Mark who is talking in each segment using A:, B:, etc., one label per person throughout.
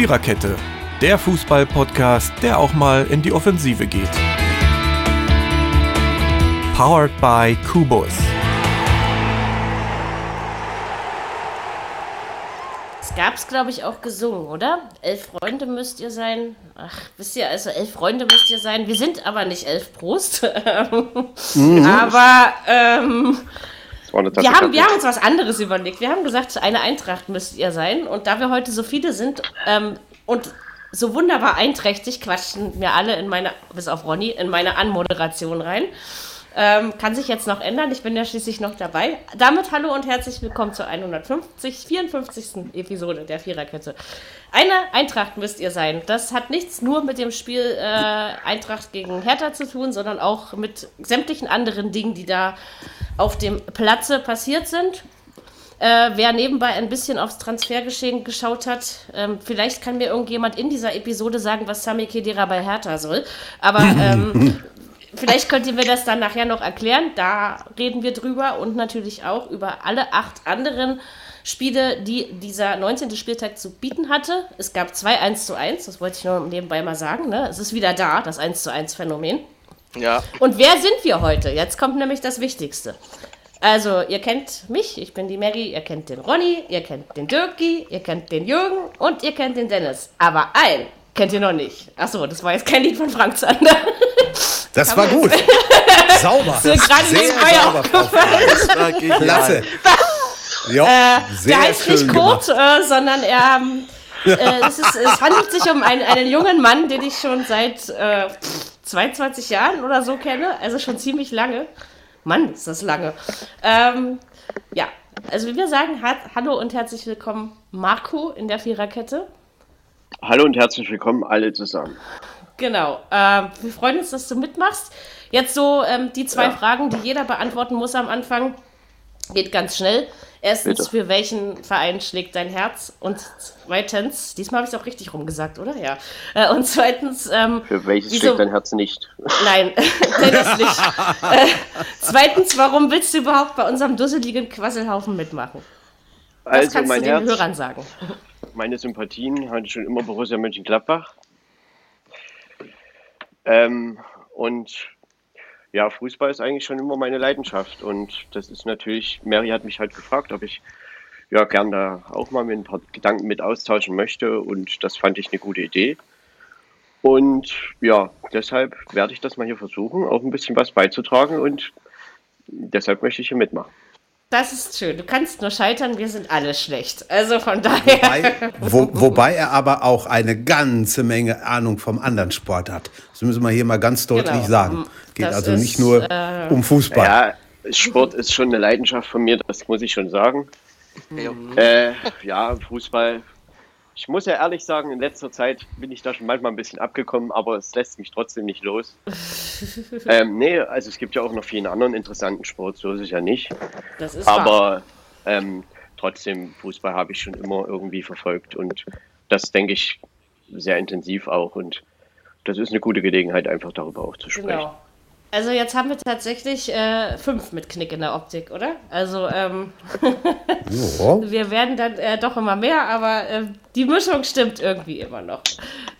A: Viererkette, der Fußball-Podcast, der auch mal in die Offensive geht. Powered by Kubus.
B: Das gab es, glaube ich, auch gesungen, oder? Elf Freunde müsst ihr sein. Ach, wisst ihr, also elf Freunde müsst ihr sein. Wir sind aber nicht elf Prost. mhm. Aber ähm, wir, haben, wir haben uns was anderes überlegt. Wir haben gesagt, eine Eintracht müsst ihr sein. Und da wir heute so viele sind ähm, und so wunderbar einträchtig, quatschen wir alle in meine, bis auf Ronny, in meine Anmoderation rein. Ähm, kann sich jetzt noch ändern. Ich bin ja schließlich noch dabei. Damit hallo und herzlich willkommen zur 150, 54. Episode der Viererkette. Eine Eintracht müsst ihr sein. Das hat nichts nur mit dem Spiel äh, Eintracht gegen Hertha zu tun, sondern auch mit sämtlichen anderen Dingen, die da auf dem Platze passiert sind. Äh, wer nebenbei ein bisschen aufs Transfergeschehen geschaut hat, ähm, vielleicht kann mir irgendjemand in dieser Episode sagen, was Sami Kedira bei Hertha soll. Aber ähm, vielleicht könnt ihr mir das dann nachher noch erklären. Da reden wir drüber und natürlich auch über alle acht anderen Spiele, die dieser 19. Spieltag zu bieten hatte. Es gab zwei 1 zu 1, das wollte ich nur nebenbei mal sagen. Ne? Es ist wieder da, das 1 zu 1 Phänomen. Ja. Und wer sind wir heute? Jetzt kommt nämlich das Wichtigste. Also, ihr kennt mich, ich bin die Mary, ihr kennt den Ronny, ihr kennt den Dirki, ihr kennt den Jürgen und ihr kennt den Dennis. Aber ein kennt ihr noch nicht. Achso, das war jetzt kein Lied von Frank Zander.
C: Das war gut. sauber.
B: So gerade nebenbei aufgefallen.
C: Klasse.
B: Jo, äh, der heißt nicht Kurt, äh, sondern er. Ähm, äh, es, ist, es, handelt sich um einen, einen, jungen Mann, den ich schon seit äh, 22 Jahren oder so kenne, also schon ziemlich lange. Mann, ist das lange. Ähm, ja, also wie wir sagen, hat, hallo und herzlich willkommen Marco in der Viererkette.
D: Hallo und herzlich willkommen alle zusammen.
B: Genau. Äh, wir freuen uns, dass du mitmachst. Jetzt so ähm, die zwei ja. Fragen, die jeder beantworten muss am Anfang. Geht ganz schnell. Erstens, Bitte. für welchen Verein schlägt dein Herz? Und zweitens, diesmal habe ich es auch richtig rumgesagt, oder? Ja. Äh, und zweitens, ähm,
D: für welches wieso, schlägt dein Herz nicht?
B: Nein, Dennis nicht. Äh, zweitens, warum willst du überhaupt bei unserem dusseligen Quasselhaufen mitmachen? Das also kannst mein du den Herz, Hörern sagen.
D: Meine Sympathien hatte schon immer Borussia Mönchengladbach. Ähm, und ja, Fußball ist eigentlich schon immer meine Leidenschaft. Und das ist natürlich, Mary hat mich halt gefragt, ob ich ja gern da auch mal mit ein paar Gedanken mit austauschen möchte. Und das fand ich eine gute Idee. Und ja, deshalb werde ich das mal hier versuchen, auch ein bisschen was beizutragen. Und deshalb möchte ich hier mitmachen.
B: Das ist schön. Du kannst nur scheitern, wir sind alle schlecht. Also von daher.
C: Wobei, wo, wobei er aber auch eine ganze Menge Ahnung vom anderen Sport hat. Das müssen wir hier mal ganz deutlich genau. sagen. Geht das also ist, nicht nur äh, um Fußball.
D: Ja, Sport ist schon eine Leidenschaft von mir, das muss ich schon sagen. Mhm. Äh, ja, Fußball ich muss ja ehrlich sagen, in letzter Zeit bin ich da schon manchmal ein bisschen abgekommen, aber es lässt mich trotzdem nicht los. ähm, nee, also es gibt ja auch noch vielen anderen interessanten Sport, so ist es ja nicht. Das ist aber ähm, trotzdem, Fußball habe ich schon immer irgendwie verfolgt und das denke ich sehr intensiv auch und das ist eine gute Gelegenheit, einfach darüber auch zu sprechen. Genau.
B: Also jetzt haben wir tatsächlich äh, fünf mit Knick in der Optik, oder? Also ähm, wir werden dann äh, doch immer mehr, aber äh, die Mischung stimmt irgendwie immer noch.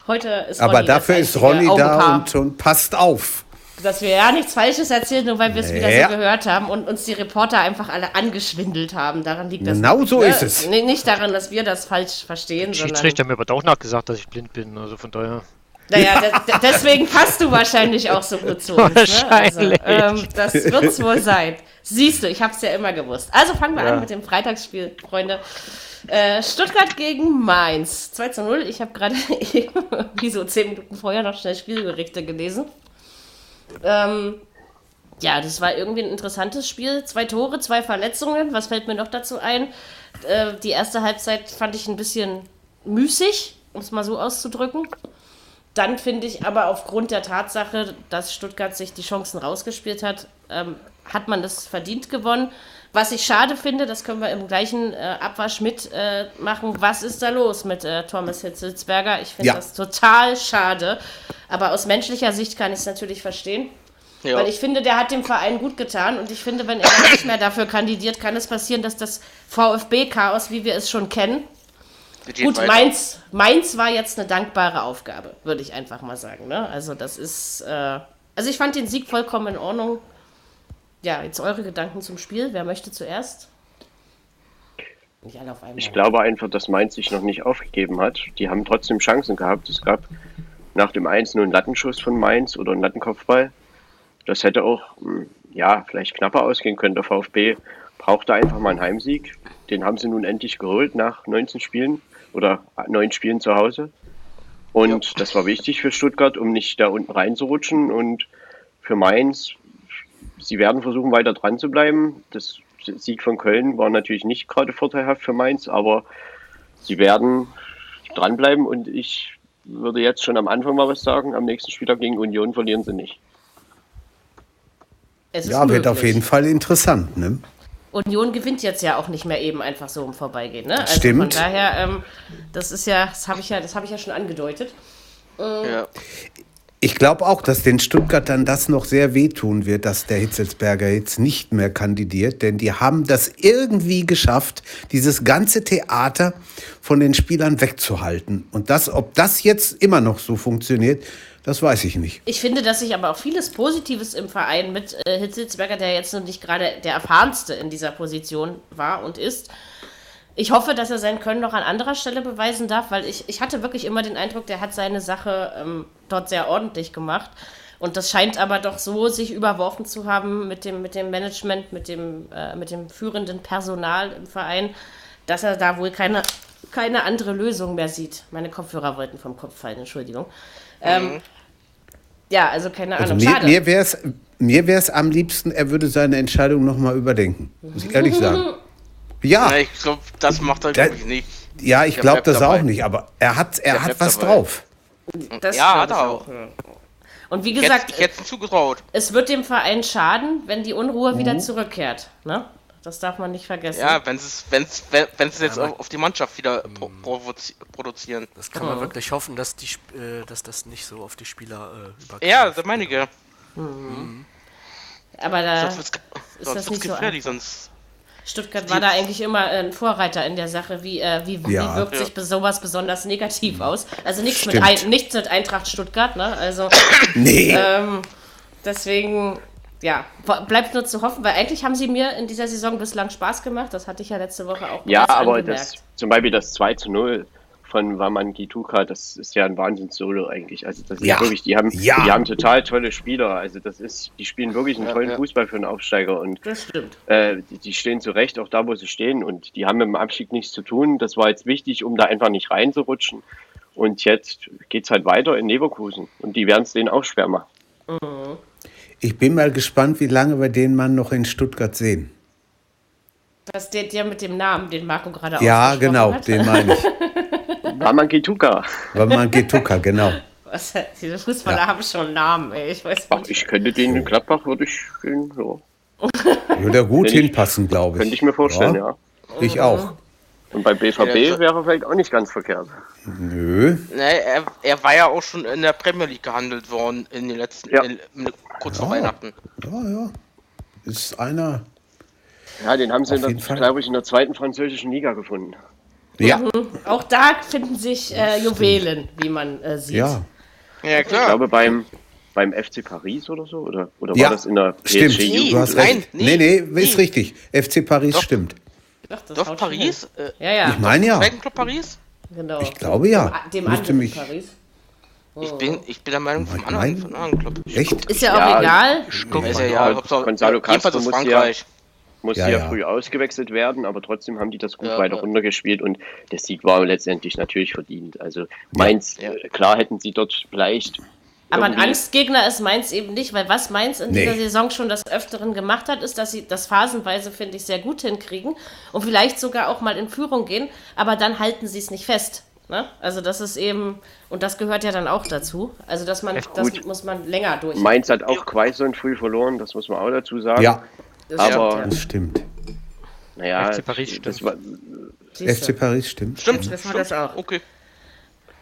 B: Heute ist
C: Ronny Aber dafür ist Ronny da und, und, passt auf.
B: Dass wir ja nichts Falsches erzählen, nur weil wir es wieder so gehört haben und uns die Reporter einfach alle angeschwindelt haben. Daran liegt das.
C: Genau so ist es.
B: Nicht daran, dass wir das falsch verstehen.
E: Der Schiedsrichter hat mir aber doch nachgesagt, dass ich blind bin. Also von daher.
B: Naja, ja. deswegen passt du wahrscheinlich auch so gut zu uns. Wahrscheinlich. Ne? Also, ähm, das wird es wohl sein. Siehst du, ich habe es ja immer gewusst. Also fangen wir ja. an mit dem Freitagsspiel, Freunde. Äh, Stuttgart gegen Mainz. 2 zu 0. Ich habe gerade wie so 10 Minuten vorher noch schnell Spielberichte gelesen. Ähm, ja, das war irgendwie ein interessantes Spiel. Zwei Tore, zwei Verletzungen. Was fällt mir noch dazu ein? Äh, die erste Halbzeit fand ich ein bisschen müßig, um es mal so auszudrücken. Dann finde ich aber aufgrund der Tatsache, dass Stuttgart sich die Chancen rausgespielt hat, ähm, hat man das verdient gewonnen. Was ich schade finde, das können wir im gleichen äh, Abwasch mitmachen. Äh, was ist da los mit äh, Thomas Hitzelsberger? Ich finde ja. das total schade. Aber aus menschlicher Sicht kann ich es natürlich verstehen. Ja. Weil ich finde, der hat dem Verein gut getan. Und ich finde, wenn er nicht mehr dafür kandidiert, kann es passieren, dass das VfB-Chaos, wie wir es schon kennen, Gut, Mainz, Mainz war jetzt eine dankbare Aufgabe, würde ich einfach mal sagen. Ne? Also das ist, äh, also ich fand den Sieg vollkommen in Ordnung. Ja, jetzt eure Gedanken zum Spiel. Wer möchte zuerst?
D: Ich glaube einfach, dass Mainz sich noch nicht aufgegeben hat. Die haben trotzdem Chancen gehabt. Es gab nach dem 1 nur einen Lattenschuss von Mainz oder einen Lattenkopfball. Das hätte auch, hm, ja, vielleicht knapper ausgehen können. Der VfB brauchte einfach mal einen Heimsieg. Den haben sie nun endlich geholt nach 19 Spielen oder 9 Spielen zu Hause. Und ja. das war wichtig für Stuttgart, um nicht da unten reinzurutschen. Und für Mainz, sie werden versuchen, weiter dran zu bleiben. Das Sieg von Köln war natürlich nicht gerade vorteilhaft für Mainz, aber sie werden dranbleiben und ich würde jetzt schon am Anfang mal was sagen. Am nächsten Spieltag gegen Union verlieren sie nicht.
C: ja, wird auf jeden Fall interessant. Ne?
B: Union gewinnt jetzt ja auch nicht mehr eben einfach so im Vorbeigehen. Ne? Also
C: Stimmt.
B: Von daher, ähm, das ist ja, das habe ich ja, das habe ich ja schon angedeutet.
C: Ähm, ja. Ich glaube auch, dass den Stuttgartern das noch sehr wehtun wird, dass der Hitzelsberger jetzt nicht mehr kandidiert, denn die haben das irgendwie geschafft, dieses ganze Theater von den Spielern wegzuhalten. Und das, ob das jetzt immer noch so funktioniert, das weiß ich nicht.
B: Ich finde, dass sich aber auch vieles Positives im Verein mit äh, Hitzelsberger, der jetzt noch nicht gerade der erfahrenste in dieser Position war und ist, ich hoffe, dass er sein Können noch an anderer Stelle beweisen darf, weil ich, ich hatte wirklich immer den Eindruck, der hat seine Sache ähm, dort sehr ordentlich gemacht. Und das scheint aber doch so sich überworfen zu haben mit dem, mit dem Management, mit dem, äh, mit dem führenden Personal im Verein, dass er da wohl keine, keine andere Lösung mehr sieht. Meine Kopfhörer wollten vom Kopf fallen, Entschuldigung. Ähm, mhm. Ja, also keine also Ahnung.
C: Also mir, mir wäre es mir wär's am liebsten, er würde seine Entscheidung nochmal überdenken. Muss ich ehrlich sagen. Ja.
F: ja ich glaube, das macht er wirklich nicht.
C: Ja, ich glaube das dabei. auch nicht, aber er hat, er hat was dabei. drauf.
F: Das ja, hat er auch.
B: Und wie gesagt,
F: ich hätte zugetraut.
B: es wird dem Verein schaden, wenn die Unruhe mhm. wieder zurückkehrt. Ne? Das darf man nicht vergessen.
F: Ja, wenn wenn's, wenn es jetzt auf die Mannschaft wieder pro produzieren.
G: Das kann man oh. wirklich hoffen, dass, die, äh, dass das nicht so auf die Spieler äh,
F: übergeht. Ja, das meine ich ja. Mhm.
B: Mhm. Aber da ist das nicht gefährlich, so sonst Stuttgart war da eigentlich immer ein Vorreiter in der Sache. Wie, äh, wie, ja. wie wirkt sich sowas besonders negativ aus? Also nichts mit, Ein, nichts mit Eintracht Stuttgart, ne? Also,
C: nee.
B: Ähm, deswegen, ja, bleibt nur zu hoffen, weil eigentlich haben sie mir in dieser Saison bislang Spaß gemacht. Das hatte ich ja letzte Woche auch
D: Ja, aber das, zum Beispiel das 2 zu 0 von Waman Gituka, das ist ja ein Wahnsinns-Solo eigentlich. Also das ja. ist wirklich, die haben, ja. die haben total tolle Spieler. Also das ist, die spielen wirklich einen tollen ja, Fußball für einen Aufsteiger und
B: das stimmt.
D: Äh, die, die, stehen zu Recht auch da, wo sie stehen und die haben mit dem Abstieg nichts zu tun. Das war jetzt wichtig, um da einfach nicht reinzurutschen. Und jetzt geht es halt weiter in Leverkusen und die werden es denen auch schwer machen. Mhm.
C: Ich bin mal gespannt, wie lange wir den Mann noch in Stuttgart sehen.
B: Das der, der mit dem Namen, den Marco gerade
C: Ja, genau, hat. den meine ich.
D: Wamangituka.
C: Wamangituka, genau.
B: Was, diese Fußballer ja. haben schon Namen, ey. Ich weiß
D: nicht. ich könnte den in Gladbach, würde ich den so.
C: Würde gut Wenn hinpassen, glaube ich.
D: Könnte ich mir vorstellen, ja. ja.
C: Ich auch.
D: Und bei BVB ja, wäre er vielleicht auch nicht ganz verkehrt.
C: Nö.
F: Nee, er, er, war ja auch schon in der Premier League gehandelt worden in den letzten, ja. in, in, kurz vor Weihnachten.
C: Ja, ja. Ist einer.
D: Ja, den haben sie, glaube ich, in der zweiten französischen Liga gefunden.
C: Ja. Mhm.
B: Auch da finden sich äh, Juwelen, wie man äh, sieht.
C: Ja.
F: Ja, klar.
D: Ich glaube beim, beim FC Paris oder so, oder, oder
C: ja,
D: war das in der
C: PSG stimmt. Jugend? Du hast recht. Nein, nee, nee, nee, ist richtig. FC Paris
F: Doch.
C: stimmt.
F: Doch, Doch Paris?
B: Äh, ja, ja.
C: Ich meine ja.
F: Club Paris?
C: Genau. Ich glaube ja.
B: Dem, dem anderen mich... Paris.
F: Oh. Ich, bin, ich bin der Meinung vom anderen, von anderen Club.
C: Echt?
B: Ist ja auch ja, egal.
F: Ist ja, ja,
D: Gonzalo Castro muss Frankreich. Ja, muss ja, ja, früh ausgewechselt werden, aber trotzdem haben die das gut ja, weiter ja. runtergespielt und der Sieg war letztendlich natürlich verdient. Also Mainz, äh, klar hätten sie dort vielleicht.
B: Aber ein Angstgegner ist Mainz eben nicht, weil was Mainz in nee. dieser Saison schon das Öfteren gemacht hat, ist, dass sie das phasenweise, finde ich, sehr gut hinkriegen und vielleicht sogar auch mal in Führung gehen, aber dann halten sie es nicht fest. Ne? Also das ist eben, und das gehört ja dann auch dazu. Also dass man, das muss man länger durch.
D: Mainz hat auch Quaison früh verloren, das muss man auch dazu sagen.
C: Ja.
B: Das
C: aber stimmt, das stimmt.
D: Naja,
G: FC Paris stimmt.
C: Das war, FC Paris stimmt.
F: Stimmt,
B: das war das auch.
F: Okay.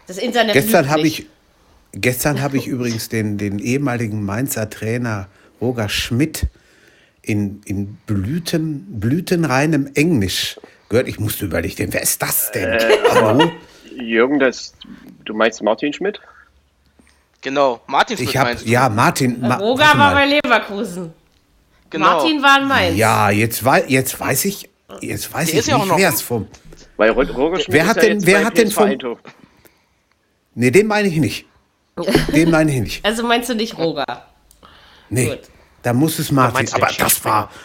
B: Das Internet
C: gestern habe ich Gestern habe ich übrigens den, den ehemaligen Mainzer Trainer Roger Schmidt in, in Blüten, blütenreinem Englisch gehört. Ich musste überlegen, wer ist das denn?
D: Äh? Jürgen, das, du meinst Martin Schmidt?
F: Genau, Martin
C: Ich
F: Schmidt
C: habe
F: meinst du?
C: ja Martin. Ma
B: Roger war
C: mal.
B: bei Leverkusen.
F: Genau.
B: Martin war in Mainz.
C: Ja, jetzt, wei jetzt weiß ich, jetzt weiß
F: Der
C: ich nicht,
F: noch-
C: wer es vom.
D: Weil
C: Wer hat denn- wer hat denn vom-. Nee, den meine ich nicht. Den meine ich nicht.
B: Also meinst du nicht Roger?
C: Nee,
B: Gut.
C: da muss es Martin. Aber das war.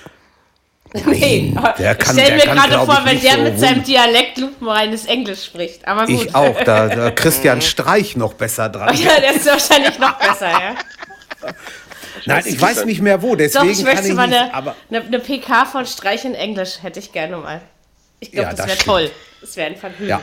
B: Nee,
C: Nein, der kann,
B: ich stell mir gerade vor, wenn der
C: so
B: mit seinem Dialekt lupenreines Englisch spricht. Aber gut.
C: Ich auch, da, da Christian Streich noch besser dran.
B: Ja, der ist wahrscheinlich noch besser, ja.
C: Nein, ich weiß nicht mehr wo,
B: Doch,
C: deswegen
B: ich
C: kann
B: möchte
C: ich
B: mal
C: nicht.
B: eine,
C: Aber
B: eine, eine PK von Streich in Englisch, hätte ich gerne mal. Ich glaube,
C: Ja,
B: das
C: das
B: wäre toll. Das wäre ein Vergnügen.
C: Ja.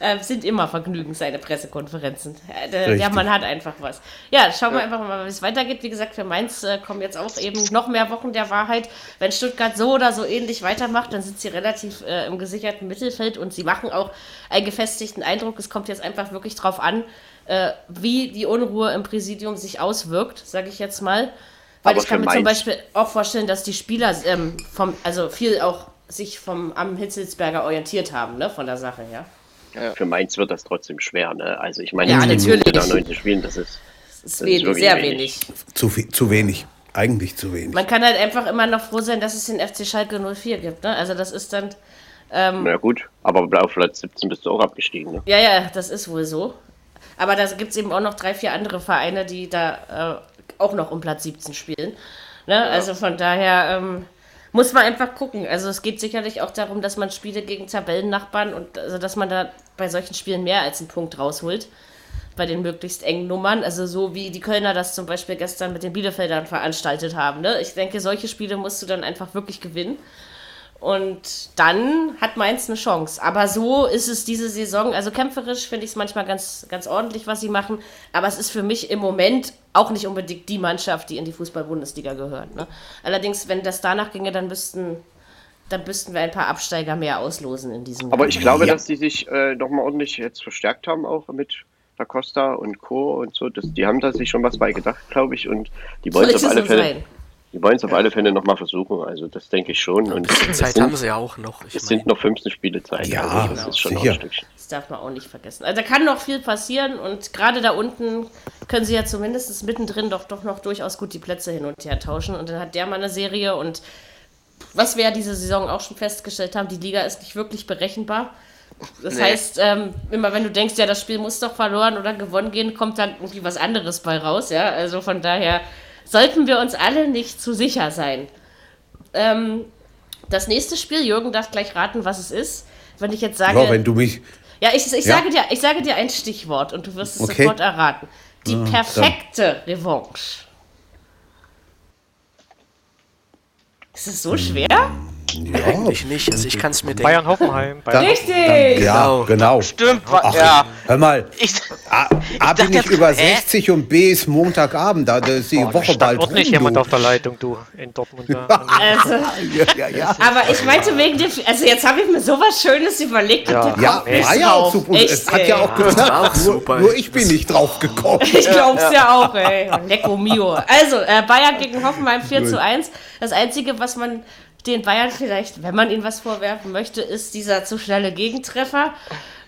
B: äh, sind immer Vergnügen, seine Pressekonferenzen. Äh, der, der. Mann hat einfach was. Ja, schauen wir einfach mal, wie es weitergeht. Wie gesagt, für Mainz äh, kommen jetzt auch eben noch mehr Wochen der Wahrheit. Wenn Stuttgart so oder so ähnlich weitermacht, dann sind sie relativ äh, im gesicherten Mittelfeld und sie machen auch einen gefestigten Eindruck. Es kommt jetzt einfach wirklich drauf an, äh, wie die Unruhe im Präsidium sich auswirkt, sage ich jetzt mal. Weil
D: Aber
B: ich kann mir zum Beispiel auch vorstellen, dass die Spieler ähm, vom, also viel auch sich vom am Hitzelsberger orientiert haben, ne, von der Sache her.
D: Für Mainz wird das trotzdem schwer. Ne? Also ich meine,
B: Ja, natürlich.
D: Minuten nach 90 Spielen, das ist
B: Das ist
D: Das ist
B: wenig, sehr
D: wenig.
B: wenig.
C: zu, viel, zu wenig. Eigentlich zu wenig.
B: Man kann halt einfach immer noch froh sein, dass es den FC Schalke 04 gibt. Ne? Also das ist dann,
D: na gut. Aber auf Platz 17 bist du auch abgestiegen. Ne?
B: ja, ja, das ist wohl so. Aber da gibt es eben auch noch drei, vier andere Vereine, die da äh, auch noch um Platz 17 spielen. Ne? Also von daher ähm, muss man einfach gucken. Also es geht sicherlich auch darum, dass man Spiele gegen Tabellennachbarn und also dass man da bei solchen Spielen mehr als einen Punkt rausholt. Bei den möglichst engen Nummern. Also so wie die Kölner das zum Beispiel gestern mit den Bielefeldern veranstaltet haben. Ne? Ich denke, solche Spiele musst du dann einfach wirklich gewinnen. Und dann hat Mainz eine Chance. Aber so ist es diese Saison. Also kämpferisch finde ich es manchmal ganz, ganz ordentlich, was sie machen. Aber es ist für mich im Moment auch nicht unbedingt die Mannschaft, die in die Fußball-Bundesliga gehört. Ne? Allerdings, wenn das danach ginge, dann müssten, dann müssten wir ein paar Absteiger mehr auslosen in diesem
D: Aber
B: Jahr.
D: ich glaube,
C: Ja.
D: dass die sich äh, nochmal ordentlich jetzt verstärkt haben, auch mit Da Costa und Co. und so. Das, die haben da sich schon was bei gedacht, glaube ich. Und die wollen es auf alle Fälle,
B: sein.
D: Die wollen es auf alle Fälle nochmal versuchen. Also das denke ich schon. Und
G: Zeit
D: sind,
G: haben sie ja auch noch. Ich
D: es
G: mein,
D: sind noch 15 Spiele Zeit.
C: Ja,
D: also das ist schon noch
C: sicher.
D: ein Stückchen.
B: Das darf man auch nicht vergessen. Also da kann noch viel passieren und gerade da unten können sie ja zumindest mittendrin doch, doch noch durchaus gut die Plätze hin und her tauschen. Und dann hat der mal eine Serie und was wir ja diese Saison auch schon festgestellt haben, die Liga ist nicht wirklich berechenbar. Das
F: Nee.
B: heißt, ähm, immer wenn du denkst, ja, das Spiel muss doch verloren oder gewonnen gehen, kommt dann irgendwie was anderes bei raus. Ja? Also von daher sollten wir uns alle nicht zu sicher sein. Ähm, das nächste Spiel, Jürgen darf gleich raten, was es ist. Wenn ich jetzt sage,
C: Ja, wenn du mich.
B: ja, ich, ich,
C: Ja.
B: Sage dir, ich sage dir ein Stichwort und du wirst es
C: Okay.
B: sofort erraten. Die perfekte Revanche. Ist es so schwer?
C: Ja,
G: eigentlich nicht. Also ich kann es mir denken.
E: Bayern Hoffenheim. Bayern
B: Richtig!
C: ja
G: Genau.
C: genau.
F: Stimmt,
C: Ach,
F: ja.
C: Hör mal,
F: Ich,
C: A, A bin
F: dachte
C: ich über
F: hä?
C: 60 und B ist Montagabend. Da ist die
E: Oh,
C: Woche bald
E: auch nicht
C: rum,
E: jemand auf der Leitung, du, in Dortmund. Da.
B: Also,
C: Ja, ja, ja.
B: aber ich meinte wegen dem, also jetzt habe ich mir sowas Schönes überlegt.
E: Ja.
B: und
C: Ja, war ja auch super.
B: Echt,
C: es hat ja auch
G: auch
C: nur,
G: super.
C: nur ich bin nicht drauf gekommen.
B: Ich glaub's ja, auch, ey. Lecco mio. Also, äh, Bayern gegen Hoffenheim 4 zu 1. Das Einzige, was man den Bayern vielleicht, wenn man ihnen was vorwerfen möchte, ist dieser zu schnelle Gegentreffer.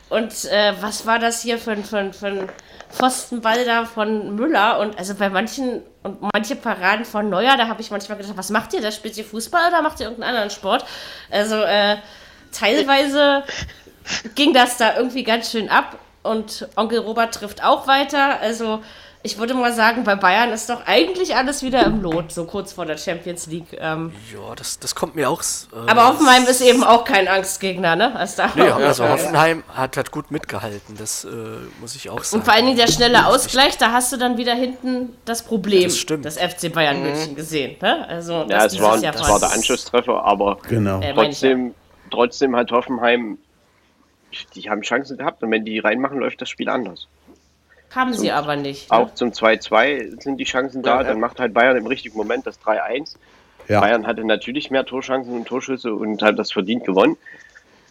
B: Und äh, was war das hier für, für, für ein Pfostenball da von Müller? Und also bei manchen und manche Paraden von Neuer, da habe ich manchmal gedacht, was macht ihr da? Spielt ihr Fußball oder macht ihr irgendeinen anderen Sport? Also äh, teilweise ging das da irgendwie ganz schön ab und Onkel Robert trifft auch weiter. Also ich würde mal sagen, bei Bayern ist doch eigentlich alles wieder im Lot, so kurz vor der Champions League. Ähm,
G: Ja, das, das kommt mir auch. Äh,
B: aber Hoffenheim ist eben auch kein Angstgegner, ne? Das man
G: Nee,
B: nicht
G: also. Hoffenheim hat, hat gut mitgehalten, das äh, muss ich auch sagen.
B: Und vor allen Dingen der schnelle Ausgleich, da hast du dann wieder hinten das Problem
G: Das stimmt.
B: des FC Bayern München gesehen. Ne? Also,
D: Mhm. Ja,
B: das
D: es war,
B: Jahr
D: das war der Anschlusstreffer, aber
C: Genau.
B: Äh,
D: trotzdem, trotzdem hat Hoffenheim, die haben Chancen gehabt und wenn die reinmachen, läuft das Spiel anders.
B: Haben sie aber nicht. Ne?
D: Auch zum 2-2 sind die Chancen da,
F: Ja, ja.
D: dann macht halt Bayern im richtigen Moment das 3-1.
C: Ja.
D: Bayern hatte natürlich mehr Torchancen und Torschüsse und hat das verdient gewonnen.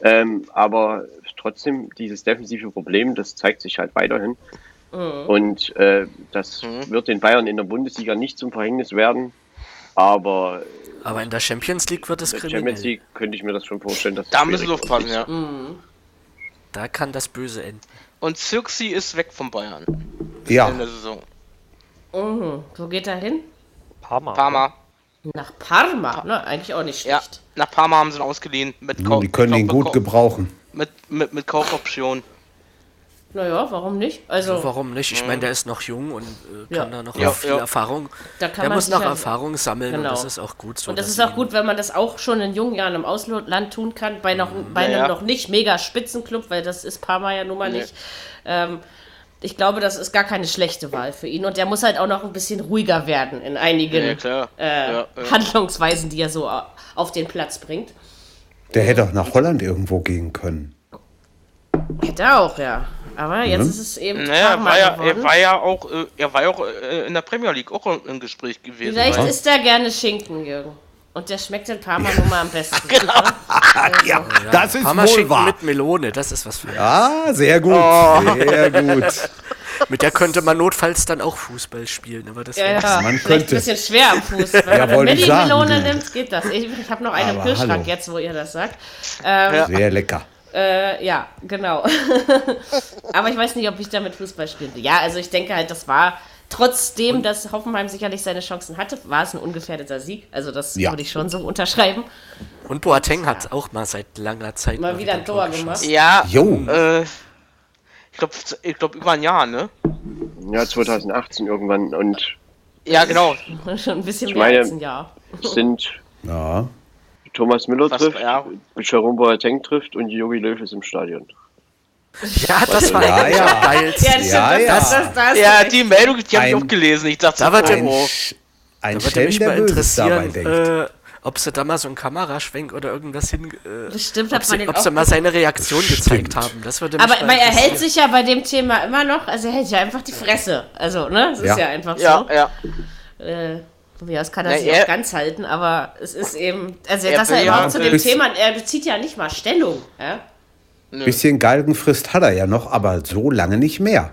D: Ähm, aber trotzdem, dieses defensive Problem, das zeigt sich halt weiterhin. Und äh, das wird den Bayern in der Bundesliga nicht zum Verhängnis werden. Aber
G: Aber in der Champions League wird es
D: in der Champions
G: kriminell.
D: League könnte ich mir das schon vorstellen, dass
F: Da müssen wir aufpassen, ja.
G: Da kann das Böse enden.
F: Und Zirksi ist weg von Bayern
C: Ja,
F: in der Saison.
B: Mhm. Wo geht er hin?
E: Parma.
F: Parma.
B: Nach Parma. Ne, eigentlich auch nicht
F: Ja,
B: schlecht.
F: nach Parma haben sie ihn ausgeliehen. Mit Kau-
C: die können ihn gut gebrauchen.
F: mit, mit, mit Kaufoption.
B: Naja, warum nicht? Also,
G: Warum nicht? Ich meine, der ist noch jung und äh,
B: Ja.
G: kann da noch
F: Ja,
G: viel
F: ja.
G: Erfahrung.
B: Da kann
G: der
B: man
G: muss noch
B: ja-
G: Erfahrung sammeln
B: Genau.
G: und das ist auch gut so.
B: und das ist auch gut, wenn man das auch schon in jungen Jahren im Ausland tun kann, bei, noch, bei einem
F: Ja.
B: noch nicht mega Spitzenclub, weil das ist Parma ja nun mal
F: Nee.
B: nicht. Ähm, ich glaube, das ist gar keine schlechte Wahl für ihn. Und der muss halt auch noch ein bisschen ruhiger werden in einigen
F: Ja, klar.
B: Äh,
F: Ja, ja.
B: Handlungsweisen, die er so au- auf den Platz bringt.
C: Der hätte auch nach Holland irgendwo gehen können.
B: Er auch, ja. Aber jetzt
C: Mhm.
B: ist es eben
F: Naja, er war ja,
B: geworden.
F: er war ja auch, äh, er war ja auch äh, in der Premier League auch im Gespräch gewesen.
B: Vielleicht
F: weil-
B: isst er gerne Schinken, Jürgen. Und der schmeckt in Parma nun mal am besten.
F: Genau.
C: Ja, das ist
G: Parma
C: wohl
G: Schinken
C: wahr.
G: mit Melone, das ist was für
C: Ah, sehr gut,
F: Oh.
C: sehr gut.
G: Mit der könnte man notfalls dann auch Fußball spielen, aber das
B: Ja, ja.
C: Man könnte.
B: ein bisschen schwer am Fuß. Wenn
C: Ja,
B: man
C: ich sagen,
B: Mini-Melone
C: du.
B: nimmt, geht das. Ich, ich habe noch eine im
C: Aber
B: Kühlschrank
C: hallo.
B: jetzt, wo ihr das sagt. Ähm,
F: Ja.
C: Sehr lecker.
B: Äh, ja, genau. Aber ich weiß nicht, ob ich damit Fußball spielen will. Ja, also ich denke halt, das war trotzdem, dass Hoffenheim sicherlich seine Chancen hatte, war es ein ungefährdeter Sieg. Also das
C: Ja.
B: würde ich schon so unterschreiben.
G: Und Boateng hat auch mal seit langer Zeit
B: Mal wieder ein Tor gemacht.
F: Ja,
C: Jo.
F: äh, ich glaube, ich glaub, über ein Jahr, ne?
D: Ja, 2018 irgendwann. Und
F: Ja, genau.
B: Schon ein bisschen
D: Ich
B: mehr
D: meine-
B: als ein Jahr.
D: es sind
C: Ja.
D: Thomas Müller
F: Fast,
D: trifft,
F: ja.
D: Jerome Boateng trifft und Jogi Löw ist im Stadion.
G: Ja, das war
C: Ja, ja.
G: geilsten.
B: Ja, stimmt,
C: Ja,
B: das,
C: ja.
B: Das, das, das,
F: Ja, die Meldung, die habe ich auch gelesen. Ich dachte,
G: Da wird
C: Ein,
F: oh,
C: ein
G: Da würde mich
C: der
G: mal interessieren, äh, ob sie da mal so einen Kameraschwenk oder irgendwas hin. Äh,
B: Bestimmt
G: ob
B: hat man
G: sie,
B: den
G: ob sie mal seine Reaktion gezeigt
C: Bestimmt.
G: haben. Das würde mich
B: Aber weil er hält sich ja bei dem Thema immer noch, also er hält ja einfach die Fresse. Also, ne? Das
C: Ja.
B: ist ja einfach
F: ja,
B: so.
F: ja.
B: Äh, ja, das kann er
F: Na,
B: sich
F: er-
B: auch ganz halten, aber es ist eben, also
F: Er
B: dass er
F: will ja-
B: überhaupt zu dem Thema, er bezieht ja nicht mal Stellung. Ja?
C: Bisschen Galgenfrist hat er ja noch, aber so lange nicht mehr.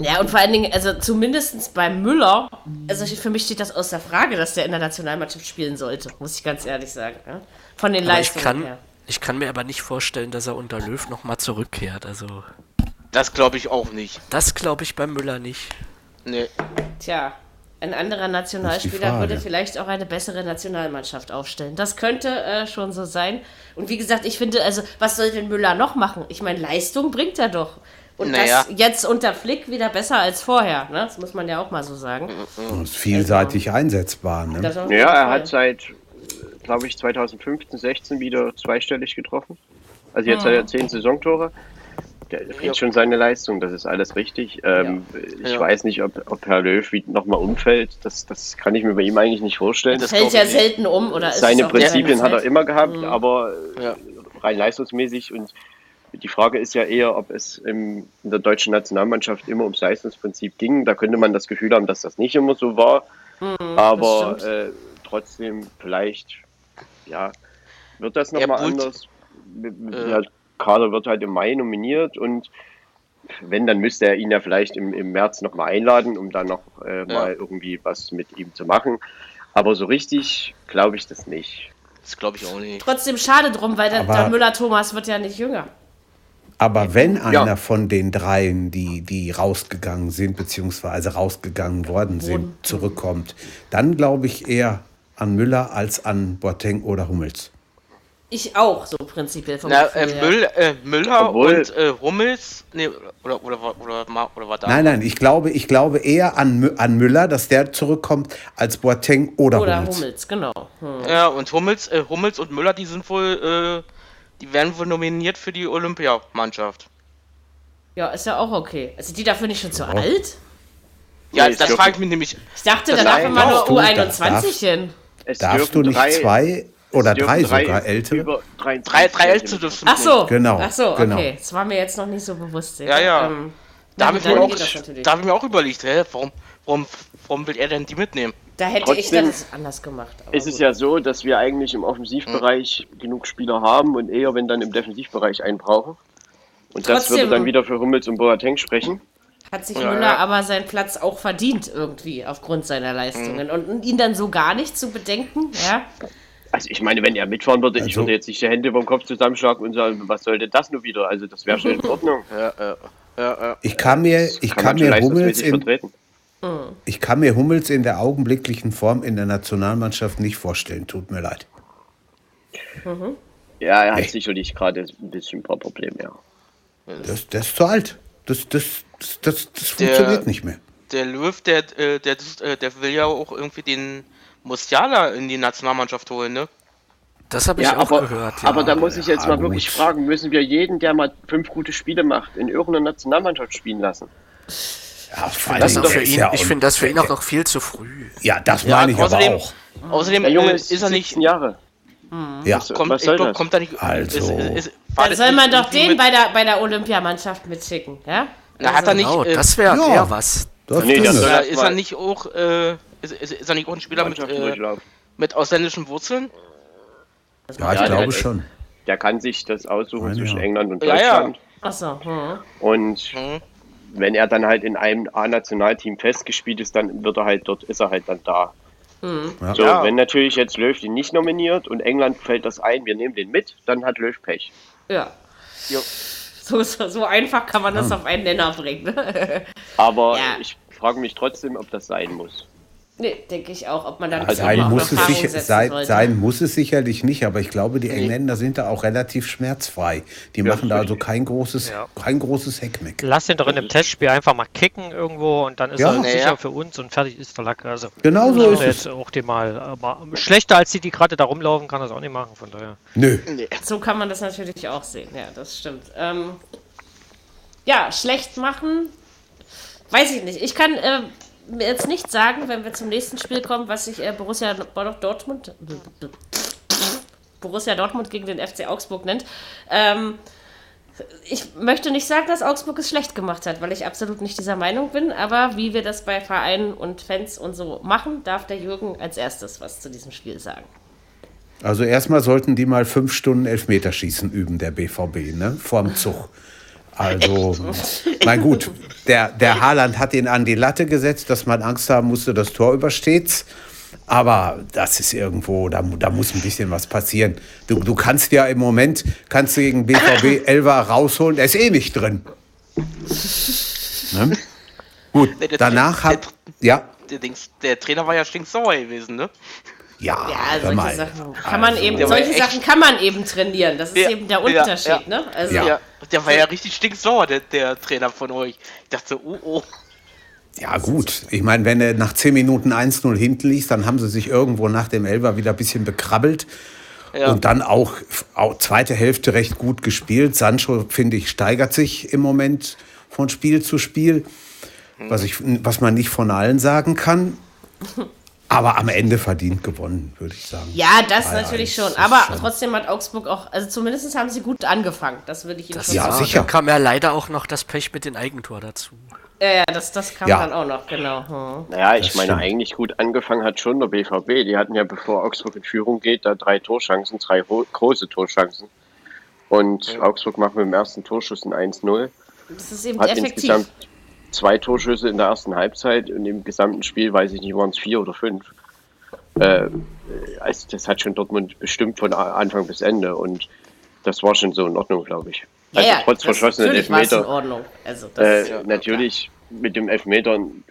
B: ja, und vor allen Dingen, also zumindest bei Müller, also für mich steht das außer Frage, dass der in der Nationalmannschaft spielen sollte, muss ich ganz ehrlich sagen. Ja? Von den
G: Aber ich
B: Leistungen
G: kann,
B: her.
G: ich kann mir aber nicht vorstellen, dass er unter Löw nochmal zurückkehrt. Also,
F: Das glaube ich auch nicht.
G: das glaube ich beim Müller nicht.
F: Nee.
B: Tja, ein anderer Nationalspieler würde vielleicht auch eine bessere Nationalmannschaft aufstellen. Das könnte äh, schon so sein. Und wie gesagt, ich finde, also, was soll denn Müller noch machen? Ich meine, Leistung bringt er doch. Und
F: Naja.
B: das jetzt unter Flick wieder besser als vorher. Ne? Das muss man ja auch mal so sagen.
C: Und ist vielseitig einsetzbar. Ne?
D: Ja, er
B: Fall.
D: hat seit, glaube ich, 2015, 16 wieder zweistellig getroffen. Also jetzt hat er zehn Saisontore. Der bringt
F: Ja.
D: schon seine Leistung, das ist alles richtig. Ähm, Ich
F: Ja.
D: weiß nicht, ob, ob Herr Löw nochmal umfällt. Das, das kann ich mir bei ihm eigentlich nicht vorstellen.
F: Das
B: fällt ja
F: ich nicht.
B: selten um. Oder ist
D: Seine Prinzipien hat er immer gehabt, aber äh,
F: Ja.
D: rein leistungsmäßig. Und die Frage ist ja eher, ob es im, in der deutschen Nationalmannschaft immer ums Leistungsprinzip ging. Da könnte man das Gefühl haben, dass das nicht immer so war. aber
B: das
D: äh, trotzdem, vielleicht, ja, wird das
F: Ja,
D: nochmal anders.
F: Äh.
D: Der Kader wird halt im Mai nominiert und wenn, dann müsste er ihn ja vielleicht im, im März nochmal einladen, um dann noch äh, mal irgendwie was mit ihm zu machen. Aber so richtig glaube ich das nicht.
F: Das glaube ich auch nicht.
B: Trotzdem schade drum, weil der, der Müller-Thomas wird ja nicht jünger.
C: Aber wenn
D: Ja.
C: einer von den dreien, die, die rausgegangen sind, beziehungsweise rausgegangen worden sind, zurückkommt, dann glaube ich eher an Müller als an Boateng oder Hummels.
B: Ich auch, so prinzipiell vom
F: Na,
B: Gefühl
F: äh. Müll, äh, Müller
D: Obwohl-
F: und äh, Hummels, nee, oder, oder, oder, oder, oder, oder war da?
C: Nein, nein, ich glaube, ich glaube eher an, an Müller, dass der zurückkommt, als Boateng oder,
B: Oder
C: Hummels.
B: Hummels, genau. Hm.
F: Ja, und Hummels, äh, Hummels und Müller, die sind wohl, äh, die werden wohl nominiert für die Olympiamannschaft.
B: Ja, ist ja auch okay. Also die dafür nicht schon zu alt?
F: Ja,
D: Nee,
F: das frage ich mich nämlich.
B: Ich dachte, da darf
D: nein,
B: immer nur
C: darfst du,
B: U21
C: darfst-
B: hin.
D: Es
C: Darfst du nicht
D: drei-
C: zwei oder
D: dürfen
C: drei sogar ältere?
D: Über 23
F: Drei, drei Älteste
D: Jährige
F: dürfen
B: Ach so.
C: Genau,
B: Ach so,
C: genau.
B: okay. Das war mir jetzt noch nicht so bewusst.
F: Ja, ja.
B: Ähm,
F: Da habe ich, mir auch-
B: das
F: da hab ich mir auch überlegt, hä, warum, warum, warum will er denn die mitnehmen?
B: Da hätte ich
D: Trotzdem-
B: das anders gemacht. aber
D: Es ist ja so, dass wir eigentlich im Offensivbereich genug Spieler haben und eher, wenn dann im Defensivbereich einen brauchen. Und das
B: Trotzdem-
D: würde dann wieder für Hummels und Boateng sprechen.
B: hat sich
F: Ja,
B: Müller
F: ja.
B: aber seinen Platz auch verdient irgendwie aufgrund seiner Leistungen.
F: Mhm.
B: Und ihn dann so gar nicht zu bedenken, ja,
D: Also ich meine, wenn er mitfahren würde, ich
C: Also-
D: würde jetzt nicht die Hände über den Kopf zusammenschlagen und sagen, was soll denn das nur wieder? Also das wäre schon in Ordnung.
F: Ja, ja, ja, ja.
C: Ich kann mir, ich
D: Kann
C: kann mir Hummels in,
D: vertreten.
C: ich kann mir Hummels in der augenblicklichen Form in der Nationalmannschaft nicht vorstellen. Tut mir leid.
D: Ja, er hat
C: Nee.
D: sicherlich gerade ein bisschen ein paar Probleme, ja.
C: Das, das ist zu alt. Das, das, das, das, das
F: Der-
C: funktioniert nicht mehr.
F: Der Löw, der, äh, der, äh, der will ja auch irgendwie den Musiala in die Nationalmannschaft holen, ne?
G: Das habe ich
D: Ja,
G: auch
D: aber,
G: gehört. Ja.
D: aber da muss ich jetzt
C: Ja,
D: mal
C: gut.
D: wirklich fragen, müssen wir jeden, der mal fünf gute Spiele macht, in irgendeiner Nationalmannschaft spielen lassen?
C: Ja, vor allen
G: das ist
C: ist ja
G: ich finde das für ihn auch noch viel zu früh.
C: Ja, das
F: Ja,
C: meine ich
F: außerdem,
C: aber auch.
F: außerdem
D: Der Junge
F: äh,
D: ist,
F: ist er nicht.
D: 17 Jahre.
C: Ja.
F: Kommt,
D: Was
F: ich
D: soll das?
F: kommt er nicht.
C: Also.
F: Ist, ist,
B: dann soll man doch den
F: mit-
B: bei der, bei der Olympiamannschaft mitschicken, ja?
F: Na, hat er nicht.
G: Genau,
F: äh,
G: das wäre
C: ja.
G: was.
C: Das
D: Nee, das
F: ist
D: mal-
F: er nicht auch. Äh, ist, ist, ist er nicht auch ein Spieler mit, äh, mit ausländischen Wurzeln?
C: ja, ich
D: Ja,
C: glaube
D: der-
C: schon.
D: Der kann sich das aussuchen
C: Meine
D: zwischen
C: ja.
D: England und
F: Ja, ja.
D: Deutschland.
B: Achso, hm.
D: Und
F: Hm.
D: wenn er dann halt in einem A-Nationalteam festgespielt ist, dann wird er halt dort, ist er halt dann da.
C: Ja.
D: So,
F: Ja.
D: wenn natürlich jetzt Löw den nicht nominiert und England fällt das ein, wir nehmen den mit, dann hat Löw Pech.
B: ja.
F: Jo.
B: So, so, so einfach kann man das auf einen Nenner bringen. Ne?
D: Aber
B: Ja.
D: ich frage mich trotzdem, ob das sein muss.
B: Nee, denke ich auch, ob man dann
D: Also
B: nicht
C: Sein
B: auch
C: muss, es sicher, sein, sein muss es sicherlich nicht, aber ich glaube, die Engländer sind da auch relativ schmerzfrei. Die machen da also kein großes,
E: Ja.
C: kein großes Heckmeck.
E: Lass ihn doch in einem Testspiel einfach mal kicken irgendwo und dann ist
C: Ja.
E: er sicher für uns und fertig ist der Lack. Also
C: Genau so ist
E: jetzt
C: es.
E: auch die mal. Aber schlechter als die, die gerade da rumlaufen, kann das auch nicht machen. Von daher.
C: Nö.
B: So kann man das natürlich auch sehen, ja, das stimmt. Ähm, ja, schlecht machen, weiß ich nicht. Ich kann äh, jetzt nicht sagen, wenn wir zum nächsten Spiel kommen, was sich äh, Borussia Dortmund, Borussia Dortmund gegen den FC Augsburg nennt. Ähm, ich möchte nicht sagen, dass Augsburg es schlecht gemacht hat, weil ich absolut nicht dieser Meinung bin. Aber wie wir das bei Vereinen und Fans und so machen, darf der Jürgen als erstes was zu diesem Spiel sagen.
C: Also erstmal sollten die mal fünf Stunden Elfmeterschießen üben, der BVB, ne? Vorm Zug. Also, mein gut, der, der Haaland hat ihn an die Latte gesetzt, dass man Angst haben musste, das Tor übersteht's. Aber das ist irgendwo, da, da muss ein bisschen was passieren. Du, du kannst ja im Moment, kannst du gegen BVB Elva rausholen, der ist eh nicht drin. Ne? Gut,
F: Nee, der-
C: danach hat, ja,
F: Der, Dings, der Trainer war ja stinksauer gewesen, ne?
C: ja,
B: Ja, solche. Sachen kann man
C: Also-
B: eben, solche Sachen kann man eben trainieren. Das ist
F: Ja,
B: eben der Unterschied,
F: ja.
B: ne? Also,
C: Ja.
F: Der war ja richtig stinksauer, der, der Trainer von euch. Ich dachte, oh oh.
C: Ja, gut. Ich meine, wenn er nach 10 Minuten 1-0 hinten liegt, dann haben sie sich irgendwo nach dem Elfer wieder ein bisschen bekrabbelt.
F: Ja.
C: Und dann auch, auch zweite Hälfte recht gut gespielt. Sancho, finde ich, steigert sich im Moment von Spiel zu Spiel. Was, ich, was man nicht von allen sagen kann. Aber am Ende verdient gewonnen, würde ich sagen.
B: Ja, das
C: Ah ja,
B: natürlich
C: das
B: schon.
C: ist
B: Aber
C: schon-
B: trotzdem hat Augsburg auch, also zumindest haben sie gut angefangen. Das würde ich Ihnen
G: Das
B: schon
C: Ja,
B: sagen.
C: sicher.
G: Dann kam ja leider auch noch das Pech mit dem Eigentor dazu.
B: Ja, ja, das, das kam
C: Ja.
B: dann auch noch, genau. Hm.
D: Naja, ich
C: Das
D: meine,
C: stimmt.
D: eigentlich gut angefangen hat schon der BVB. Die hatten ja, bevor Augsburg in Führung geht, da drei Torchancen, drei große Torchancen. Und Augsburg macht mit dem ersten Torschuss ein 1-0.
B: Das ist eben
D: Hat
B: effektiv.
D: insgesamt zwei Torschüsse in der ersten Halbzeit und im gesamten Spiel, weiß ich nicht, waren es vier oder fünf. Äh, also das hat schon Dortmund bestimmt von Anfang bis Ende und das war schon so in Ordnung, glaube ich. Also
B: ja,
D: trotz
B: das-
D: verschossenen
B: es in
D: Elfmeter.
B: Ordnung. Also, das,
D: Äh,
B: ja,
D: natürlich mit dem Elfmetern,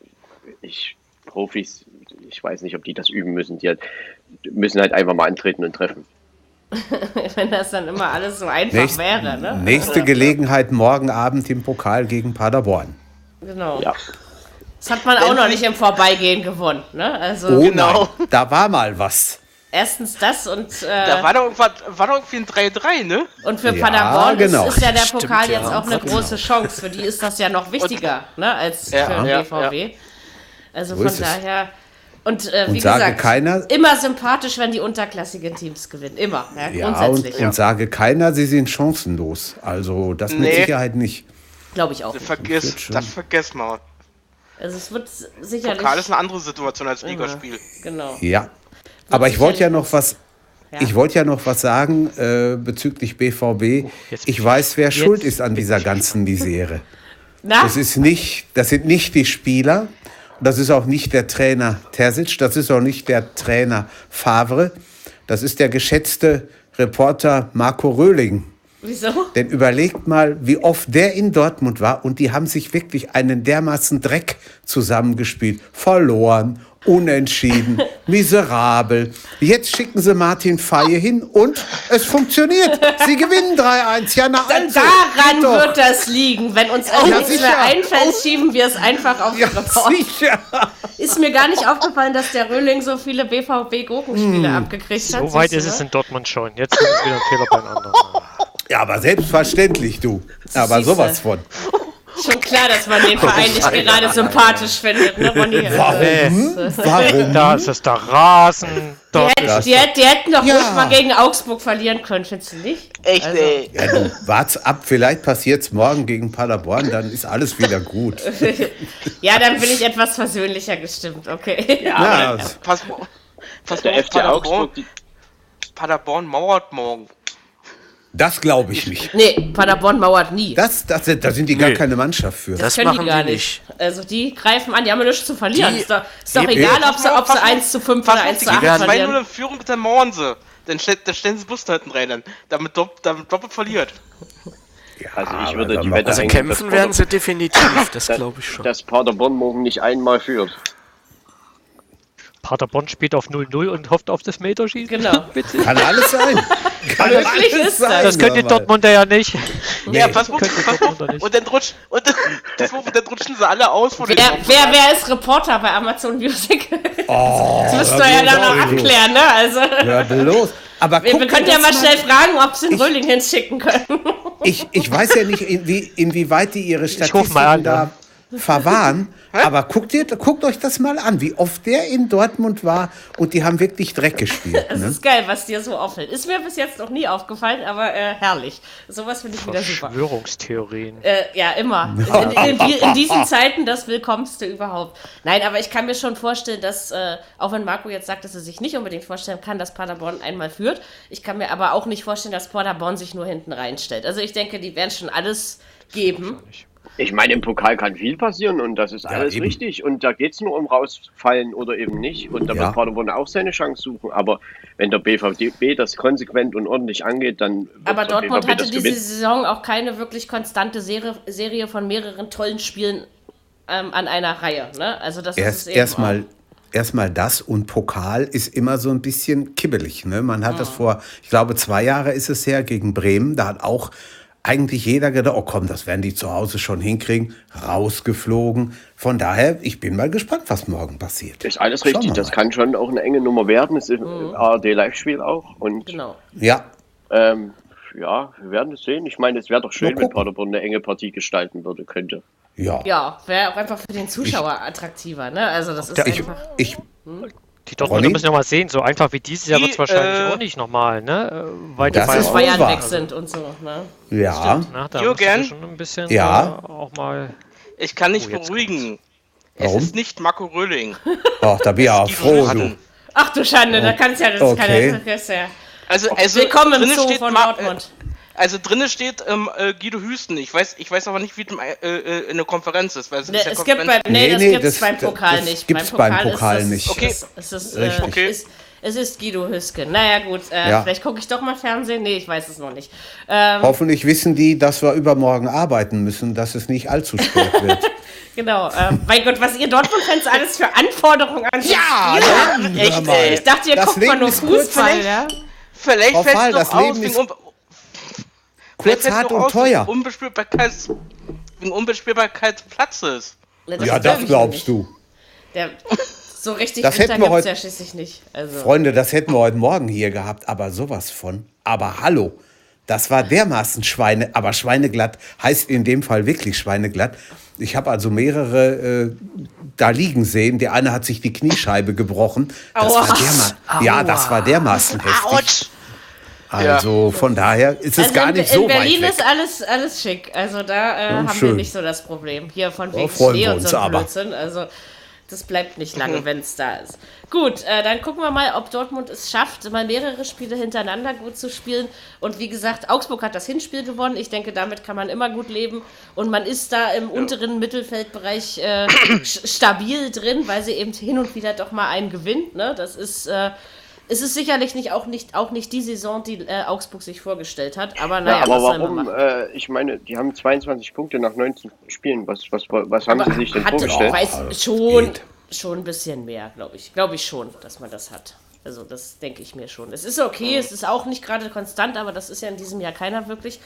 D: ich, Profis, ich weiß nicht, ob die das üben müssen. Die halt, müssen halt einfach mal antreten und treffen.
B: wenn das dann immer alles so einfach
C: Nächst-
B: wäre, ne?
C: Nächste Gelegenheit morgen Abend im Pokal gegen Paderborn.
B: Genau.
D: Ja.
B: Das hat man auch noch nicht im Vorbeigehen gewonnen, ne? Also,
C: Oh
F: Genau.
C: nein, da war mal was.
B: erstens das und,
F: Da
B: äh,
F: war doch, irgendwas, war doch irgendwie ein 3-3, ne?
B: und für
C: Ja,
B: Paderborn
C: genau.
B: ist, ist ja der
G: Stimmt,
B: Pokal
G: ja.
B: jetzt auch eine große Chance. Für die ist das ja noch wichtiger, ne? Als
F: Ja,
B: für den
F: ja,
B: BVB. Also
C: So
B: von daher. Und äh, wie
C: Und sage
B: gesagt,
C: keiner-
B: immer sympathisch, wenn die unterklassigen Teams gewinnen. Immer, ja,
C: Ja, und,
B: grundsätzlich.
C: und sage keiner, sie sind chancenlos. Also das mit
F: Nee.
C: Sicherheit nicht.
B: Glaube ich auch.
F: Das vergiss, das vergiss mal.
B: Also es wird sicherlich.
F: Pokal ist eine andere Situation als Ligaspiel.
B: Genau.
C: Ja. Aber ich wollte ja noch was.
B: Ja.
C: Ich wollte ja noch was sagen äh, bezüglich BVB.
E: jetzt-
C: Ich weiß, wer schuld ist an dieser ganzen Misere.
B: Na?
C: Das ist nicht, das sind nicht die Spieler. Das ist auch nicht der Trainer Terzic. Das ist auch nicht der Trainer Favre. Das ist der geschätzte Reporter Marco Röhling.
B: Wieso?
C: Denn überlegt mal, wie oft der in Dortmund war und die haben sich wirklich einen dermaßen Dreck zusammengespielt. Verloren, unentschieden, miserabel. Jetzt schicken sie Martin Faye hin und es funktioniert. Sie gewinnen 3-1. Ja, na also.
B: Daran wird das liegen. Wenn uns
C: Ja,
B: nichts
C: sicher.
B: mehr einfällt, schieben wir es einfach auf
C: Ja,
B: den Report.
C: sicher.
B: Ist mir gar nicht aufgefallen, dass der Röhling so viele BVB-Gurkenspiele
C: Hm.
B: abgekriegt hat.
E: So weit ist es
B: ne?
E: in Dortmund schon. Jetzt kommt wieder ein Fehler beim anderen.
C: Ja, aber selbstverständlich, du. Aber
B: Siehste.
C: sowas von.
B: Schon klar, dass man den Verein nicht gerade sympathisch findet, ne, Ronny?
C: Warum? Warum?
E: Da ist es der Rasen.
B: Die, hätten, die, hätten- die hätten doch
C: Ja.
B: ruhig mal gegen Augsburg verlieren können, findest du nicht?
F: Echt,
B: Also-
F: ey.
C: Ja, du, wart's ab, vielleicht passiert's morgen gegen Paderborn, dann ist alles wieder gut.
B: Ja, dann bin ich etwas versöhnlicher gestimmt, okay.
C: Ja,
F: Pass mal, pass
D: Der
F: auf,
D: FC
F: Paderborn,
D: Augsburg, die,
F: Paderborn mauert morgen.
C: Das glaube ich nicht.
B: Nee, Paderborn mauert nie.
C: Das, das, da sind die gar keine Mannschaft für.
G: Das
B: können
G: machen
B: die gar
G: die
B: nicht. Also die greifen an, die haben ja nichts zu verlieren.
G: Die-
B: ist doch, ist doch egal, ob sie, ob sie
F: Pass auf,
B: 1 zu 5
F: Pass
B: oder
F: auf,
B: 1
F: die
B: zu
F: gehen
B: 8
F: 2-0
B: verlieren.
F: in Führung, dann mauern sie. Dann, stell, dann stellen sie Bus da hinten rein, damit, dopp, damit doppelt verliert.
D: also ich würde
C: dann
D: die Wette
G: Also kämpfen werden sie definitiv, das glaube ich schon.
D: dass Paderborn morgen nicht einmal führt.
E: Paderborn spielt auf 0-0 und hofft auf das Meterschießen.
B: Genau.
C: Kann alles sein. Kann
B: Möglich ist das.
E: Das könnte Dortmunder ja nicht.
F: Ja, pass auf, pass auf. Und dann, rutsch, und, und dann rutschen sie alle aus von den
B: Wer, wer, wer ist Reporter bei Amazon Music?
C: Oh,
B: das müsst ihr ja dann noch abklären, ne? Also,
C: Hör bloß. Aber
B: wir, wir können ja mal schnell fragen, ob sie den Röhling hinschicken können.
C: Ich, ich weiß ja nicht, inwie, inwieweit die ihre Statistiken
E: mal an,
C: da verwahren. aber guckt, ihr, guckt euch das mal an, wie oft der in Dortmund war und die haben wirklich Dreck gespielt.
B: Das
C: Ne?
B: ist geil, was dir so auffällt. Ist mir bis jetzt noch nie aufgefallen, aber äh, herrlich. Sowas finde ich wieder super.
E: Verschwörungstheorien.
B: Äh, ja, immer. In, in, in, in diesen Zeiten das Willkommenste überhaupt. Nein, aber ich kann mir schon vorstellen, dass, äh, auch wenn Marco jetzt sagt, dass er sich nicht unbedingt vorstellen kann, dass Paderborn einmal führt, ich kann mir aber auch nicht vorstellen, dass Paderborn sich nur hinten reinstellt. Also ich denke, die werden schon alles geben.
D: Ich meine, im Pokal kann viel passieren und das ist
C: Ja,
D: alles
C: eben.
D: richtig. Und da geht es nur um rausfallen oder eben nicht. Und da
C: Ja.
D: wird Paderborn auch seine Chance suchen. Aber wenn der BVB das konsequent und ordentlich angeht, dann wird
B: Aber
D: der
B: Dortmund
D: BVB
B: hatte
D: das
B: diese
D: gewinnen.
B: Saison auch keine wirklich konstante Serie, Serie von mehreren tollen Spielen ähm, an einer Reihe. Ne? Also das ist
C: Erst
B: eben
C: erstmal erstmal das und Pokal ist immer so ein bisschen kibbelig. Ne? Man hat das vor, ich glaube, zwei Jahre ist es her gegen Bremen. Da hat auch eigentlich jeder gedacht, oh komm, das werden die zu Hause schon hinkriegen. Rausgeflogen. Von daher, ich bin mal gespannt, was morgen passiert.
D: Ist alles
C: Schauen
D: richtig. Das kann schon auch eine enge Nummer werden. Es ist ein ARD-Live-Spiel auch. Und
B: Genau.
C: Ja,
D: ähm, ja, wir werden es sehen. Ich meine, es wäre doch schön, wenn. Paderborn eine enge Partie gestalten würde, könnte.
C: ja.
B: Ja, wäre auch einfach für den Zuschauer attraktiver. Ne? Also das ist
C: Ich,
B: einfach...
C: ich,
E: Die Dortmunder
C: Ronny?
E: müssen ja mal sehen, so einfach wie dieses Jahr wird es wahrscheinlich
F: äh,
E: auch nicht nochmal, ne? Äh, Weil
C: Das
E: die
C: wahr.
B: weg sind und so. Ne?
C: ja.
E: Na, da
F: Jürgen?
E: schon ein bisschen
C: Ja?
E: äh, auch mal.
F: Ich kann nicht
E: Oh,
F: beruhigen.
C: Warum?
F: Es ist nicht Marco Röhling.
C: Ach, da bin ich auch froh, du.
B: Ach du Schande, da kannst ja das
C: Okay.
B: keine... Das ist ja
F: Also, also
B: Willkommen im Zoo
F: steht
B: von
F: Ma-
B: Dortmund.
F: Also drinnen steht ähm, äh, Guido Hüsten. Ich weiß, ich weiß aber nicht, wie es im, äh, äh, in der Konferenz ist. Weil es
B: Ne,
F: ist ja
B: es gibt bei, nee,
C: Nee,
B: das
C: nee,
B: gibt's
C: das-
B: beim Pokal
C: das
B: nicht.
C: gibt's beim Pokal
B: ist es,
C: nicht.
F: Okay.
B: Es, es, ist, äh,
C: Richtig.
F: Okay.
B: ist, es ist Guido Hüsken. Naja, gut, äh,
C: Ja.
B: vielleicht gucke ich doch mal Fernsehen. Nee, ich weiß es noch nicht. Ähm,
C: Hoffentlich wissen die, dass wir übermorgen arbeiten müssen, dass es nicht allzu spät wird.
B: genau. Ähm, mein Gott, was ihr Dortmund-Fans alles für Anforderungen an
C: Ja, ja,
B: Echt,
C: mal.
B: ey. Ich dachte, ihr
C: Das
B: guckt mal
C: Leben
B: nur
C: ist kurz,
B: Fußball,
F: vielleicht-
B: ja?
F: Vielleicht fällt es doch
C: das
F: aus
C: Leben ist
F: Un
C: kurz,
F: fällt's
C: hart
F: doch
C: und
F: aus
C: teuer.
F: wegen Unbespielbarkeit, wegen Unbespielbarkeit des Platzes.
C: Ja, das glaubst du.
B: Der, so richtig
C: Das hätten wir heute-
B: ja schließlich nicht. Also.
C: Freunde, das hätten wir heute Morgen hier gehabt, aber sowas von. Aber hallo, das war dermaßen Schweine, aber Schweineglatt heißt in dem Fall wirklich Schweineglatt. Ich habe also mehrere äh, da liegen sehen. Der eine hat sich die Kniescheibe gebrochen. Das
B: Aua.
C: war derma ja, das war dermaßen heftig.
F: Autsch!
C: Also von daher ist es
B: Also
C: gar
B: in,
C: nicht
B: in
C: so
B: Berlin
C: weit
B: ist alles, alles schick. Also da äh, haben wir
C: schön.
B: nicht so das Problem. Hier von wegen
C: freuen
B: Schnee
C: wir
B: und so ein. Blödsinn. Also das bleibt nicht lange, wenn es da ist. Gut, äh, dann gucken wir mal, ob Dortmund es schafft, mal mehrere Spiele hintereinander gut zu spielen. Und wie gesagt, Augsburg hat das Hinspiel gewonnen. Ich denke, damit kann man immer gut leben. Und man ist da im ja. unteren Mittelfeldbereich äh, stabil drin, weil sie eben hin und wieder doch mal einen gewinnt. Ne? Das ist. Äh, es ist sicherlich nicht auch nicht auch nicht die Saison, die äh, Augsburg sich vorgestellt hat, aber naja,
D: ja, aber warum? Äh, ich meine, die haben 22 Punkte nach 19 Spielen. Was, was, was haben aber sie sich denn hatte, vorgestellt?
B: Weiß, schon, schon ein bisschen mehr, glaube ich. Glaube ich schon, dass man das hat. Also das denke ich mir schon. Es ist okay, mhm. es ist auch nicht gerade konstant, aber das ist ja in diesem Jahr keiner wirklich.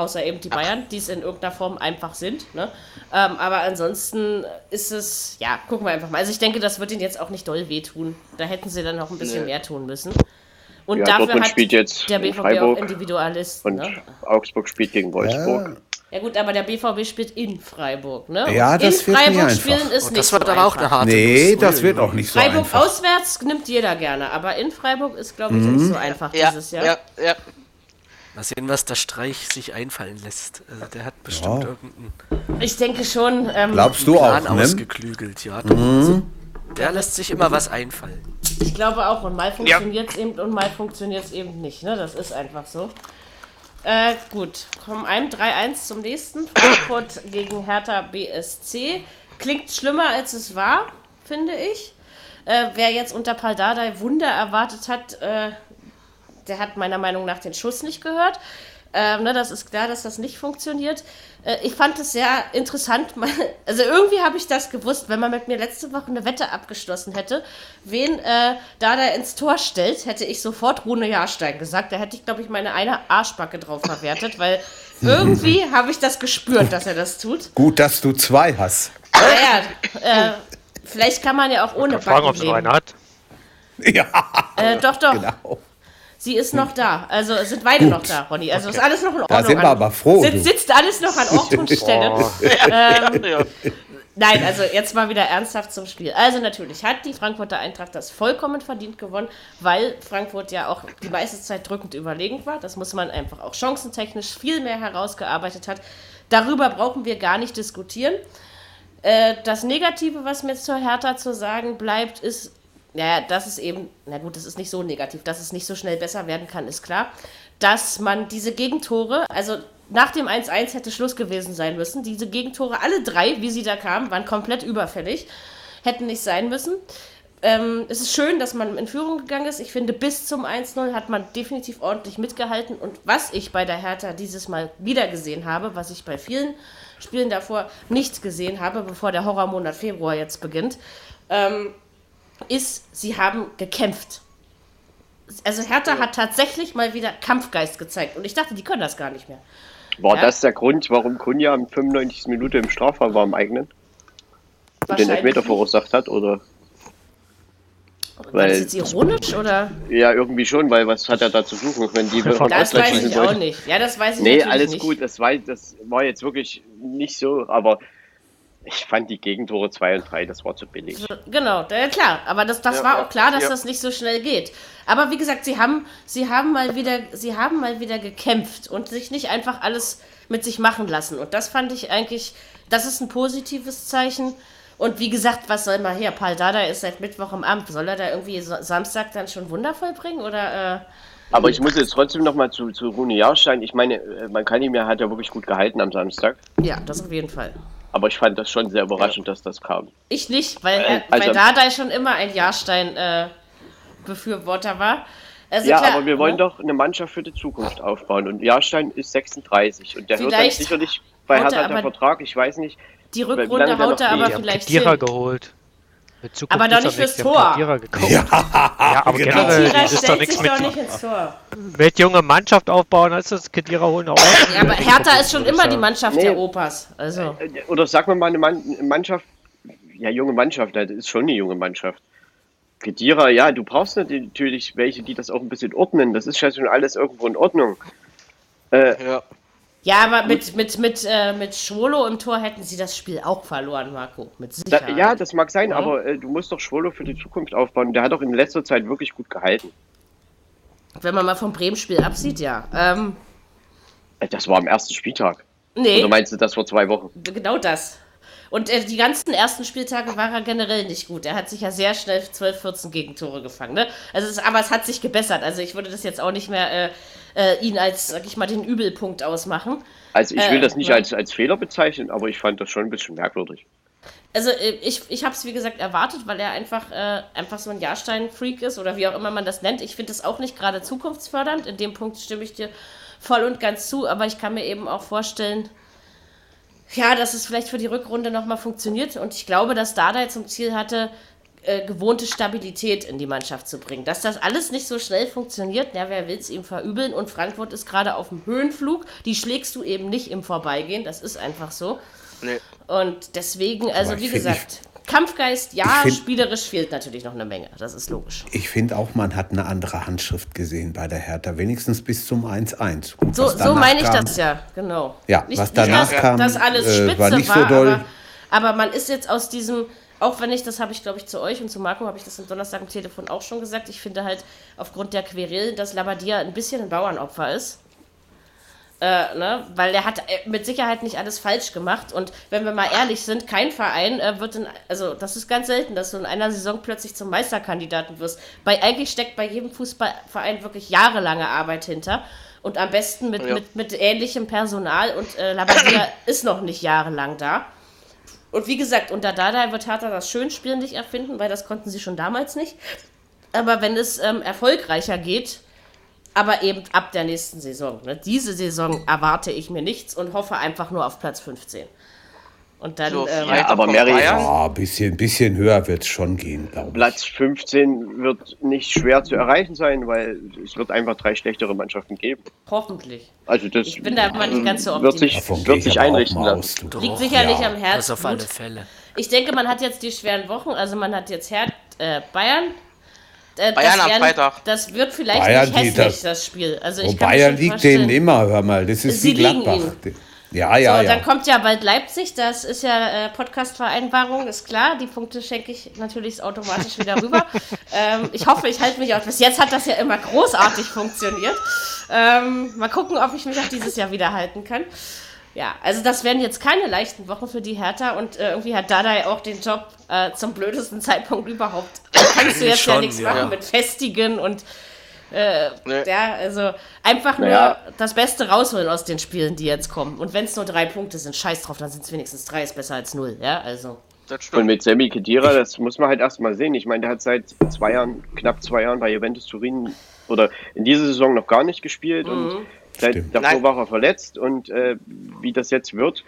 B: Außer eben die Bayern, die es in irgendeiner Form einfach sind. Ne? Ähm, aber ansonsten ist es, ja, gucken wir einfach mal. Also ich denke, das wird ihnen jetzt auch nicht doll wehtun. Da hätten sie dann noch ein bisschen nee. mehr tun müssen. Und ja, dafür Dortmund hat
D: spielt jetzt
B: der BVB Freiburg auch Individualist.
D: Und ne? Augsburg spielt gegen Wolfsburg. Ja.
B: Ja gut, aber der BVB spielt in Freiburg, ne?
C: Ja, das in wird Freiburg nicht spielen
B: einfach. ist
G: oh,
B: nicht
G: Das wird so aber auch eine harte
C: Nee, das wird auch nicht so
B: Freiburg
C: einfach.
B: auswärts nimmt jeder gerne, aber in Freiburg ist, glaube ich, mhm. nicht so einfach ja, dieses Jahr. Ja, ja.
G: Mal sehen, was der Streich sich einfallen lässt. Also der hat bestimmt ja. irgendeinen.
B: Ich denke schon.
C: Ähm, Glaubst du Plan auch,
G: ne? ausgeklügelt, ja. Mhm. Der lässt sich immer was einfallen.
B: Ich glaube auch. Und mal funktioniert es ja. eben und mal funktioniert es eben nicht. Ne? Das ist einfach so. Äh, gut, kommen einem 3-1 zum nächsten. Frankfurt gegen Hertha BSC. Klingt schlimmer, als es war, finde ich. Äh, wer jetzt unter Paldadei Wunder erwartet hat, äh, der hat meiner Meinung nach den Schuss nicht gehört. Ähm, ne, das ist klar, dass das nicht funktioniert. Äh, ich fand es sehr interessant. Also irgendwie habe ich das gewusst, wenn man mit mir letzte Woche eine Wette abgeschlossen hätte, wen äh, Dada ins Tor stellt, hätte ich sofort Rune Jahrstein gesagt. Da hätte ich, glaube ich, meine eine Arschbacke drauf verwertet, weil irgendwie habe ich das gespürt, dass er das tut.
C: Gut, dass du zwei hast.
B: Naja, äh, vielleicht kann man ja auch ohne Backen fragen, ob
E: es einen hat.
C: Ja.
B: Äh, doch, doch. Genau. Sie ist noch da. Also sind beide Gut. noch da, Ronny. Also okay. ist alles noch in Ordnung.
C: Da sind wir aber froh.
B: Sitzt, sitzt alles noch an Ort und Stelle. Oh. ähm, ja. Nein, also jetzt mal wieder ernsthaft zum Spiel. Also natürlich hat die Frankfurter Eintracht das vollkommen verdient gewonnen, weil Frankfurt ja auch die meiste Zeit drückend überlegen war. Das muss man einfach auch chancentechnisch viel mehr herausgearbeitet hat. Darüber brauchen wir gar nicht diskutieren. Äh, das Negative, was mir zur Hertha zu sagen bleibt, ist naja, das ist eben, na gut, das ist nicht so negativ, dass es nicht so schnell besser werden kann, ist klar. Dass man diese Gegentore, also nach dem 1-1 hätte Schluss gewesen sein müssen. Diese Gegentore, alle drei, wie sie da kamen, waren komplett überfällig. Hätten nicht sein müssen. Ähm, es ist schön, dass man in Führung gegangen ist. Ich finde, bis zum 1-0 hat man definitiv ordentlich mitgehalten. Und was ich bei der Hertha dieses Mal wieder gesehen habe, was ich bei vielen Spielen davor nicht gesehen habe, bevor der Horrormonat Februar jetzt beginnt, ähm, ist, sie haben gekämpft. Also Hertha hat tatsächlich mal wieder Kampfgeist gezeigt. Und ich dachte, die können das gar nicht mehr.
D: War ja? das der Grund, warum Kunja in 95. Minute im Strafraum war im eigenen? Und den Elfmeter verursacht hat, oder?
B: War das jetzt ironisch, oder?
D: Ja, irgendwie schon, weil was hat er da zu suchen, wenn die
B: Das weiß ich auch nicht. Ja, das weiß ich
D: nee, alles nicht. gut, das war, das war jetzt wirklich nicht so, aber ich fand die Gegentore 2 und 3, das war zu billig.
B: Genau, ja, klar. Aber das, das ja, war auch klar, dass ja. das nicht so schnell geht. Aber wie gesagt, sie haben, sie, haben mal wieder, sie haben mal wieder gekämpft und sich nicht einfach alles mit sich machen lassen. Und das fand ich eigentlich, das ist ein positives Zeichen. Und wie gesagt, was soll man her? Paul Dada ist seit Mittwoch im Amt. Soll er da irgendwie Samstag dann schon wundervoll bringen? Oder, äh,
D: aber ich muss jetzt trotzdem nochmal zu, zu Rune Jahrstein. Ich meine, äh, man kann ihm ja, hat ja wirklich gut gehalten am Samstag.
B: Ja, das auf jeden Fall.
D: Aber ich fand das schon sehr überraschend, dass das kam.
B: Ich nicht, weil, äh, also, weil Dardai schon immer ein Jahrstein-Befürworter äh, war.
D: Also ja, klar, aber wir wollen ne? doch eine Mannschaft für die Zukunft aufbauen. Und Jahrstein ist 36 und der vielleicht hört dann sicherlich bei hat der Vertrag, ich weiß nicht.
B: Die Rückrunde haut er aber vielleicht
E: hin. geholt.
B: Aber doch nicht fürs Tor. Ja,
E: ja, aber genau. generell ist doch nichts mit. Mit junge Mannschaft aufbauen, als das Kedira holen auch.
B: Ja, aber Hertha ist schon immer die Mannschaft nee. der Opas. Also.
D: Äh, oder sag mal eine Mannschaft, ja, junge Mannschaft, das ist schon eine junge Mannschaft. Kedira, ja, du brauchst natürlich welche, die das auch ein bisschen ordnen. Das ist ja schon alles irgendwo in Ordnung.
B: Äh, ja. Ja, aber mit, mit, mit, äh, mit Schwolo im Tor hätten sie das Spiel auch verloren, Marco. Mit Sicherheit.
D: Da, ja, das mag sein, ja. aber äh, du musst doch Schwolo für die Zukunft aufbauen. Der hat doch in letzter Zeit wirklich gut gehalten.
B: Wenn man mal vom Bremen-Spiel absieht, ja. Ähm,
D: äh, das war am ersten Spieltag. Nee. Oder meinst du das vor zwei Wochen?
B: Genau das. Und äh, die ganzen ersten Spieltage war er generell nicht gut. Er hat sich ja sehr schnell 12, 14 Gegentore gefangen. Ne? Also es, aber es hat sich gebessert. Also ich würde das jetzt auch nicht mehr äh, äh, ihn als, sag ich mal, den Übelpunkt ausmachen.
D: Also ich will äh, das nicht als, als Fehler bezeichnen, aber ich fand das schon ein bisschen merkwürdig.
B: Also äh, ich, ich habe es wie gesagt erwartet, weil er einfach, äh, einfach so ein Jahrstein-Freak ist oder wie auch immer man das nennt. Ich finde das auch nicht gerade zukunftsfördernd. In dem Punkt stimme ich dir voll und ganz zu, aber ich kann mir eben auch vorstellen, ja, dass es vielleicht für die Rückrunde nochmal funktioniert. Und ich glaube, dass Dardai zum Ziel hatte, äh, gewohnte Stabilität in die Mannschaft zu bringen. Dass das alles nicht so schnell funktioniert, na, wer will es ihm verübeln? Und Frankfurt ist gerade auf dem Höhenflug. Die schlägst du eben nicht im Vorbeigehen. Das ist einfach so. Nee. Und deswegen, also wie gesagt, Kampfgeist, ja, find, spielerisch fehlt natürlich noch eine Menge. Das ist logisch.
C: Ich finde auch, man hat eine andere Handschrift gesehen bei der Hertha, wenigstens bis zum 1-1.
B: So, so meine ich kam, das ja, genau.
C: Ja, nicht, was danach nicht, dass, kam,
B: dass alles äh, spitze war, nicht so doll. Aber, aber man ist jetzt aus diesem, auch wenn ich, das habe ich glaube ich zu euch und zu Marco, habe ich das am Donnerstag am Telefon auch schon gesagt, ich finde halt aufgrund der Querelen, dass Labadia ein bisschen ein Bauernopfer ist. Äh, ne? Weil der hat äh, mit Sicherheit nicht alles falsch gemacht. Und wenn wir mal ehrlich sind, kein Verein äh, wird in, also das ist ganz selten, dass du in einer Saison plötzlich zum Meisterkandidaten wirst. Bei, eigentlich steckt bei jedem Fußballverein wirklich jahrelange Arbeit hinter. Und am besten mit, ja. mit, mit ähnlichem Personal. Und äh, Labadia ist noch nicht jahrelang da. Und wie gesagt, unter Dada wird Hertha das Schönspielen nicht erfinden, weil das konnten sie schon damals nicht. Aber wenn es ähm, erfolgreicher geht, aber eben ab der nächsten Saison. Ne? Diese Saison erwarte ich mir nichts und hoffe einfach nur auf Platz 15. Und dann. So,
D: ähm, ja, aber Mary.
C: Ja, ein bisschen, bisschen höher wird es schon gehen,
D: glaube ich. Platz 15 wird nicht schwer zu erreichen sein, weil es wird einfach drei schlechtere Mannschaften geben.
B: Hoffentlich.
D: Also das
B: ich bin da mal nicht ganz so
D: optimistisch. Wird sich, wird sich einrichten lassen.
B: Liegt sicherlich ja. am Herzen.
G: Das auf alle Fälle.
B: Ich denke, man hat jetzt die schweren Wochen. Also man hat jetzt Her äh, Bayern,
F: äh, Bayern am Freitag.
B: Das wird vielleicht Bayern nicht hässlich, das, das Spiel. Also ich
C: Bayern liegt denen immer, hör mal. Das ist
B: Sie
C: wie Gladbach. Ja, ja,
B: so,
C: ja.
B: Dann kommt ja bald Leipzig, das ist ja äh, Podcast-Vereinbarung, ist klar. Die Punkte schenke ich natürlich automatisch wieder rüber. ähm, ich hoffe, ich halte mich auch. Bis jetzt hat das ja immer großartig funktioniert. Ähm, mal gucken, ob ich mich auch dieses Jahr wieder halten kann. Ja, also das werden jetzt keine leichten Wochen für die Hertha und äh, irgendwie hat Dada auch den Job äh, zum blödesten Zeitpunkt überhaupt. Da kannst du jetzt Schon, ja nichts machen ja. mit Festigen und äh, nee. ja, also einfach nur naja. das Beste rausholen aus den Spielen, die jetzt kommen. Und wenn es nur drei Punkte sind, scheiß drauf, dann sind es wenigstens drei, ist besser als null, ja, also.
D: Und mit Sammy Kedira, das muss man halt erstmal sehen. Ich meine, der hat seit zwei Jahren, knapp zwei Jahren bei Juventus Turin oder in dieser Saison noch gar nicht gespielt mhm. und Seit davor Nein. war er verletzt und äh, wie das jetzt wird,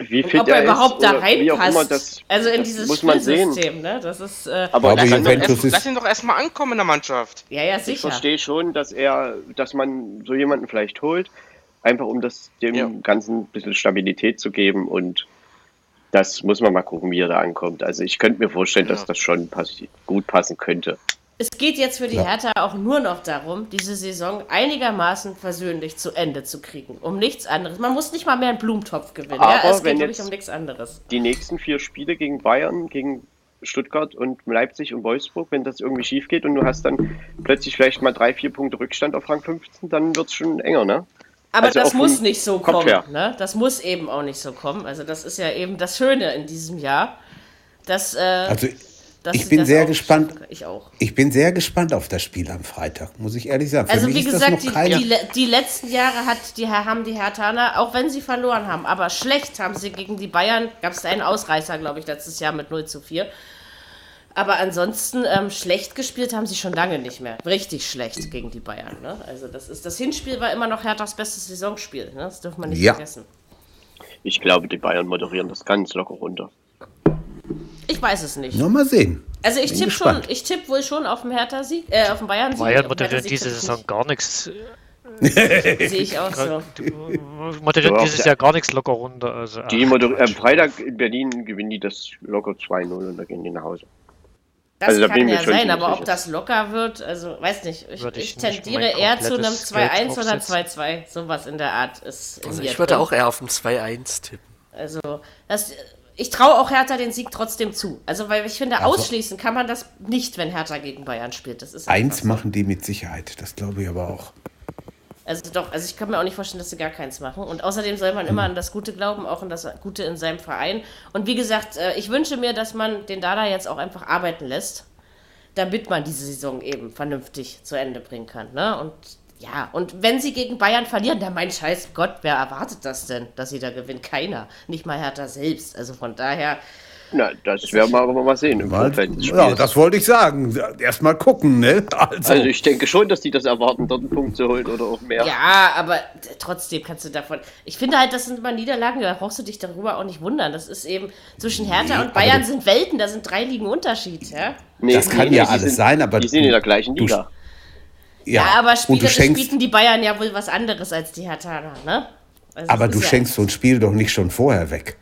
D: wie fit
B: ob er, er
D: überhaupt
B: ist, da reinpasst. Das, also in dieses muss man sehen. Ne? Das ist, äh,
F: aber lass ihn, erst, lass ihn, doch erstmal ankommen in der Mannschaft.
B: Ja, ja, sicher.
D: Ich verstehe schon, dass er, dass man so jemanden vielleicht holt, einfach um das dem ja. Ganzen ein bisschen Stabilität zu geben und das muss man mal gucken, wie er da ankommt. Also ich könnte mir vorstellen, ja. dass das schon pass gut passen könnte.
B: Es geht jetzt für die ja. Hertha auch nur noch darum, diese Saison einigermaßen versöhnlich zu Ende zu kriegen. Um nichts anderes. Man muss nicht mal mehr einen Blumentopf gewinnen. Aber ja, es geht wirklich um nichts anderes.
D: Die nächsten vier Spiele gegen Bayern, gegen Stuttgart und Leipzig und Wolfsburg, wenn das irgendwie schief geht und du hast dann plötzlich vielleicht mal drei, vier Punkte Rückstand auf Rang 15, dann wird es schon enger, ne?
B: Aber also das muss nicht so kommen. Ne? Das muss eben auch nicht so kommen. Also das ist ja eben das Schöne in diesem Jahr. Dass, äh,
C: also das ich bin sehr gespannt.
B: Ich auch.
C: Ich bin sehr gespannt auf das Spiel am Freitag, muss ich ehrlich sagen.
B: Für also wie gesagt, die, die, die, letzten Jahre hat die, haben die Hertaner, auch wenn sie verloren haben, aber schlecht haben sie gegen die Bayern, gab es einen Ausreißer, glaube ich, letztes Jahr mit 0 zu 4. Aber ansonsten ähm, schlecht gespielt haben sie schon lange nicht mehr. Richtig schlecht gegen die Bayern. Ne? Also das ist das Hinspiel war immer noch Herthas bestes Saisonspiel. Ne? Das dürfen wir nicht ja. vergessen.
D: Ich glaube, die Bayern moderieren das ganz locker runter.
B: Ich weiß es nicht.
C: Nur mal sehen.
B: Also ich tippe schon, ich tippe wohl schon auf den Hertha-Sieg, äh, auf den Bayern-Sieg.
E: Bayern moderiert diese Saison gar nichts.
B: Sehe ich auch so.
E: Moderiert dieses Jahr gar nichts locker runter. Also,
D: die am Freitag in Berlin gewinnen die das locker 2-0 und dann gehen die nach Hause.
B: Das also, kann ja sein, aber ob das locker wird, also weiß nicht. Ich, ich, ich tendiere eher zu einem 2-1 oder 2-2. Sowas in der Art ist.
G: Also ich würde auch eher auf ein 2-1 tippen.
B: Also, das, ich traue auch Hertha den Sieg trotzdem zu. Also, weil ich finde, also, ausschließen kann man das nicht, wenn Hertha gegen Bayern spielt. Das ist
C: eins so. machen die mit Sicherheit, das glaube ich aber auch.
B: Also doch, also ich kann mir auch nicht vorstellen, dass sie gar keins machen. Und außerdem soll man immer an das Gute glauben, auch an das Gute in seinem Verein. Und wie gesagt, äh, ich wünsche mir, dass man den Dada jetzt auch einfach arbeiten lässt, damit man diese Saison eben vernünftig zu Ende bringen kann. Ne? Und ja, und wenn sie gegen Bayern verlieren, dann mein scheiß Gott, wer erwartet das denn, dass sie da gewinnen? Keiner. Nicht mal Hertha selbst. Also von daher
D: na, das werden wir aber mal sehen im
C: Vorfeld des Ja, das wollte ich sagen. Erstmal gucken, ne?
D: Also. also. ich denke schon, dass die das erwarten, dort einen Punkt zu holen oder auch mehr.
B: Ja, aber trotzdem kannst du davon. Ich finde halt, das sind immer Niederlagen, da brauchst du dich darüber auch nicht wundern. Das ist eben zwischen Hertha nee, und Bayern sind Welten, da sind drei Ligen Unterschied, ja?
C: Nee, das kann nee, ja alles
D: sind,
C: sein, aber.
D: Die sind in der gleichen Liga.
B: Ja, ja, aber spielerisch bieten die Bayern ja wohl was anderes als die Hertha, ne?
C: Also aber du schenkst so ein Spiel doch nicht schon vorher weg.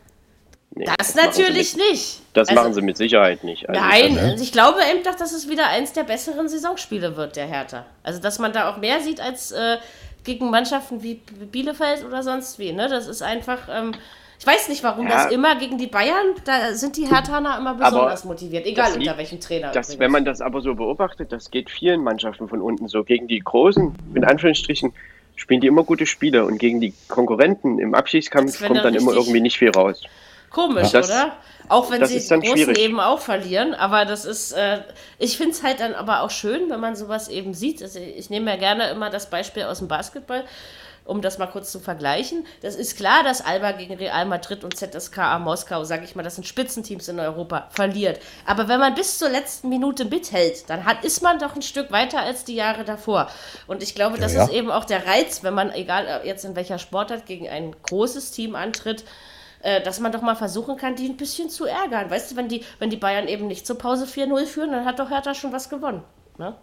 B: Nee, das, das natürlich
D: mit,
B: nicht.
D: Das also, machen sie mit Sicherheit nicht.
B: Also nein, ne? ich glaube eben doch, dass es wieder eins der besseren Saisonspiele wird, der Hertha. Also, dass man da auch mehr sieht als äh, gegen Mannschaften wie Bielefeld oder sonst wie. Ne? Das ist einfach. Ähm, ich weiß nicht, warum ja. das immer gegen die Bayern, da sind die Herthaner immer besonders aber motiviert, egal unter liegt, welchem Trainer.
D: Das, wenn man das aber so beobachtet, das geht vielen Mannschaften von unten so. Gegen die Großen, in Anführungsstrichen, spielen die immer gute Spiele und gegen die Konkurrenten im Abschiedskampf kommt dann immer irgendwie nicht viel raus.
B: Komisch, das, oder? Auch wenn sie die Großen eben auch verlieren. Aber das ist, äh, ich finde es halt dann aber auch schön, wenn man sowas eben sieht. Also ich nehme ja gerne immer das Beispiel aus dem Basketball, um das mal kurz zu vergleichen. Das ist klar, dass Alba gegen Real Madrid und ZSKA Moskau, sage ich mal, das sind Spitzenteams in Europa, verliert. Aber wenn man bis zur letzten Minute mithält, dann hat, ist man doch ein Stück weiter als die Jahre davor. Und ich glaube, das ja, ja. ist eben auch der Reiz, wenn man, egal jetzt in welcher Sportart, gegen ein großes Team antritt, äh, dass man doch mal versuchen kann, die ein bisschen zu ärgern. Weißt du, wenn die, wenn die Bayern eben nicht zur Pause 4-0 führen, dann hat doch Hertha schon was gewonnen. Ne?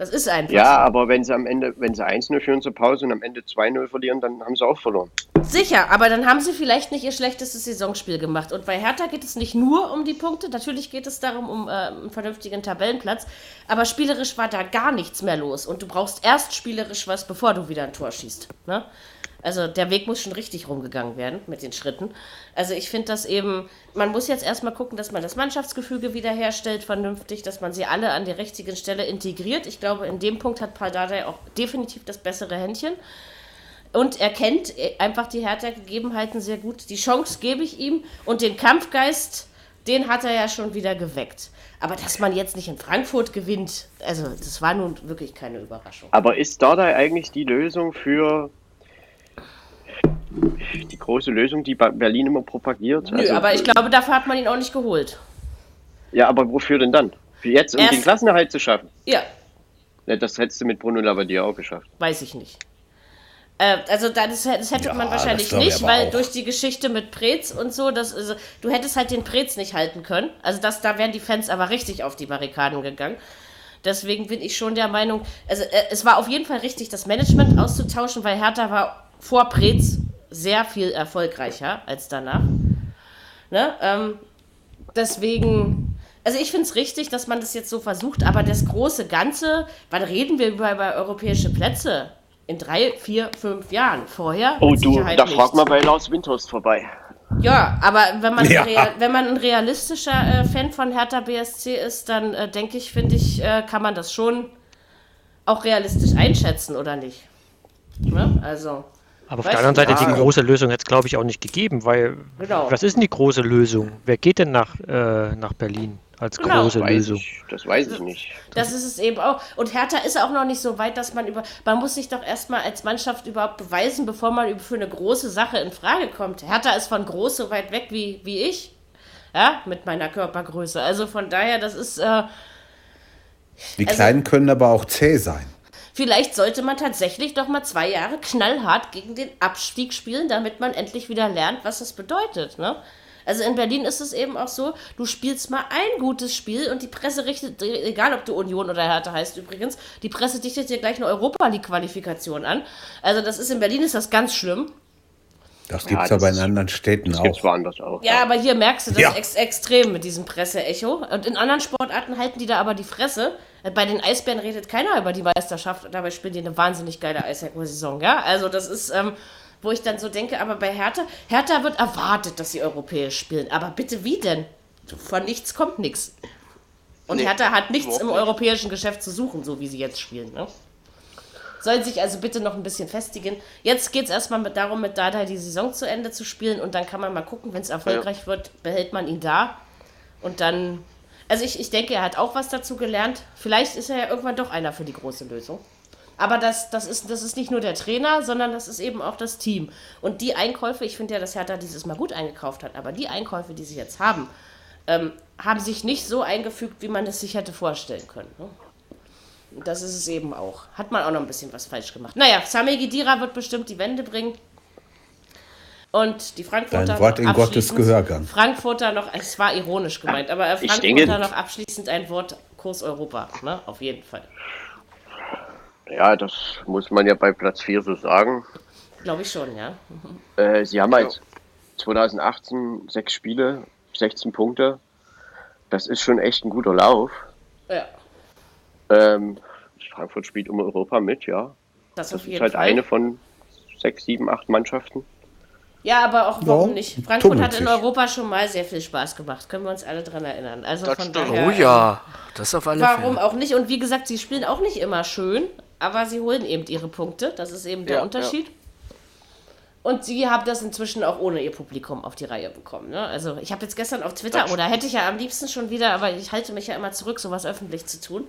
B: Das ist einfach.
D: Ja, so. aber wenn sie am Ende, wenn sie 1-0 führen zur Pause und am Ende 2-0 verlieren, dann haben sie auch verloren.
B: Sicher, aber dann haben sie vielleicht nicht ihr schlechtestes Saisonspiel gemacht. Und bei Hertha geht es nicht nur um die Punkte, natürlich geht es darum, um äh, einen vernünftigen Tabellenplatz. Aber spielerisch war da gar nichts mehr los. Und du brauchst erst spielerisch was, bevor du wieder ein Tor schießt. Ne? Also der Weg muss schon richtig rumgegangen werden mit den Schritten. Also ich finde das eben, man muss jetzt erstmal gucken, dass man das Mannschaftsgefüge wiederherstellt, vernünftig, dass man sie alle an der richtigen Stelle integriert. Ich glaube, in dem Punkt hat Paldadei auch definitiv das bessere Händchen. Und er kennt einfach die Hertha-Gegebenheiten sehr gut. Die Chance gebe ich ihm und den Kampfgeist, den hat er ja schon wieder geweckt. Aber dass man jetzt nicht in Frankfurt gewinnt, also das war nun wirklich keine Überraschung.
D: Aber ist Dardai eigentlich die Lösung für die große Lösung, die Berlin immer propagiert.
B: Nö, also, aber ich glaube, dafür hat man ihn auch nicht geholt.
D: Ja, aber wofür denn dann? Für jetzt, um Erst, den Klassenerhalt zu schaffen?
B: Ja.
D: ja. Das hättest du mit Bruno Labbadia auch geschafft.
B: Weiß ich nicht. Äh, also das, das hätte ja, man wahrscheinlich nicht, weil auch. durch die Geschichte mit Preetz und so, das, also, du hättest halt den Preetz nicht halten können. Also das, da wären die Fans aber richtig auf die Barrikaden gegangen. Deswegen bin ich schon der Meinung, also äh, es war auf jeden Fall richtig, das Management auszutauschen, weil Hertha war vor Preetz sehr viel erfolgreicher als danach. Ne? Ähm, deswegen, also ich finde es richtig, dass man das jetzt so versucht, aber das große Ganze, wann reden wir über, über europäische Plätze? In drei, vier, fünf Jahren. Vorher?
D: Oh, du, da frag mal bei Lars Windhorst vorbei.
B: Ja, aber wenn man, ja. Real, wenn man ein realistischer äh, Fan von Hertha BSC ist, dann äh, denke ich, finde ich, äh, kann man das schon auch realistisch einschätzen, oder nicht? Ne? Also.
E: Aber auf der anderen Seite, die große Lösung hätte es, glaube ich, auch nicht gegeben, weil genau. was ist denn die große Lösung? Wer geht denn nach, äh, nach Berlin als genau. große
D: das
E: Lösung?
D: Ich, das weiß ich nicht.
B: Das ist es eben auch. Und Hertha ist auch noch nicht so weit, dass man über. Man muss sich doch erstmal als Mannschaft überhaupt beweisen, bevor man für eine große Sache in Frage kommt. Hertha ist von groß so weit weg wie, wie ich. Ja, mit meiner Körpergröße. Also von daher, das ist. Äh,
C: die also, Kleinen können aber auch zäh sein.
B: Vielleicht sollte man tatsächlich doch mal zwei Jahre knallhart gegen den Abstieg spielen, damit man endlich wieder lernt, was das bedeutet. Ne? Also in Berlin ist es eben auch so, du spielst mal ein gutes Spiel und die Presse richtet, egal ob du Union oder Hertha heißt übrigens, die Presse dichtet dir gleich eine Europa League-Qualifikation an. Also das ist in Berlin ist das ganz schlimm.
C: Das gibt es ja, aber in anderen Städten das auch. Gibt's
B: woanders auch. Ja, ja, aber hier merkst du das ja. ex extrem mit diesem Presseecho. Und in anderen Sportarten halten die da aber die Fresse. Bei den Eisbären redet keiner über die Meisterschaft. Dabei spielen die eine wahnsinnig geile Eishockey-Saison. Ja, also das ist, ähm, wo ich dann so denke, aber bei Hertha, Hertha wird erwartet, dass sie europäisch spielen. Aber bitte wie denn? Von nichts kommt nichts. Und nee, Hertha hat nichts im europäischen Geschäft zu suchen, so wie sie jetzt spielen. Ne? Soll sich also bitte noch ein bisschen festigen. Jetzt geht es erstmal mit, darum, mit Dada die Saison zu Ende zu spielen und dann kann man mal gucken, wenn es erfolgreich ja. wird, behält man ihn da. Und dann, also ich, ich denke, er hat auch was dazu gelernt. Vielleicht ist er ja irgendwann doch einer für die große Lösung. Aber das, das, ist, das ist nicht nur der Trainer, sondern das ist eben auch das Team. Und die Einkäufe, ich finde ja, dass Hertha dieses Mal gut eingekauft hat, aber die Einkäufe, die sie jetzt haben, ähm, haben sich nicht so eingefügt, wie man es sich hätte vorstellen können. Ne? Das ist es eben auch. Hat man auch noch ein bisschen was falsch gemacht. Naja, Sami Gidira wird bestimmt die Wende bringen. Und die Frankfurter.
C: Dein Wort in Gottes Gehörgang.
B: Frankfurter noch, es war ironisch gemeint, aber Frankfurter noch abschließend ein Wort Kurs Europa, ne? Auf jeden Fall.
D: Ja, das muss man ja bei Platz 4 so sagen.
B: Glaube ich schon, ja.
D: Äh, sie haben halt 2018 sechs Spiele, 16 Punkte. Das ist schon echt ein guter Lauf.
B: Ja.
D: Ähm, Frankfurt spielt um Europa mit, ja.
B: Das,
D: das
B: ist
D: halt
B: Fall.
D: eine von sechs, sieben, acht Mannschaften.
B: Ja, aber auch warum ja, nicht? Frankfurt hat in Europa schon mal sehr viel Spaß gemacht. Können wir uns alle dran erinnern. Also das von daher,
G: oh ja, das auf alle
B: Warum Fälle. auch nicht? Und wie gesagt, sie spielen auch nicht immer schön, aber sie holen eben ihre Punkte. Das ist eben der ja, Unterschied. Ja. Und sie haben das inzwischen auch ohne ihr Publikum auf die Reihe bekommen. Ne? Also ich habe jetzt gestern auf Twitter, oder hätte ich ja am liebsten schon wieder, aber ich halte mich ja immer zurück, sowas öffentlich zu tun.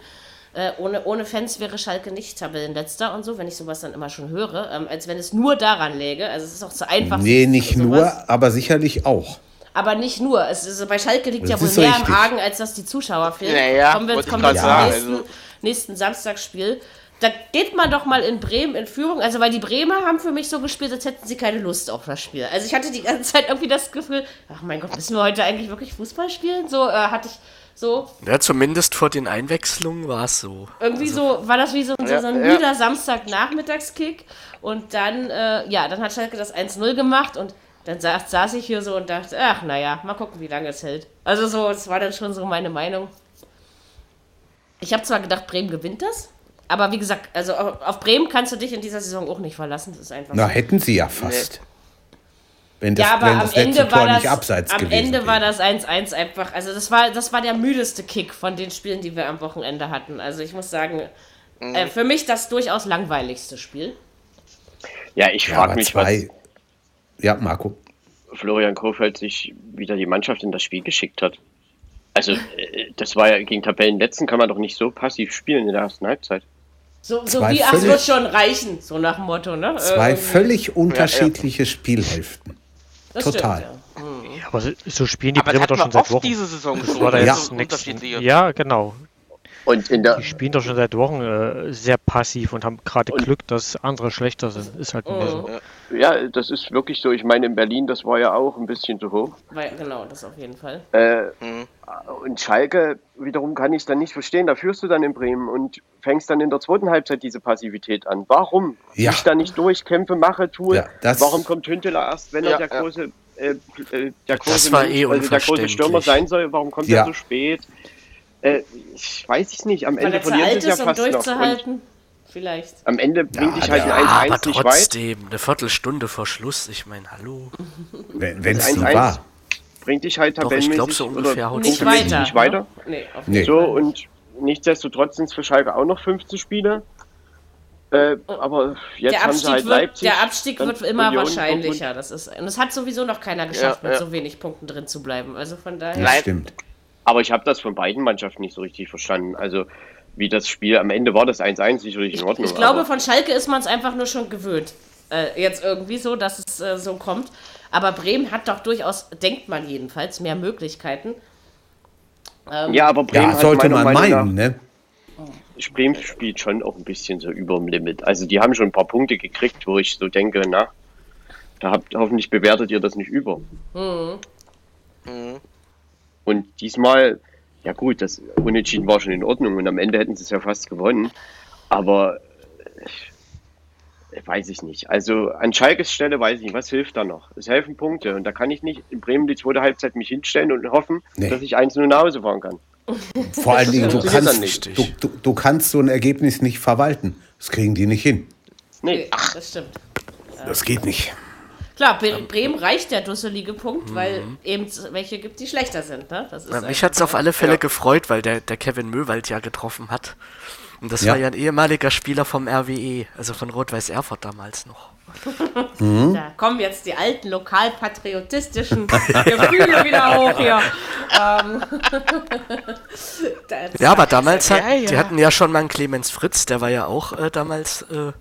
B: Äh, ohne, ohne Fans wäre Schalke nicht Tabellenletzter und so, wenn ich sowas dann immer schon höre, ähm, als wenn es nur daran läge. Also es ist auch zu einfach.
C: Nee, nicht nur, aber sicherlich auch.
B: Aber nicht nur. Es ist, bei Schalke liegt das ja wohl mehr richtig. im Argen, als dass die Zuschauer fehlen.
F: Naja,
B: kommen wir, kommen wir zum nächsten, also. nächsten Samstagsspiel da geht man doch mal in Bremen in Führung. Also, weil die Bremer haben für mich so gespielt, als hätten sie keine Lust auf das Spiel. Also, ich hatte die ganze Zeit irgendwie das Gefühl, ach mein Gott, müssen wir heute eigentlich wirklich Fußball spielen? So äh, hatte ich so.
G: Ja, zumindest vor den Einwechslungen war es so.
B: Irgendwie also, so, war das wie so, so, so ein ja, müder Samstagnachmittagskick. Und dann, äh, ja, dann hat Schalke das 1-0 gemacht und dann saß, saß ich hier so und dachte, ach naja, mal gucken, wie lange es hält. Also so, das war dann schon so meine Meinung. Ich habe zwar gedacht, Bremen gewinnt das, aber wie gesagt, also auf Bremen kannst du dich in dieser Saison auch nicht verlassen. Das ist einfach
C: Na, so. hätten sie ja fast. Nee.
B: Wenn das, ja, aber wenn das am Ende war das, abseits am Ende wäre. war das 1-1 einfach. Also das war, das war der müdeste Kick von den Spielen, die wir am Wochenende hatten. Also ich muss sagen, mhm. äh, für mich das durchaus langweiligste Spiel.
D: Ja, ich frage ja, mich,
C: zwei, was ja, Marco.
D: Florian Kofeld sich wieder die Mannschaft in das Spiel geschickt hat. Also, äh, das war ja gegen Tabellenletzten, kann man doch nicht so passiv spielen in der ersten Halbzeit.
B: So, so wie, ach, es wird schon reichen, so nach dem Motto, ne?
C: Zwei äh, völlig unterschiedliche ja, ja. Spielhälften. Das Total. Stimmt,
E: ja. Aber so spielen die Bremer doch schon seit Wochen.
F: diese Saison
E: das war da jetzt ja. ja, genau.
D: Und in der
E: die spielen doch schon seit Wochen äh, sehr passiv und haben gerade Glück, dass andere schlechter sind. Ist halt
D: mhm.
E: so.
D: Ja, das ist wirklich so. Ich meine, in Berlin, das war ja auch ein bisschen zu hoch.
B: Weil, genau, das auf jeden Fall.
D: Äh, mhm. Und Schalke, wiederum kann ich es dann nicht verstehen. Da führst du dann in Bremen und fängst dann in der zweiten Halbzeit diese Passivität an. Warum? Ja. Ich da nicht durch, kämpfe, mache, tue. Ja, Warum kommt Hünteler erst, wenn ja, er der große, äh, äh, der große,
G: eh also der große
D: Stürmer sein soll? Warum kommt er so spät? Äh, ich weiß es nicht. Am Weil Ende verlieren sie ja fast
B: noch. Vielleicht.
D: Am Ende bringt dich halt ein 1-1 nicht weit.
G: trotzdem, eine Viertelstunde vor Schluss. Ich meine, hallo.
C: Wenn es so war.
D: Bringt dich halt tabellenmäßig
G: Doch, ich so ungefähr
B: oder nicht weiter.
D: Nicht weiter. Nee, nee. So, und nichtsdestotrotz sind es für Schalke auch noch 15 Spiele. Äh, aber jetzt
B: der
D: haben sie halt
B: wird,
D: Leipzig.
B: Der Abstieg wird immer Union wahrscheinlicher. Das ist, und es hat sowieso noch keiner geschafft, ja, mit ja. so wenig Punkten drin zu bleiben. Also von daher.
C: Das stimmt.
D: Aber ich habe das von beiden Mannschaften nicht so richtig verstanden. Also wie das Spiel am Ende war, das 1-1 sicherlich in Ordnung.
B: Ich, ich glaube, von Schalke ist man es einfach nur schon gewöhnt. Äh, jetzt irgendwie so, dass es äh, so kommt. Aber Bremen hat doch durchaus, denkt man jedenfalls, mehr Möglichkeiten.
D: Ähm, ja, aber Bremen
C: ja, sollte man meinen, nach, ne?
D: Bremen spielt schon auch ein bisschen so über dem Limit. Also die haben schon ein paar Punkte gekriegt, wo ich so denke, na, da habt hoffentlich bewertet ihr das nicht über. Mhm. Mhm. Und diesmal, ja gut, das Unentschieden war schon in Ordnung und am Ende hätten sie es ja fast gewonnen. Aber äh, weiß ich nicht. Also an Schalkes Stelle weiß ich nicht, was hilft da noch? Es helfen Punkte und da kann ich nicht in Bremen die zweite Halbzeit mich hinstellen und hoffen, nee. dass ich eins nur nach Hause fahren kann.
C: Vor allen Dingen, du kannst, du, du, du, kannst so ein Ergebnis nicht verwalten. Das kriegen die nicht hin.
B: Nee, Ach, das stimmt.
C: Das geht nicht.
B: Klar, Bremen reicht der dusselige Punkt, mhm. weil eben welche gibt, die schlechter sind. Ne?
G: Ja, mich hat es auf alle Fälle ja. gefreut, weil der, der Kevin Möwald ja getroffen hat. Und das ja. war ja ein ehemaliger Spieler vom RWE, also von Rot-Weiß Erfurt damals noch.
B: Mhm. Da kommen jetzt die alten lokalpatriotistischen Gefühle wieder hoch hier. Ähm.
G: ja, aber damals hat, ja, ja. die hatten ja schon mal einen Clemens Fritz, der war ja auch äh, damals äh,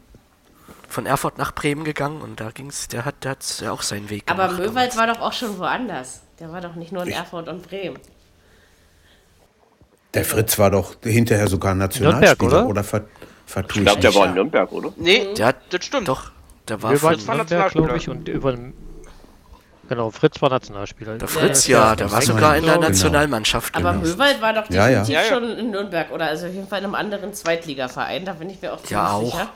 G: von Erfurt nach Bremen gegangen und da ging's, der hat, der hat ja auch seinen Weg
B: gemacht. Aber Möwald war doch auch schon woanders. Der war doch nicht nur in Erfurt und Bremen.
C: Der Fritz war doch hinterher sogar Nationalspieler, oder? oder ver,
D: vertue ich glaube, der war in Nürnberg, oder?
E: Nee, der hat, das stimmt. Doch, der war von Nürnberg, glaube ich, und über Genau, Fritz war Nationalspieler.
G: Der Fritz, ja, ja der war sogar in der genau. Nationalmannschaft.
B: Aber genau. Möwald war doch definitiv ja, ja. schon in Nürnberg oder also auf jeden Fall in einem anderen Zweitligaverein, da bin ich mir auch ziemlich
G: ja, auch. sicher.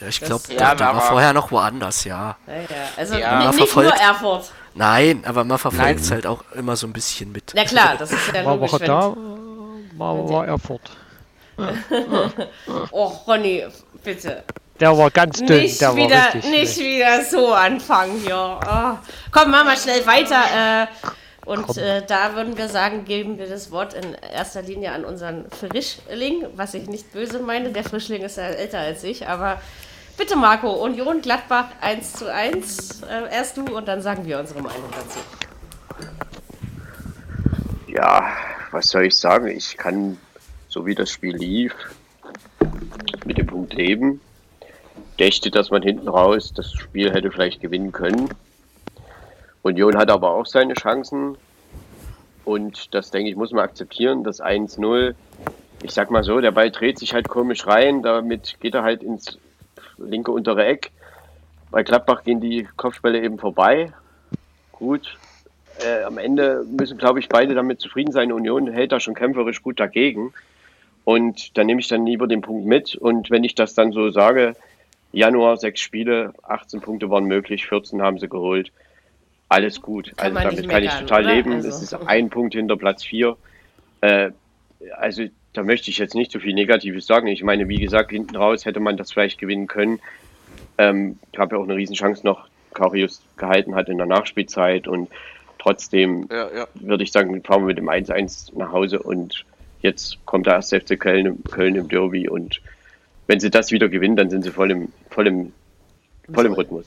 G: Ja, ich glaube, ja, der war vorher noch woanders, ja.
B: Ja, ja. Also ja. nicht, nicht nur Erfurt.
G: Nein, aber man verfolgt es halt auch immer so ein bisschen mit.
B: Na klar, das ist ja logisch.
E: War da war, war Erfurt.
B: oh, Ronny, bitte.
E: Der war ganz dünn.
B: Nicht,
E: der
B: wieder, war nicht wieder so anfangen hier. Oh. Komm, machen wir schnell weiter. Äh, und äh, da würden wir sagen, geben wir das Wort in erster Linie an unseren Frischling, was ich nicht böse meine. Der Frischling ist ja älter als ich, aber bitte Marco, Union Gladbach 1 zu 1. Äh, erst du und dann sagen wir unsere Meinung dazu.
D: Ja, was soll ich sagen? Ich kann, so wie das Spiel lief, mit dem Punkt leben dächte, dass man hinten raus das Spiel hätte vielleicht gewinnen können. Union hat aber auch seine Chancen. Und das, denke ich, muss man akzeptieren. Das 1-0, ich sag mal so, der Ball dreht sich halt komisch rein. Damit geht er halt ins linke untere Eck. Bei Gladbach gehen die Kopfbälle eben vorbei. Gut. Äh, am Ende müssen, glaube ich, beide damit zufrieden sein. Union hält da schon kämpferisch gut dagegen. Und da nehme ich dann lieber den Punkt mit. Und wenn ich das dann so sage, Januar sechs Spiele, 18 Punkte waren möglich, 14 haben sie geholt. Alles gut. Kann also damit kann ich total oder? leben. Also. Es ist ein Punkt hinter Platz 4. Äh, also da möchte ich jetzt nicht so viel Negatives sagen. Ich meine, wie gesagt, hinten raus hätte man das vielleicht gewinnen können. Ähm, gab ja auch eine Riesenchance noch, Karius gehalten hat in der Nachspielzeit und trotzdem ja, ja. würde ich sagen, fahren wir mit dem 1-1 nach Hause und jetzt kommt der erste FC Köln, Köln im Derby und wenn sie das wieder gewinnen, dann sind sie voll im, voll im, voll im Rhythmus.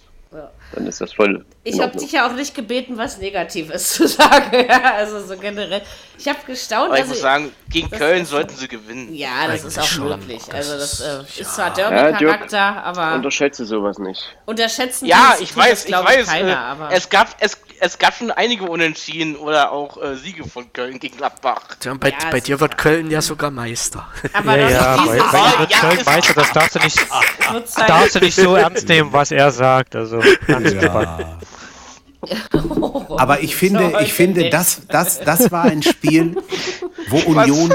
D: Ja. Dann ist das voll.
B: Ich habe dich ja auch nicht gebeten, was Negatives zu sagen. Ja, also so generell. Ich habe gestaunt.
F: Aber ich muss sagen, gegen Köln sollten sie gewinnen.
B: Ja, das ist auch schon. möglich. Also das äh, ist zwar Derby-Charakter, aber.
D: Unterschätze sowas nicht.
B: Unterschätzen
F: Ja, ich weiß, ich weiß. Keiner, äh, es gab, es, es gab schon einige Unentschieden oder auch äh, Siege von Köln gegen Gladbach.
G: Ja, bei, ja, bei dir wird Köln ja sogar Meister.
E: Aber ja, ja, bei, bei wird Köln Meister, das darfst du nicht, darfst du nicht so ernst nehmen, was er sagt. Also ja.
C: Aber ich finde, ich finde, das, das, das war ein Spiel, wo Union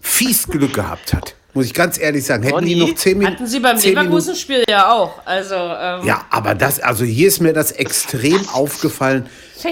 C: fies Glück gehabt hat. Muss ich ganz ehrlich sagen. Hätten die noch zehn Minuten.
B: Hatten sie beim Leverkusen-Spiel ja auch. Also, ähm
C: ja, aber das, also hier ist mir das extrem aufgefallen.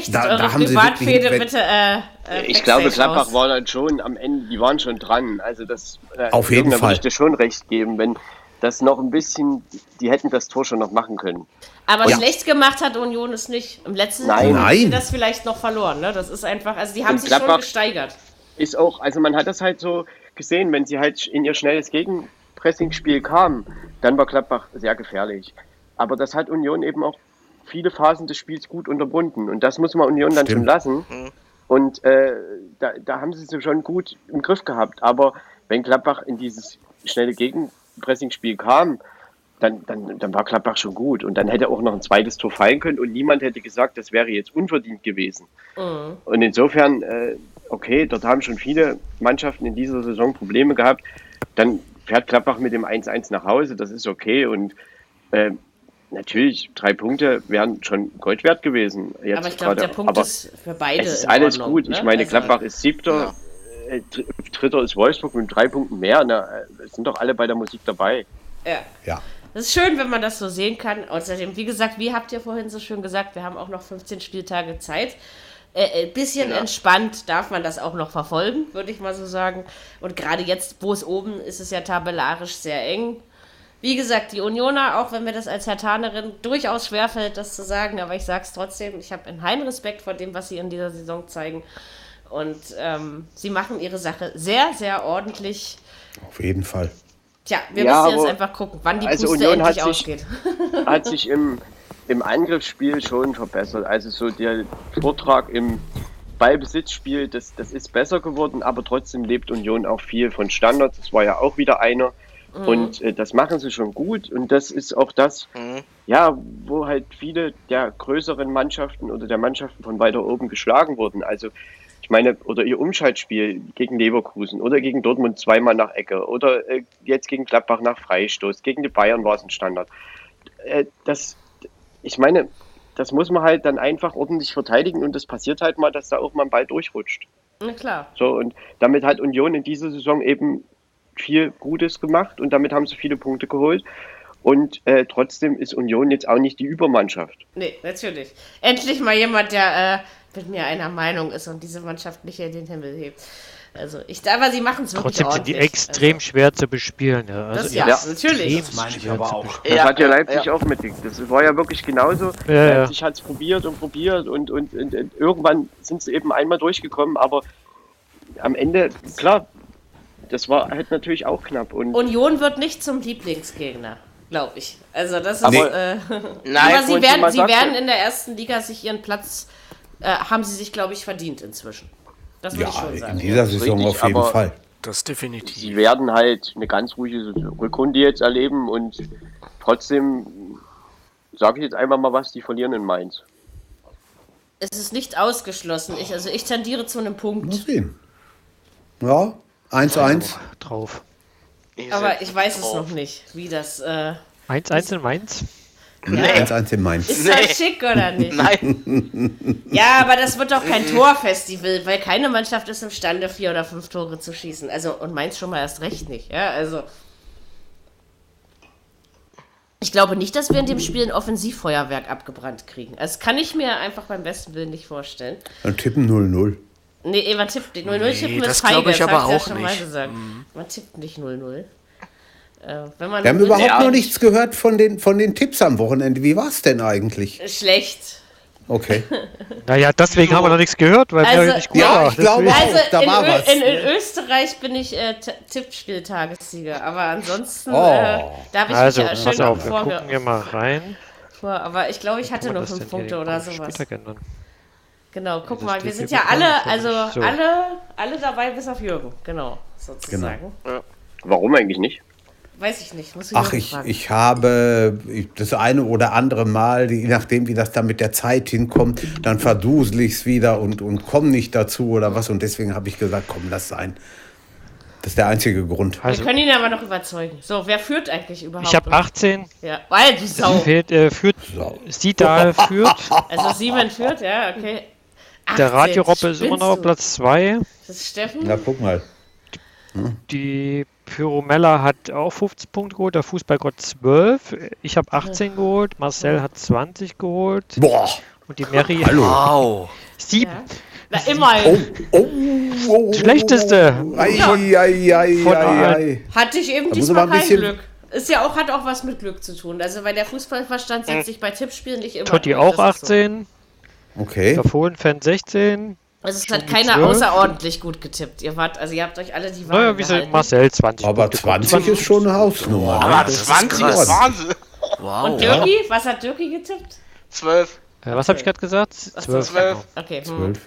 B: Da, da haben sie wirklich, bitte. Äh,
D: äh, ich glaube, Gladbach war dann schon am Ende, die waren schon dran. Also das.
C: Äh, Auf jeden Fall.
D: würde ich dir schon recht geben, wenn das noch ein bisschen, die hätten das Tor schon noch machen können.
B: Aber ja. schlecht gemacht hat Union es nicht. Im letzten Jahr haben sie das vielleicht noch verloren. Ne? Das ist einfach, also die haben Und sich Gladbach schon gesteigert.
D: Ist auch, also man hat das halt so gesehen, wenn sie halt in ihr schnelles Gegenpressing-Spiel kamen, dann war Gladbach sehr gefährlich. Aber das hat Union eben auch viele Phasen des Spiels gut unterbunden. Und das muss man Union dann Stimmt. schon lassen. Mhm. Und äh, da, da haben sie es schon gut im Griff gehabt. Aber wenn Gladbach in dieses schnelle Gegenpressing-Spiel kam, dann, dann, dann war Gladbach schon gut. Und dann hätte auch noch ein zweites Tor fallen können und niemand hätte gesagt, das wäre jetzt unverdient gewesen. Mhm. Und insofern äh, okay, dort haben schon viele Mannschaften in dieser Saison Probleme gehabt. Dann fährt Klappbach mit dem 1-1 nach Hause, das ist okay. Und äh, natürlich, drei Punkte wären schon Gold wert gewesen.
B: Jetzt aber ich glaube, der Punkt aber ist für beide.
D: Es ist alles Ordnung, gut. Ne? Ich meine, also, Klappbach ist siebter, ja. Äh, dritter ist Wolfsburg mit drei Punkten mehr. Na, äh, sind doch alle bei der Musik dabei.
B: Ja. ja. Das ist schön, wenn man das so sehen kann. Außerdem, wie gesagt, wie habt ihr vorhin so schön gesagt, wir haben auch noch 15 Spieltage Zeit äh, ein bisschen ja. entspannt darf man das auch noch verfolgen, würde ich mal so sagen. Und gerade jetzt, wo es oben ist, es ja tabellarisch sehr eng. Wie gesagt, die Unioner, auch wenn mir das als Hertanerin durchaus schwerfällt, das zu sagen, aber ich sage es trotzdem, ich habe einen heilen Respekt vor dem, was sie in dieser Saison zeigen. Und ähm, sie machen ihre Sache sehr, sehr ordentlich.
C: Auf jeden Fall.
B: Tja, wir ja, müssen jetzt einfach gucken, wann die also Puste Union endlich
D: hat sich, ausgeht. hat sich im, im Angriffsspiel schon verbessert. Also so der Vortrag im Ballbesitzspiel, das, das ist besser geworden, aber trotzdem lebt Union auch viel von Standards. Das war ja auch wieder einer. Mhm. Und äh, das machen sie schon gut. Und das ist auch das, mhm. ja, wo halt viele der größeren Mannschaften oder der Mannschaften von weiter oben geschlagen wurden. Also ich meine, oder ihr Umschaltspiel gegen Leverkusen oder gegen Dortmund zweimal nach Ecke oder äh, jetzt gegen Gladbach nach Freistoß, gegen die Bayern war es ein Standard. Äh, das, ich meine, das muss man halt dann einfach ordentlich verteidigen und das passiert halt mal, dass da auch mal ein Ball durchrutscht.
B: Na klar.
D: So, und damit hat Union in dieser Saison eben viel Gutes gemacht und damit haben sie viele Punkte geholt. Und äh, trotzdem ist Union jetzt auch nicht die Übermannschaft.
B: Nee, natürlich. Endlich mal jemand, der äh, mit mir einer Meinung ist und diese Mannschaft nicht in den Himmel hebt. Also ich, aber sie machen es wirklich
E: Trotzdem sind die extrem also. schwer zu bespielen. Ja,
B: also das, ja, ja, natürlich.
C: Das meine ich aber auch.
D: Das ja, hat ja Leipzig ja. auch mitgekriegt. Das war ja wirklich genauso. Ja, Leipzig hat es probiert und probiert und, und, und, und irgendwann sind sie eben einmal durchgekommen, aber am Ende, klar, das war halt natürlich auch knapp. Und
B: Union wird nicht zum Lieblingsgegner, glaube ich. Also das ist. Aber, äh, Nein, aber sie werden, sie werden in der ersten Liga sich ihren Platz, äh, haben sie sich, glaube ich, verdient inzwischen.
C: Das würde ja, ich schon sagen. In dieser Saison richtig, auf jeden Fall.
G: Das definitiv.
D: Sie werden halt eine ganz ruhige Rückrunde jetzt erleben und trotzdem sage ich jetzt einfach mal was, die verlieren in Mainz.
B: Es ist nicht ausgeschlossen. Ich, also ich tendiere zu einem Punkt.
C: Mal sehen. Ja, 1-1.
E: drauf.
B: Aber ich weiß es noch nicht, wie das. 1-1
E: äh, in Mainz?
C: Nee. 1-1 in Mainz.
B: Ist das schick oder nicht? Nein. Ja, aber das wird doch kein Torfestival, weil keine Mannschaft ist imstande, vier oder fünf Tore zu schießen. Also, und Mainz schon mal erst recht nicht. Ja, also. Ich glaube nicht, dass wir in dem Spiel ein Offensivfeuerwerk abgebrannt kriegen. Also, das kann ich mir einfach beim besten Willen nicht vorstellen.
C: Dann tippen 0-0.
B: Nee, man tippt nicht 0-0
G: nee, tippen das glaube ich aber auch nicht.
B: Mhm. Man tippt nicht 0-0.
C: Äh, wir haben überhaupt ja, noch nichts gehört von den, von den Tipps am Wochenende. Wie war es denn eigentlich?
B: Schlecht.
C: Okay.
E: naja, deswegen so. haben wir noch nichts gehört, weil also,
C: wir nicht gut ja, war. Ich glaube
B: also auch, da in, war was. In, in, Österreich bin ich äh, Tippspieltagessieger, aber ansonsten, oh. äh, da habe ich
E: also,
B: mich ja schön
E: auf, wir gucken hier mal rein.
B: Aber ich glaube, ich hatte nur fünf Punkte oder sowas. Genau, guck mal, wir sind ja alle, also so. alle, alle dabei bis auf Jürgen, genau, sozusagen.
D: Genau. Ja. Warum eigentlich nicht?
B: Weiß ich nicht.
C: Muss ich Ach, ich, ich habe das eine oder andere Mal, je nachdem, wie das dann mit der Zeit hinkommt, dann verdusel ich es wieder und, und komme nicht dazu oder was. Und deswegen habe ich gesagt, komm, lass sein. Das ist der einzige Grund.
B: Also, Wir können ihn aber noch überzeugen. So, wer führt eigentlich überhaupt?
E: Ich habe 18.
B: Ja, weil du Sau.
E: Fehlt, äh, führt, Sau. Sidal führt.
B: Also Simon führt, ja, okay.
E: 18, der Radio-Robbe ist immer noch auf Platz 2.
B: Das ist Steffen.
C: Na, guck mal.
E: Hm? Die Pyromella hat auch 15 Punkte geholt, der Fußballgott 12. Ich habe 18 geholt, Marcel hat 20 geholt.
C: Boah!
E: Und die Mary.
C: Hallo!
G: Wow!
B: 7. Ja. Na, immerhin.
E: Oh, oh, oh, Schlechteste.
C: Ei, ei, ei,
B: Von ei, Hatte ich eben diesmal kein Glück. Ist ja auch, hat auch was mit Glück zu tun. Also, weil der Fußballverstand setzt sich bei Tippspielen nicht immer.
E: Totti auch 18.
C: So. Okay.
E: Der Fohlen-Fan 16.
B: Also es hat keiner 12. außerordentlich gut getippt. Ihr wart, also ihr habt euch alle die
E: Wahl Naja, wie sind Marcel 20.
C: Aber 20 ist schon eine Hausnummer.
F: Ne? Aber 20 ist, ist Wahnsinn.
B: Wow. Und Dirki? Was hat Dirki getippt?
F: 12.
E: Äh, was habe ich gerade gesagt?
F: 12. 12.
B: Okay.
D: Hm. 12.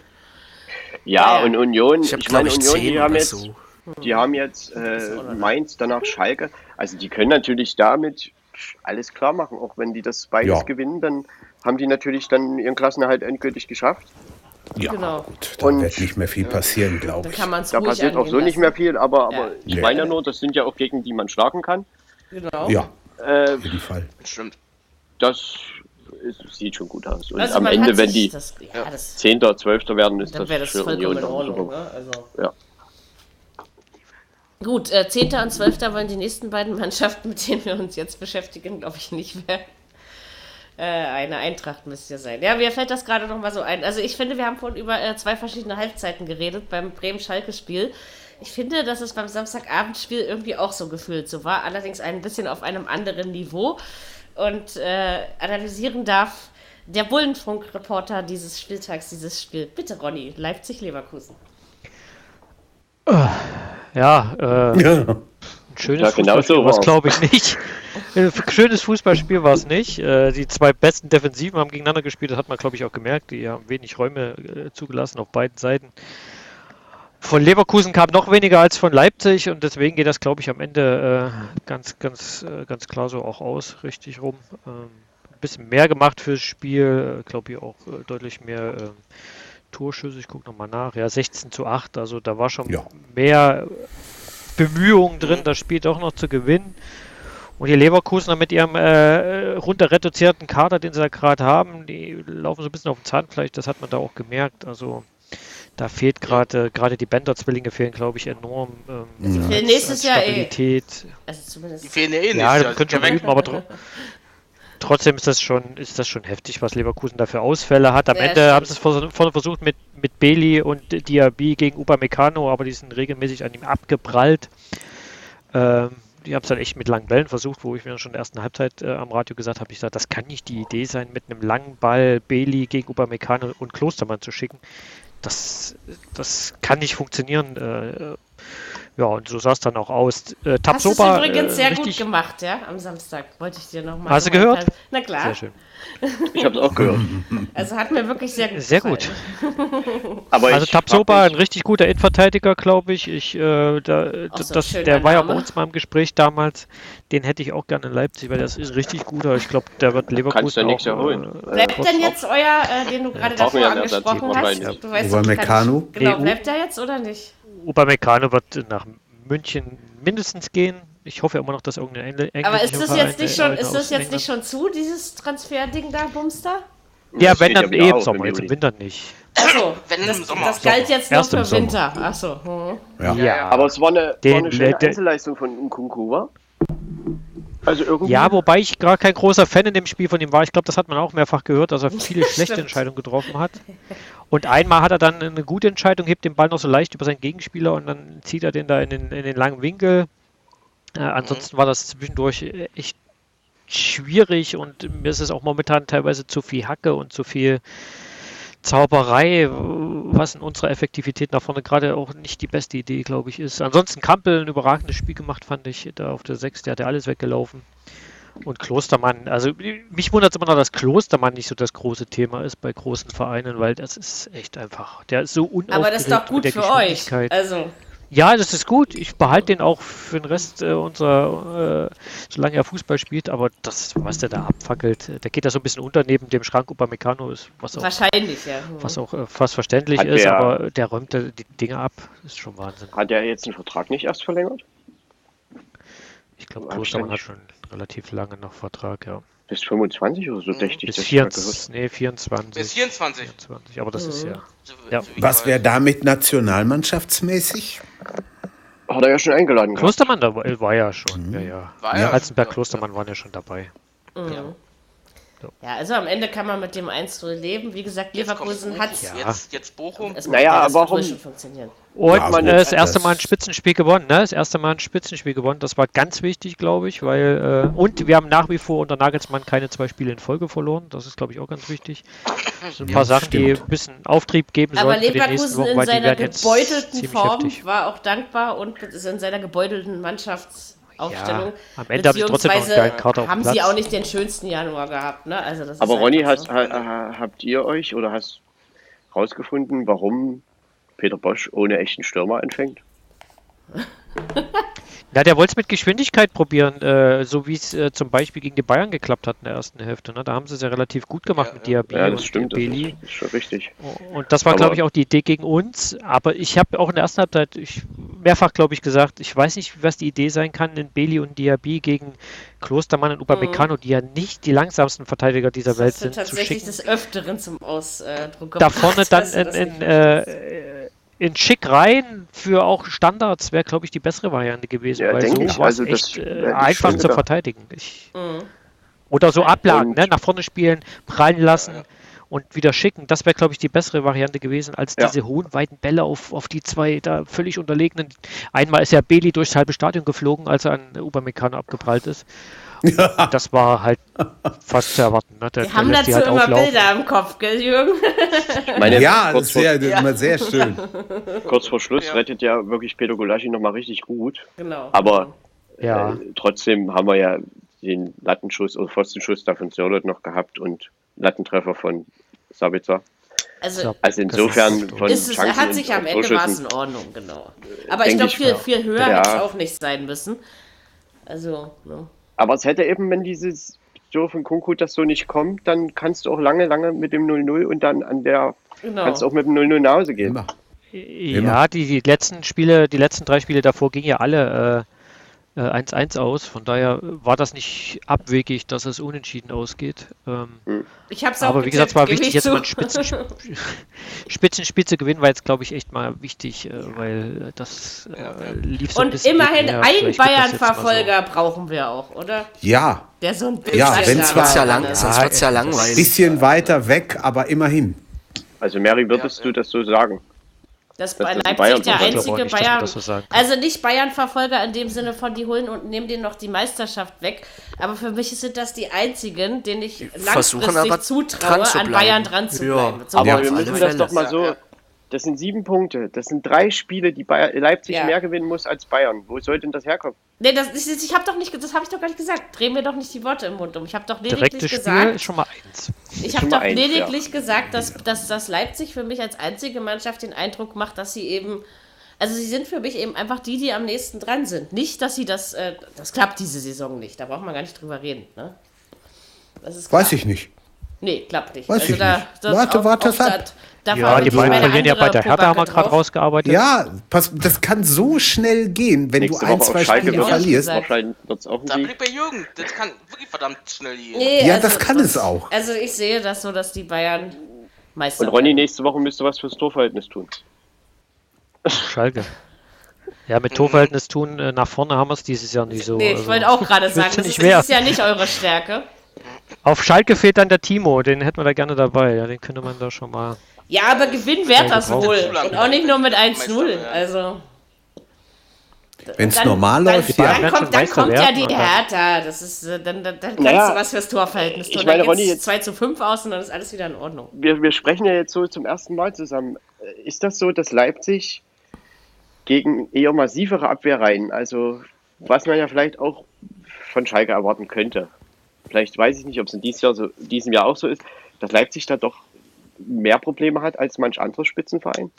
D: Ja, und Union, ich, ich meine, Union, die haben jetzt, so. die haben jetzt äh, Mainz, danach Schalke. Also die können natürlich damit alles klar machen, auch wenn die das beides ja. gewinnen, dann haben die natürlich dann ihren Klassenerhalt endgültig geschafft.
C: Ja, genau. gut, da wird nicht mehr viel passieren, glaube ich.
D: Da passiert auch so lassen. nicht mehr viel, aber, aber ja. ich meine ja nur, das sind ja auch Gegner, die man schlagen kann.
C: Genau. Ja, äh, auf jeden Fall.
D: Stimmt. Das ist, sieht schon gut aus. Und also am Ende, wenn die das, ja, das, 10., 12. werden, ist das,
B: das für Union in Ordnung. Ne? Also.
D: Ja.
B: Gut, äh, 10. und 12. wollen die nächsten beiden Mannschaften, mit denen wir uns jetzt beschäftigen, glaube ich, nicht mehr. Äh, eine Eintracht müsste ja sein. Ja, mir fällt das gerade noch mal so ein. Also ich finde, wir haben vorhin über äh, zwei verschiedene Halbzeiten geredet beim Bremen-Schalke-Spiel. Ich finde, dass es beim Samstagabendspiel irgendwie auch so gefühlt so war, allerdings ein bisschen auf einem anderen Niveau. Und äh, analysieren darf der Bullenfunk-Reporter dieses Spieltags dieses Spiel. Bitte, Ronny, Leipzig-Leverkusen.
E: Ja, äh, ja. Ein schönes ja, genau Fußballspiel so war es, glaube ich, nicht. Ein schönes Fußballspiel war es nicht. Äh, die zwei besten Defensiven haben gegeneinander gespielt, das hat man, glaube ich, auch gemerkt. Die haben wenig Räume äh, zugelassen auf beiden Seiten. Von Leverkusen kam noch weniger als von Leipzig und deswegen geht das, glaube ich, am Ende äh, ganz, ganz, ganz klar so auch aus, richtig rum. Ähm, ein bisschen mehr gemacht fürs Spiel, glaube ich auch deutlich mehr Torschüsse. Ich gucke nochmal nach. Ja, 16 zu 8, also da war schon ja. mehr Bemühungen drin, das Spiel doch noch zu gewinnen. Und die Leverkusener mit ihrem äh, runter reduzierten Kader, den sie da gerade haben, die laufen so ein bisschen auf dem Zahnfleisch, das hat man da auch gemerkt. Also da fehlt gerade, gerade die Bender-Zwillinge fehlen, glaube ich, enorm. Ähm,
B: die fehlen nächstes Jahr eh.
F: Also zumindest. Die fehlen eh nicht.
E: Ja, ja können schon üben, aber trotzdem ist das schon, ist das schon heftig, was Leverkusen da für Ausfälle hat. Am ja, Ende stimmt. haben sie es vorne versucht mit, mit Bailey und Diaby gegen Upamecano, aber die sind regelmäßig an ihm abgeprallt. Ähm, die haben es dann echt mit langen Bällen versucht, wo ich mir schon in der ersten Halbzeit äh, am Radio gesagt habe, ich sage, das kann nicht die Idee sein, mit einem langen Ball Bailey gegen Upamecano und Klostermann zu schicken. Das, das kann nicht funktionieren. Äh, ja, und so sah es dann auch aus.
B: Äh, Tabsoba, Hast du übrigens äh, sehr gut gemacht, ja, am Samstag. Wollte ich dir nochmal.
E: Hast du gehört?
B: Na klar. Sehr schön.
D: Ich habe es auch gehört.
B: Also hat mir wirklich sehr gut
E: Sehr gut. Aber also Tabsoba, ein richtig guter Innenverteidiger, glaube ich. ich äh, da, so, das, der war ja bei uns mal im Gespräch damals. Den hätte ich auch gerne in Leipzig, weil das ist richtig guter. Ich glaube, der wird Leverkusen
D: Kannst du ja auch, holen.
B: Äh, bleibt denn jetzt euer, äh, den du gerade ja, davor angesprochen hast?
C: Du weißt, Meccano?
B: Genau, bleibt der jetzt oder nicht?
E: Upamecano wird nach München mindestens gehen. Ich hoffe immer noch, dass irgendein Engl
B: Aber ist das jetzt nicht schon, ist das jetzt nicht schon zu, dieses Transferding da, Bumster?
E: Ja, das wenn dann eh im Sommer, jetzt im Winter nicht.
B: Achso, wenn das, im Sommer. Das galt jetzt nur für Winter. Achso.
D: Hm. Ja. ja. Aber es war eine, war eine schöne Einzelleistung von Nkunku, wa?
E: Also irgendwie. Ja, wobei ich gar kein großer Fan in dem Spiel von ihm war. Ich glaube, das hat man auch mehrfach gehört, dass er viele schlechte Entscheidungen getroffen hat. Und einmal hat er dann eine gute Entscheidung, hebt den Ball noch so leicht über seinen Gegenspieler und dann zieht er den da in den, in den langen Winkel. Äh, ansonsten war das zwischendurch echt schwierig und mir ist es auch momentan teilweise zu viel Hacke und zu viel Zauberei, was in unserer Effektivität nach vorne gerade auch nicht die beste Idee, glaube ich, ist. Ansonsten Kampel ein überragendes Spiel gemacht, fand ich, da auf der 6, der hat ja alles weggelaufen. Und Klostermann, also mich wundert es immer noch, dass Klostermann nicht so das große Thema ist bei großen Vereinen, weil das ist echt einfach, der ist so unaufgeregt
B: Aber das ist doch gut für euch.
E: Also ja, das ist gut. Ich behalte den auch für den Rest äh, unserer, äh, solange er Fußball spielt, aber das, was der da abfackelt, der geht da so ein bisschen unter neben dem Schrank Upamecano ist, was auch,
B: Wahrscheinlich, ja.
E: Mhm. Was auch äh, fast verständlich Hat ist, der, aber der räumt die Dinge ab. Das ist schon Wahnsinn.
D: Hat er jetzt den Vertrag nicht erst verlängert?
E: Ich glaube, Klostermann hat schon relativ lange noch Vertrag, ja.
D: Bis 25 oder so, mhm. dächte
E: ich. Bis 24, nee, 24.
F: Bis 24.
E: 24. Aber das mhm. ist ja.
C: ja. Was wäre damit nationalmannschaftsmäßig?
D: Hat er ja schon eingeladen.
E: Klostermann da war, war ja schon. Mhm. Ja, ja. War ja. Halzenberg, Klostermann waren ja schon dabei.
B: Mhm. Ja. Ja, also am Ende kann man mit dem 1-0 leben. Wie gesagt, Leverkusen hat es.
F: Ja. Jetzt, jetzt Bochum.
D: Es naja, warum?
E: funktionieren. Und ja, man das erste Mal ein Spitzenspiel gewonnen, ne? Das erste Mal ein Spitzenspiel gewonnen. Das war ganz wichtig, glaube ich, weil. Äh, und wir haben nach wie vor unter Nagelsmann keine zwei Spiele in Folge verloren. Das ist, glaube ich, auch ganz wichtig. Das sind ein paar Sachen, stimmt. die ein bisschen Auftrieb geben sollen.
B: Aber Leverkusen Wochen, in seiner gebeutelten Form heftig. war auch dankbar und ist in seiner gebeutelten Mannschafts. Aufstellung. Ja,
E: am Ende habe ich trotzdem noch einen geilen Kader
B: Haben sie auch nicht den schönsten Januar gehabt, ne? Also das
D: Aber Ronny, hast, so. ha, habt ihr euch oder hast rausgefunden, warum Peter Bosch ohne echten Stürmer anfängt?
E: Ja, der wollte es mit Geschwindigkeit probieren, äh, so wie es äh, zum Beispiel gegen die Bayern geklappt hat in der ersten Hälfte. Ne? Da haben sie es ja relativ gut gemacht ja, mit Diaby
D: ja, das und stimmt, Beli. Das ist, schon richtig.
E: Und das war, glaube ich, auch die Idee gegen uns. Aber ich habe auch in der ersten Halbzeit ich, mehrfach, glaube ich, gesagt, ich weiß nicht, was die Idee sein kann in Beli und Diaby gegen Klostermann und Upamecano, mhm. die ja nicht die langsamsten Verteidiger dieser das Welt sind.
B: Tatsächlich des Öfteren zum Ausdruck
E: Da vorne dann in, in äh, in Schick rein für auch Standards wäre, glaube ich, die bessere Variante gewesen, ja, weil so ich. Also echt äh, einfach zu verteidigen. Ich, mhm. Oder so ablagen, ne? nach vorne spielen, prallen lassen ja. Und wieder schicken. Das wäre, glaube ich, die bessere Variante gewesen, als ja. diese hohen, weiten Bälle auf, auf die zwei da völlig unterlegenen. Einmal ist ja Beli durchs halbe Stadion geflogen, als er an Upamecano abgeprallt ist. Ja. Das war halt fast zu erwarten. Ne?
B: Der, Wir haben dazu halt immer auflaufen. Bilder im Kopf, gell, Jürgen?
C: Meine, ja, das ist sehr, ja. immer sehr schön.
D: Kurz vor Schluss ja. rettet ja wirklich Peter Golaschi nochmal richtig gut. Genau. Aber Ja. Äh, trotzdem haben wir ja den Lattenschuss oder Pfostenschuss da von Sörlot noch gehabt und Lattentreffer von Sabitzer.
B: Also, also insofern von ist es, Chancen hat sich am Ende war es in Ordnung, genau. Aber ich glaube, viel, viel höher ja. hätte es auch nicht sein müssen. Also,
D: ne. Aber es hätte eben, wenn dieses Joe von Kunku das so nicht kommt, dann kannst du auch lange, lange mit dem 0-0 und dann an der genau. kannst du auch mit dem 0-0 nach Hause gehen. Immer.
E: Ja, die, die letzten Spiele, die letzten drei Spiele davor gingen ja alle äh, 1-1 äh, aus. Von daher war das nicht abwegig, dass es unentschieden ausgeht. Ähm,
B: hm. ich hab's
E: auch Aber wie gesagt, es war wichtig, jetzt mal ein Spitzen, Spitzenspitze gewinnen, war jetzt, glaube ich, echt mal wichtig, äh, weil das äh, lief
B: so Und ein bisschen immerhin einen Bayern-Verfolger so. brauchen wir auch, oder?
C: Ja.
B: Der so ein bisschen
C: ja, wenn es ja,
G: lang, sonst wird's ja langweilig.
C: Bisschen weiter weg, aber immerhin.
D: Also Mary, würdest ja, du das so sagen?
B: Das bei Leipzig Bayern der einzige nicht, Bayern, also nicht Bayern-Verfolger in dem Sinne von, die holen und nehmen denen noch die Meisterschaft weg. Aber für mich sind das die einzigen, denen ich langfristig zutraue, an Bayern dran zu bleiben.
D: Ja, aber wir müssen das doch mal so, das sind sieben Punkte. Das sind drei Spiele, die Bayer, Leipzig ja. mehr gewinnen muss als Bayern. Wo soll denn das herkommen?
B: Nee, das, ich, ich habe doch nicht, das habe ich doch gar nicht gesagt. Dreh mir doch nicht die Worte im Mund um. Ich habe doch
E: lediglich Direkte gesagt. Spiel ist schon mal eins.
B: Ich habe doch eins, lediglich ja. gesagt, dass, dass das Leipzig für mich als einzige Mannschaft den Eindruck macht, dass sie eben also sie sind für mich eben einfach die, die am nächsten dran sind. Nicht, dass sie das, äh, das klappt diese Saison nicht. Da braucht man gar nicht drüber reden. Ne?
C: Weiß ich nicht.
B: Nee, klappt nicht.
C: Weiß also ich da, nicht. Warte, warte, auch ab.
E: Da ja, die beiden verlieren ja bei der Hertha, haben wir gerade rausgearbeitet.
C: Ja, pass, das kann so schnell gehen, wenn Nächste du ein, zwei Spiele verlierst.
F: Wahrscheinlich wird's auch da blieb bei Jürgen, das kann wirklich verdammt schnell gehen.
C: Nee, ja, also, das kann das, es auch.
B: Also ich sehe das so, dass die Bayern Meister
D: Und Ronny, nächste Woche müsste was fürs Torverhältnis tun.
E: Schalke. Ja, mit Torverhältnis tun, äh, nach vorne haben wir es dieses Jahr nicht so.
B: Nee, ich also, wollte auch gerade sagen, das ist, ist ja nicht eure Stärke.
E: Auf Schalke fehlt dann der Timo, den hätten wir da gerne dabei. Ja, den könnte man da schon mal.
B: Ja, aber Gewinn wäre das wohl. Und auch nicht nur mit 1-0. Also.
C: Wenn es normal läuft,
B: dann, ja. Dann kommt, dann kommt ja die Hertha. Das ist, äh, dann, dann, dann kannst naja, du was fürs Torverhältnis tun. Ich meine, Ronny, jetzt 2 zu 5 aus und dann ist alles wieder in Ordnung.
D: Wir, wir sprechen ja jetzt so zum ersten Mal zusammen. Ist das so, dass Leipzig gegen eher massivere Abwehrreihen, also was man ja vielleicht auch von Schalke erwarten könnte, vielleicht weiß ich nicht, ob es in diesem Jahr, so, diesem Jahr auch so ist, dass Leipzig da doch mehr Probleme hat als manch anderes Spitzenverein?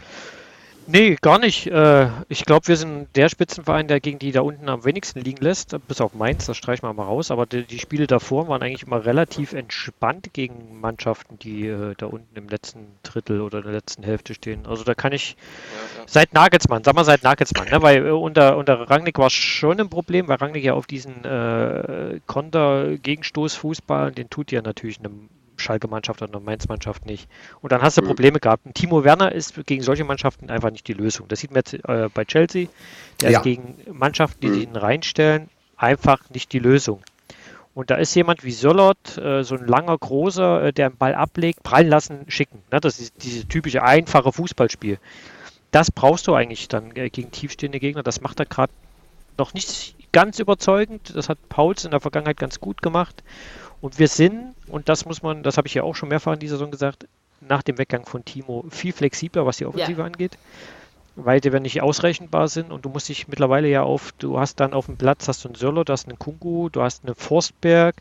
E: Nee, gar nicht. Äh, ich glaube, wir sind der Spitzenverein, der gegen die da unten am wenigsten liegen lässt, bis auf Mainz, das streichen wir mal raus. Aber die, die Spiele davor waren eigentlich immer relativ entspannt gegen Mannschaften, die äh, da unten im letzten Drittel oder in der letzten Hälfte stehen. Also da kann ich ja, ja. seit Nagelsmann, sag mal seit Nagelsmann, ne? weil äh, unter, unter Rangnick war es schon ein Problem, weil Rangnick ja auf diesen äh, Konter-Gegenstoß-Fußball, den tut ja natürlich einem Schalke-Mannschaft oder eine Mainz-Mannschaft nicht. Und dann hast du mhm. Probleme gehabt. Und Timo Werner ist gegen solche Mannschaften einfach nicht die Lösung. Das sieht man jetzt äh, bei Chelsea. Der ja. ist gegen Mannschaften, die mhm. sich reinstellen, einfach nicht die Lösung. Und da ist jemand wie Sollert, äh, so ein langer, großer, äh, der einen Ball ablegt, prallen lassen, schicken. Ne? Das ist dieses typische einfache Fußballspiel. Das brauchst du eigentlich dann äh, gegen tiefstehende Gegner. Das macht er gerade noch nicht ganz überzeugend. Das hat Pauls in der Vergangenheit ganz gut gemacht. Und wir sind, und das muss man, das habe ich ja auch schon mehrfach in dieser Saison gesagt, nach dem Weggang von Timo viel flexibler, was die Offensive ja. angeht, weil die, wenn nicht ausrechenbar sind und du musst dich mittlerweile ja auf, du hast dann auf dem Platz, hast du einen Sörlo, du hast einen Kungu, du hast einen Forstberg,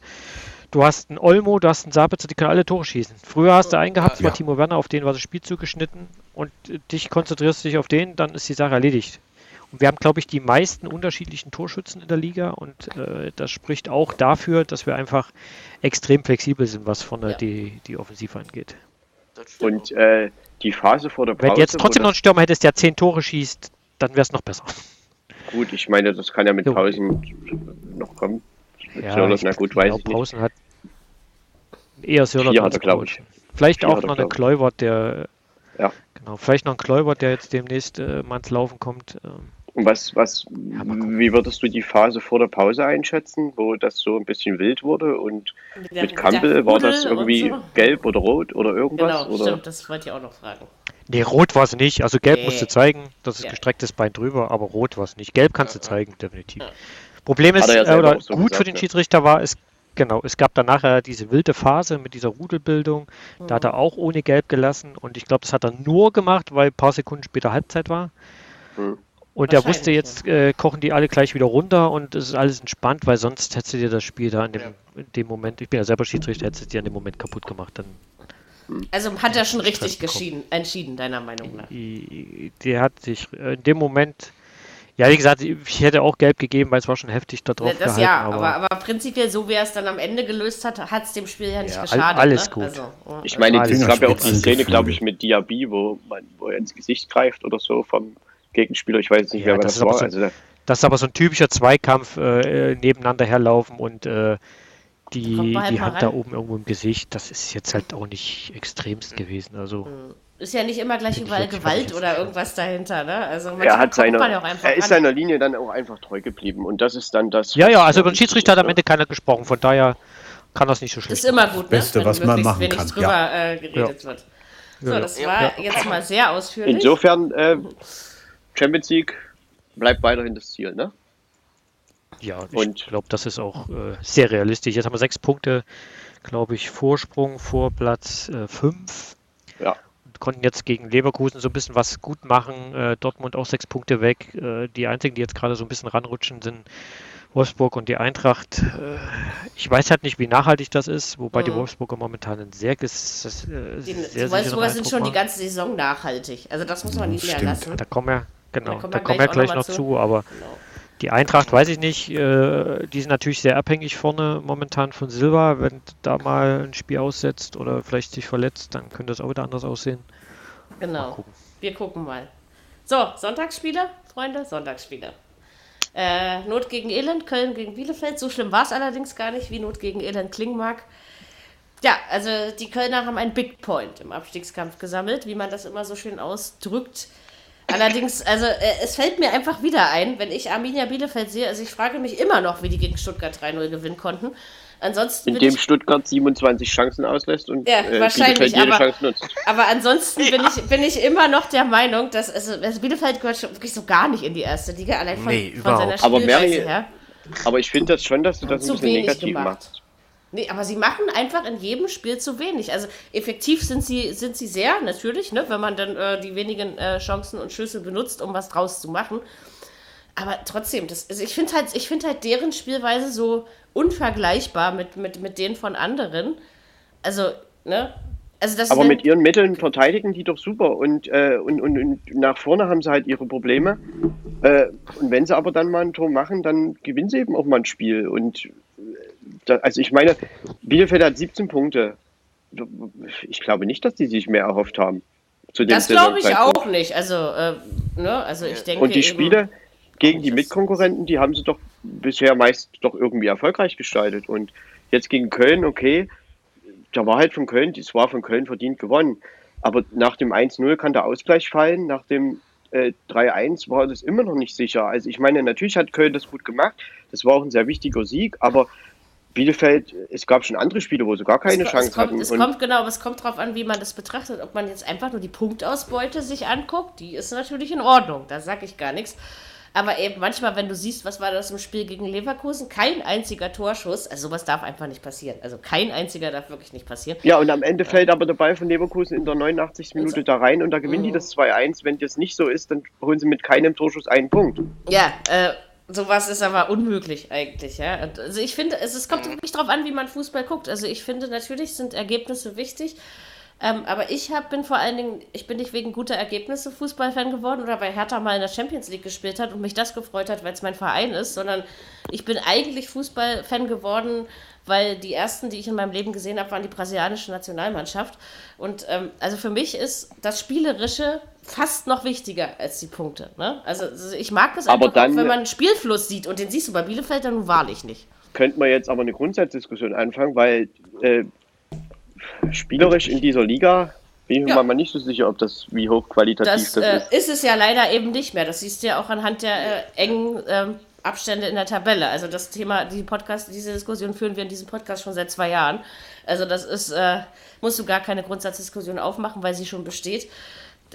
E: du hast einen Olmo, du hast einen Sabitzer, die können alle Tore schießen. Früher hast du einen gehabt, das war Timo Werner, auf den war das Spiel zugeschnitten und dich konzentrierst dich auf den, dann ist die Sache erledigt. Und wir haben, glaube ich, die meisten unterschiedlichen Torschützen in der Liga und äh, das spricht auch dafür, dass wir einfach extrem flexibel sind, was von der ja. die, die Offensive angeht.
D: Und äh, die Phase vor der
E: Pause. Wenn du jetzt trotzdem noch einen Stürmer hättest, der zehn Tore schießt, dann wäre es noch besser.
D: Gut, ich meine, das kann ja mit Pausen noch kommen.
E: Mit ja, Sörlot, na gut, weiß ich Pausen nicht. hat eher Sörlot als glaube ich. Vielleicht Vier auch noch einen Kluivert, der ja. genau, vielleicht noch ein Kluivert, der jetzt demnächst äh, mal ins Laufen kommt. Ähm,
D: und was, was, wie würdest du die Phase vor der Pause einschätzen, wo das so ein bisschen wild wurde? Und der, mit Campbell war das irgendwie so. gelb oder rot oder irgendwas?
B: Genau,
D: oder?
B: stimmt, das wollte ich auch noch fragen.
E: Nee, rot war es nicht. Also gelb nee. musst du zeigen, das ist ja. gestrecktes Bein drüber, aber rot war es nicht. Gelb kannst ja, du zeigen, definitiv. Ja. Problem ist, ja äh, oder so gut gesagt, für den Schiedsrichter war, es Genau, es gab dann nachher diese wilde Phase mit dieser Rudelbildung. Mhm. Da hat er auch ohne Gelb gelassen und ich glaube, das hat er nur gemacht, weil ein paar Sekunden später Halbzeit war. Mhm. Und der wusste jetzt, äh, kochen die alle gleich wieder runter und es ist alles entspannt, weil sonst hättest du dir das Spiel da in dem, ja. in dem Moment, ich bin ja selber Schiedsrichter, hättest du dir in dem Moment kaputt gemacht. Dann
B: also hat er schon richtig entschieden, deiner Meinung nach?
E: Der hat sich in dem Moment ja, wie gesagt, ich hätte auch gelb gegeben, weil es war schon heftig da drauf.
B: Das gehalten, ja, aber, aber, aber, prinzipiell, so wie er es dann am Ende gelöst hat, hat es dem Spiel ja nicht ja, geschadet.
E: Alles
B: ne?
E: gut.
D: Also, Ich meine, es gab ja auch die Szene, glaube ich, mit Diaby, wo, man, wo er ins Gesicht greift oder so vom Gegenspieler. Ich weiß nicht ja, mehr, was das, das war.
E: So, also, das ist aber so ein typischer Zweikampf äh, nebeneinander herlaufen und äh, die, die Hand da oben irgendwo im Gesicht, das ist jetzt halt auch nicht extremst gewesen. Also.
B: Mhm. Ist ja nicht immer gleich überall Gewalt oder irgendwas dahinter, ne? Also
D: er hat seine, er ist seiner Linie dann auch einfach treu geblieben und das ist dann das.
E: Ja, ja, also über den Schiedsrichter hat am Ende keiner gesprochen, von daher kann das nicht so schlecht.
B: Ist immer gut,
C: ne? Beste, was man machen
B: wenig
C: kann.
B: drüber ja. äh, geredet ja. wird. So, das war jetzt mal sehr ausführlich.
D: Insofern, äh, Champions League bleibt weiterhin das Ziel, ne?
E: Ja, ich glaube, das ist auch äh, sehr realistisch. Jetzt haben wir sechs Punkte, glaube ich, Vorsprung vor Platz 5.
D: Äh, ja
E: konnten jetzt gegen Leverkusen so ein bisschen was gut machen. Äh, Dortmund auch sechs Punkte weg. Äh, die einzigen, die jetzt gerade so ein bisschen ranrutschen, sind Wolfsburg und die Eintracht. Äh, ich weiß halt nicht, wie nachhaltig das ist, wobei mhm. die Wolfsburger momentan ein sehr,
B: äh, die, sehr die Wolfsburger sind schon die ganze Saison nachhaltig. Also das muss man nicht mehr lassen.
E: Da kommen wir, genau, da kommen wir gleich, noch zu, zu aber genau. Die Eintracht weiß ich nicht, äh, die sind natürlich sehr abhängig vorne momentan von Silva. Wenn da mal ein Spiel aussetzt oder vielleicht sich verletzt, dann könnte es auch wieder anders aussehen.
B: Genau. Gucken. Wir gucken mal. So, Sonntagsspiele, Freunde, Sonntagsspiele. Äh, Not gegen Elend, Köln gegen Bielefeld. So schlimm war es allerdings gar nicht, wie Not gegen Elend klingen mag. Ja, also die Kölner haben einen Big Point im Abstiegskampf gesammelt, wie man das immer so schön ausdrückt. Allerdings, also äh, es fällt mir einfach wieder ein, wenn ich Arminia Bielefeld sehe, also ich frage mich immer noch, wie die gegen Stuttgart 3-0 gewinnen konnten. Ansonsten
D: Indem Stuttgart 27 Chancen auslässt und
B: ja, äh, wahrscheinlich, Bielefeld jede aber, Chance nutzt. Aber ansonsten ja. bin, ich, bin ich immer noch der Meinung, dass also, also Bielefeld gehört schon wirklich so gar nicht in die erste Liga, allein von, nee, von seiner
D: Spielweise aber Mary, her. Aber ich finde das schon, dass du das ein bisschen negativ gemacht. machst.
B: Nee, aber sie machen einfach in jedem Spiel zu wenig. Also effektiv sind sie, sind sie sehr, natürlich, ne, wenn man dann äh, die wenigen äh, Chancen und Schüsse benutzt, um was draus zu machen. Aber trotzdem, das, also ich finde halt, find halt deren Spielweise so unvergleichbar mit, mit, mit denen von anderen. Also, ne? Also das
D: aber mit ihren Mitteln verteidigen die doch super und, äh, und, und, und, nach vorne haben sie halt ihre Probleme. Äh, und wenn sie aber dann mal ein Tor machen, dann gewinnen sie eben auch mal ein Spiel. Und also ich meine, Bielefeld hat 17 Punkte. Ich glaube nicht, dass die sich mehr erhofft haben.
B: das glaube ich auch nicht. Also, äh, ne? also ich denke.
D: Und die Spiele gegen die Mitkonkurrenten, die haben sie doch bisher meist doch irgendwie erfolgreich gestaltet. Und jetzt gegen Köln, okay, da war halt von Köln, das war von Köln verdient gewonnen. Aber nach dem 1-0 kann der Ausgleich fallen, nach dem äh, 3-1 war das immer noch nicht sicher. Also ich meine, natürlich hat Köln das gut gemacht, das war auch ein sehr wichtiger Sieg, aber Bielefeld, es gab schon andere Spiele, wo sie gar keine es, Chance
B: es kommt,
D: hatten.
B: Es kommt genau, es kommt darauf an, wie man das betrachtet. Ob man jetzt einfach nur die Punktausbeute sich anguckt, die ist natürlich in Ordnung, da sage ich gar nichts. Aber eben manchmal, wenn du siehst, was war das im Spiel gegen Leverkusen, kein einziger Torschuss, also sowas darf einfach nicht passieren. Also kein einziger darf wirklich nicht passieren.
D: Ja, und am Ende fällt aber der Ball von Leverkusen in der 89. Minute also, da rein und da gewinnen mhm. die das 2-1. Wenn das nicht so ist, dann holen sie mit keinem Torschuss einen Punkt.
B: Ja, äh, sowas ist aber unmöglich eigentlich, ja. Also ich finde, es, es kommt wirklich darauf an, wie man Fußball guckt. Also ich finde, natürlich sind Ergebnisse wichtig. Ähm, aber ich hab, bin vor allen Dingen, ich bin nicht wegen guter Ergebnisse Fußballfan geworden oder weil Hertha mal in der Champions League gespielt hat und mich das gefreut hat, weil es mein Verein ist, sondern ich bin eigentlich Fußballfan geworden, weil die ersten, die ich in meinem Leben gesehen habe, waren die brasilianische Nationalmannschaft. Und ähm, also für mich ist das Spielerische fast noch wichtiger als die Punkte. Ne? Also, also ich mag es einfach, dann, auch, wenn man einen Spielfluss sieht und den siehst du bei Bielefeld dann wahrlich nicht.
D: Könnte man jetzt aber eine Grundsatzdiskussion anfangen, weil äh, spielerisch in dieser Liga bin ich ja. mir mal nicht so sicher, ob das wie hochqualitativ das,
B: das ist. Äh, ist es ja leider eben nicht mehr. Das siehst du ja auch anhand der äh, engen äh, Abstände in der Tabelle. Also das Thema, die Podcast, diese Diskussion führen wir in diesem Podcast schon seit zwei Jahren. Also das ist, äh, musst du gar keine Grundsatzdiskussion aufmachen, weil sie schon besteht.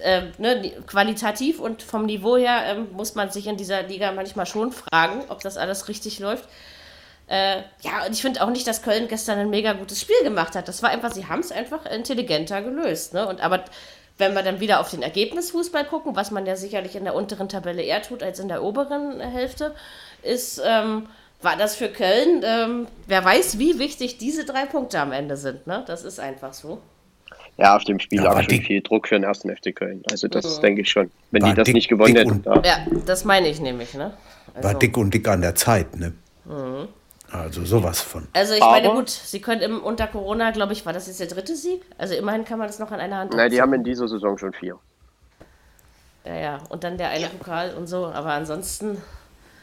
B: Ähm, ne, qualitativ und vom Niveau her ähm, muss man sich in dieser Liga manchmal schon fragen, ob das alles richtig läuft. Äh, ja, und ich finde auch nicht, dass Köln gestern ein mega gutes Spiel gemacht hat. Das war einfach, sie haben es einfach intelligenter gelöst. Ne? Und aber wenn wir dann wieder auf den Ergebnisfußball gucken, was man ja sicherlich in der unteren Tabelle eher tut als in der oberen Hälfte, ist, ähm, war das für Köln, ähm, wer weiß, wie wichtig diese drei Punkte am Ende sind. Ne? Das ist einfach so.
D: Ja, auf dem Spiel ja, lag schon viel Druck für den ersten FC Köln. Also das mhm. denke ich schon. Wenn die das dick, nicht gewonnen hätten.
B: Ja. ja, das meine ich nämlich. Ne?
C: Also. War dick und dick an der Zeit. Ne? Mhm. Also sowas von.
B: Also ich meine, gut, sie können im, unter Corona, glaube ich, war das jetzt der dritte Sieg? Also immerhin kann man das noch an einer Hand
D: Nein, die haben in dieser Saison schon vier.
B: Ja, ja, und dann der eine Pokal und so, aber ansonsten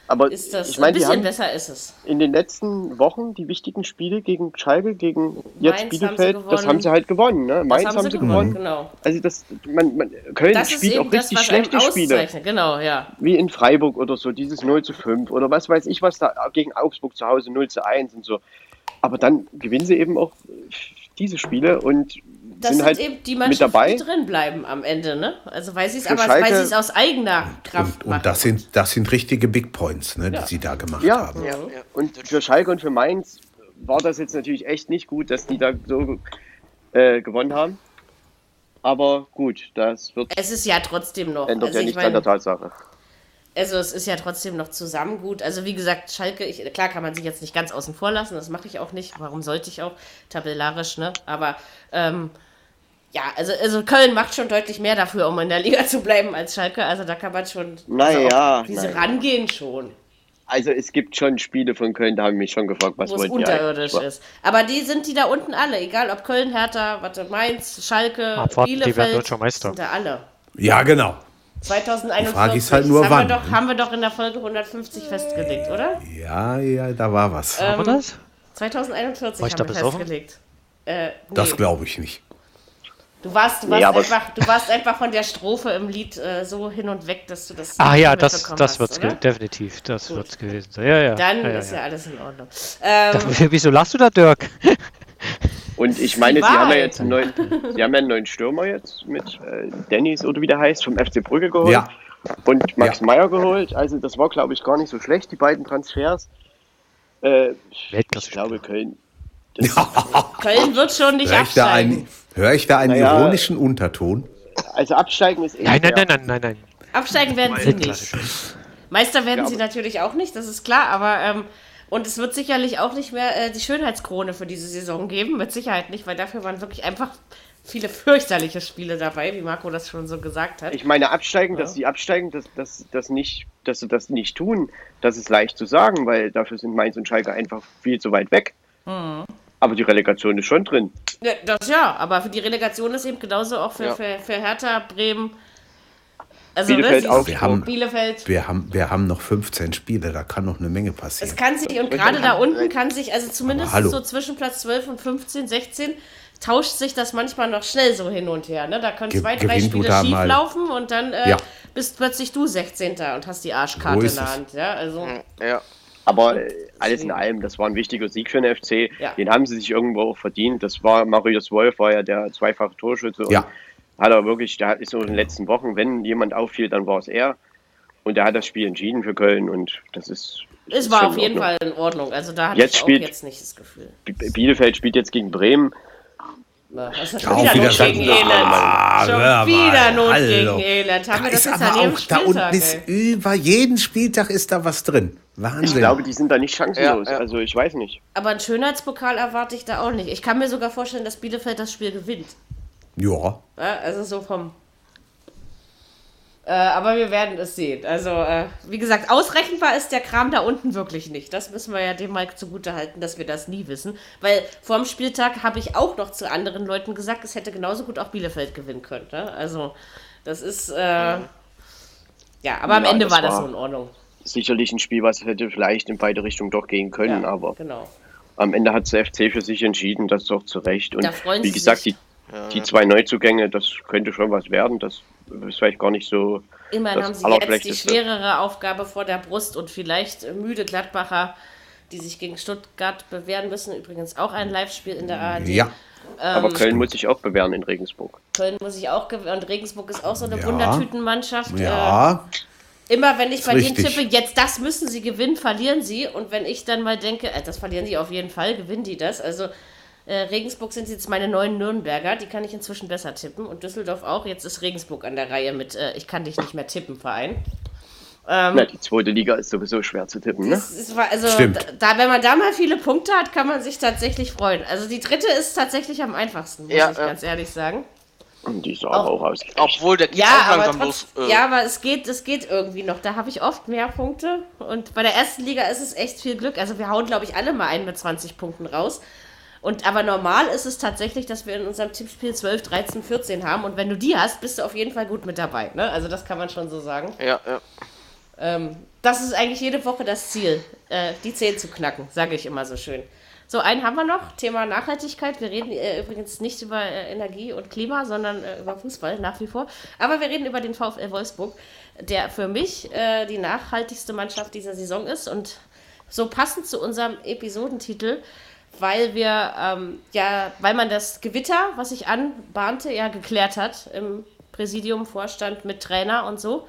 D: aber
B: ist das
D: ich mein,
B: ein bisschen besser ist es.
D: In den letzten Wochen die wichtigen Spiele gegen Schalke, gegen jetzt Mainz Bielefeld, haben das haben sie halt gewonnen. Ne? Mainz haben, haben, sie gewonnen. gewonnen. Genau. Also das, man, man, Köln das spielt auch richtig das, schlechte Spiele.
B: Genau, ja.
D: Wie in Freiburg oder so, dieses 0 zu 5 oder was weiß ich was da gegen Augsburg zu Hause 0 zu 1 und so. Aber dann gewinnen sie eben auch diese Spiele und das sind, sind halt eben
B: die
D: Mannschaften, dabei.
B: die drin bleiben am Ende, ne? Also weil sie es aber Schalke, weil sie es aus eigener Kraft
C: und, machen. Und das sind, das sind richtige Big Points, ne, ja. die sie da gemacht
D: ja,
C: haben.
D: Ja, ja. Und für Schalke und für Mainz war das jetzt natürlich echt nicht gut, dass die da so äh, gewonnen haben. Aber gut, das wird.
B: Es ist ja trotzdem noch.
D: Ändert also ja nichts an der Tatsache.
B: Also es ist ja trotzdem noch zusammen gut. Also wie gesagt, Schalke, ich, klar kann man sich jetzt nicht ganz außen vor lassen, das mache ich auch nicht. Warum sollte ich auch? Tabellarisch, ne? Aber ähm, ja, also, also Köln macht schon deutlich mehr dafür, um in der Liga zu bleiben als Schalke. Also da kann man schon
D: naja,
B: also diese naja. rangehen schon.
D: Also es gibt schon Spiele von Köln, da habe ich mich schon gefragt, was wollt
B: unterirdisch ihr ist. Aber die sind die da unten alle, egal ob Köln, Hertha, warte, Mainz, Schalke, Abwarten, Bielefeld, die werden
E: deutscher Meister.
B: sind da alle.
C: Ja, genau.
B: 2041.
C: Die Frage ist halt nur
B: haben
C: wann.
B: Wir doch, haben wir doch in der Folge 150 festgelegt, oder?
C: Ja, ja, da war was.
B: Ähm, haben wir das? 2041 war ich haben wir festgelegt.
C: Äh, nee. Das glaube ich nicht.
B: Du warst, du, warst nee, einfach, du warst einfach von der Strophe im Lied äh, so hin und weg, dass du das.
E: Ah ja, das, das wird es definitiv, das wird es gewesen sein. Ja, ja.
B: Dann
E: ja,
B: ist ja, ja, alles in Ordnung.
E: Ähm, wieso lachst du da, Dirk?
D: Und ich meine, sie haben ja jetzt einen neuen, sie haben ja einen neuen Stürmer jetzt mit äh, Dennis oder wie der heißt, vom FC Brügge geholt. Ja. Und Max ja. Meyer geholt. Also das war, glaube ich, gar nicht so schlecht, die beiden Transfers. Äh, ich glaube, Köln.
B: Köln wird schon nicht absteigen.
C: Höre ich da einen naja, ironischen Unterton?
D: Also absteigen ist eh
E: nein, nein, nein, nein, nein, nein.
B: Absteigen werden sie nicht. Meister werden ja, sie natürlich auch nicht, das ist klar, aber ähm, und es wird sicherlich auch nicht mehr äh, die Schönheitskrone für diese Saison geben, mit Sicherheit nicht, weil dafür waren wirklich einfach viele fürchterliche Spiele dabei, wie Marco das schon so gesagt hat.
D: Ich meine, absteigen, ja. dass sie absteigen, dass, dass, dass, nicht, dass sie das nicht tun, das ist leicht zu sagen, weil dafür sind Mainz und Schalke einfach viel zu weit weg. Mhm. Aber die Relegation ist schon drin.
B: Ja, das ja, aber für die Relegation ist eben genauso auch für, ja. für, für Hertha, Bremen,
C: also Bielefeld auch. Wir haben, Bielefeld. Wir, haben, wir haben noch 15 Spiele, da kann noch eine Menge passieren.
B: Es kann sich, und gerade da unten kann sich, also zumindest so zwischen Platz 12 und 15, 16, tauscht sich das manchmal noch schnell so hin und her. Ne? Da können Ge zwei, drei Spiele schief laufen und dann äh, ja. bist plötzlich du 16. und hast die Arschkarte in der Hand. Ja, also.
D: ja. Aber äh, alles in allem, das war ein wichtiger Sieg für den FC. Ja. Den haben sie sich irgendwo auch verdient. Das war Marius Wolf, war ja der zweifache Torschütze.
C: Ja
D: hat er wirklich, der ist so in den letzten Wochen, wenn jemand auffiel, dann war es er. Und er hat das Spiel entschieden für Köln und das ist.
B: Es war auf jeden Fall in Ordnung. Also da hatte jetzt ich spielt, jetzt nicht das Gefühl.
D: Bielefeld spielt jetzt gegen Bremen.
B: Das ist schon wieder Not gegen Elend. Ah, schon wieder Not Hallo. gegen Elend. Haben da wir das jetzt an jedem
C: Spieltag, Da unten ist über jeden Spieltag ist da was drin. Wahnsinn.
D: Ich glaube, die sind da nicht chancenlos. Ja, ja. Also ich weiß nicht.
B: Aber einen Schönheitspokal erwarte ich da auch nicht. Ich kann mir sogar vorstellen, dass Bielefeld das Spiel gewinnt.
C: Ja.
B: ja also so vom. Äh, aber wir werden es sehen. Also, äh, wie gesagt, ausrechenbar ist der Kram da unten wirklich nicht. Das müssen wir ja dem Mike zugute halten, dass wir das nie wissen. Weil vor dem Spieltag habe ich auch noch zu anderen Leuten gesagt, es hätte genauso gut auch Bielefeld gewinnen können. Ne? Also, das ist. Äh, ja, aber am Ende war das so in Ordnung.
D: Sicherlich ein Spiel, was hätte vielleicht in beide Richtungen doch gehen können, ja, aber. Genau. Am Ende hat der FC für sich entschieden, das ist doch zu Recht. Und wie gesagt, sich. die die zwei Neuzugänge, das könnte schon was werden. Das ist vielleicht gar nicht so.
B: Immerhin haben sie jetzt die schwerere Aufgabe vor der Brust und vielleicht müde Gladbacher, die sich gegen Stuttgart bewähren müssen. Übrigens auch ein Live-Spiel in der ARD.
C: Ja.
D: Ähm, Aber Köln muss sich auch bewähren in Regensburg.
B: Köln muss sich auch bewähren. Und Regensburg ist auch so eine ja. Wundertütenmannschaft.
C: Ja.
B: Äh, immer wenn ich bei denen tippe, jetzt das müssen sie gewinnen, verlieren sie. Und wenn ich dann mal denke, äh, das verlieren sie auf jeden Fall, gewinnen die das. Also Äh, Regensburg sind jetzt meine neuen Nürnberger, die kann ich inzwischen besser tippen. Und Düsseldorf auch. Jetzt ist Regensburg an der Reihe mit äh, Ich kann dich nicht mehr tippen, Verein.
D: Ähm, Na, die zweite Liga ist sowieso schwer zu tippen, ne?
B: War, also, Stimmt. Da, wenn man da mal viele Punkte hat, kann man sich tatsächlich freuen. Also die dritte ist tatsächlich am einfachsten, muss ja, ich ja. ganz ehrlich sagen.
D: Und die ist aber auch, auch ausgeglichen.
F: Obwohl der
B: ja, aber trotz, los, äh ja, aber es geht, es geht irgendwie noch. Da habe ich oft mehr Punkte. Und bei der ersten Liga ist es echt viel Glück. Also wir hauen, glaube ich, alle mal einen mit 20 Punkten raus. Und aber normal ist es tatsächlich, dass wir in unserem Tippspiel 12, 13, 14 haben. Und wenn du die hast, bist du auf jeden Fall gut mit dabei. Ne? Also das kann man schon so sagen.
F: Ja, ja.
B: Ähm, das ist eigentlich jede Woche das Ziel, äh, die 10 zu knacken, sage ich immer so schön. So, einen haben wir noch, Thema Nachhaltigkeit. Wir reden äh, übrigens nicht über äh, Energie und Klima, sondern äh, über Fußball nach wie vor. Aber wir reden über den VfL Wolfsburg, der für mich äh, die nachhaltigste Mannschaft dieser Saison ist. Und so passend zu unserem Episodentitel weil wir, ähm, ja, weil man das Gewitter, was sich anbahnte, ja geklärt hat im Präsidium, Vorstand mit Trainer und so.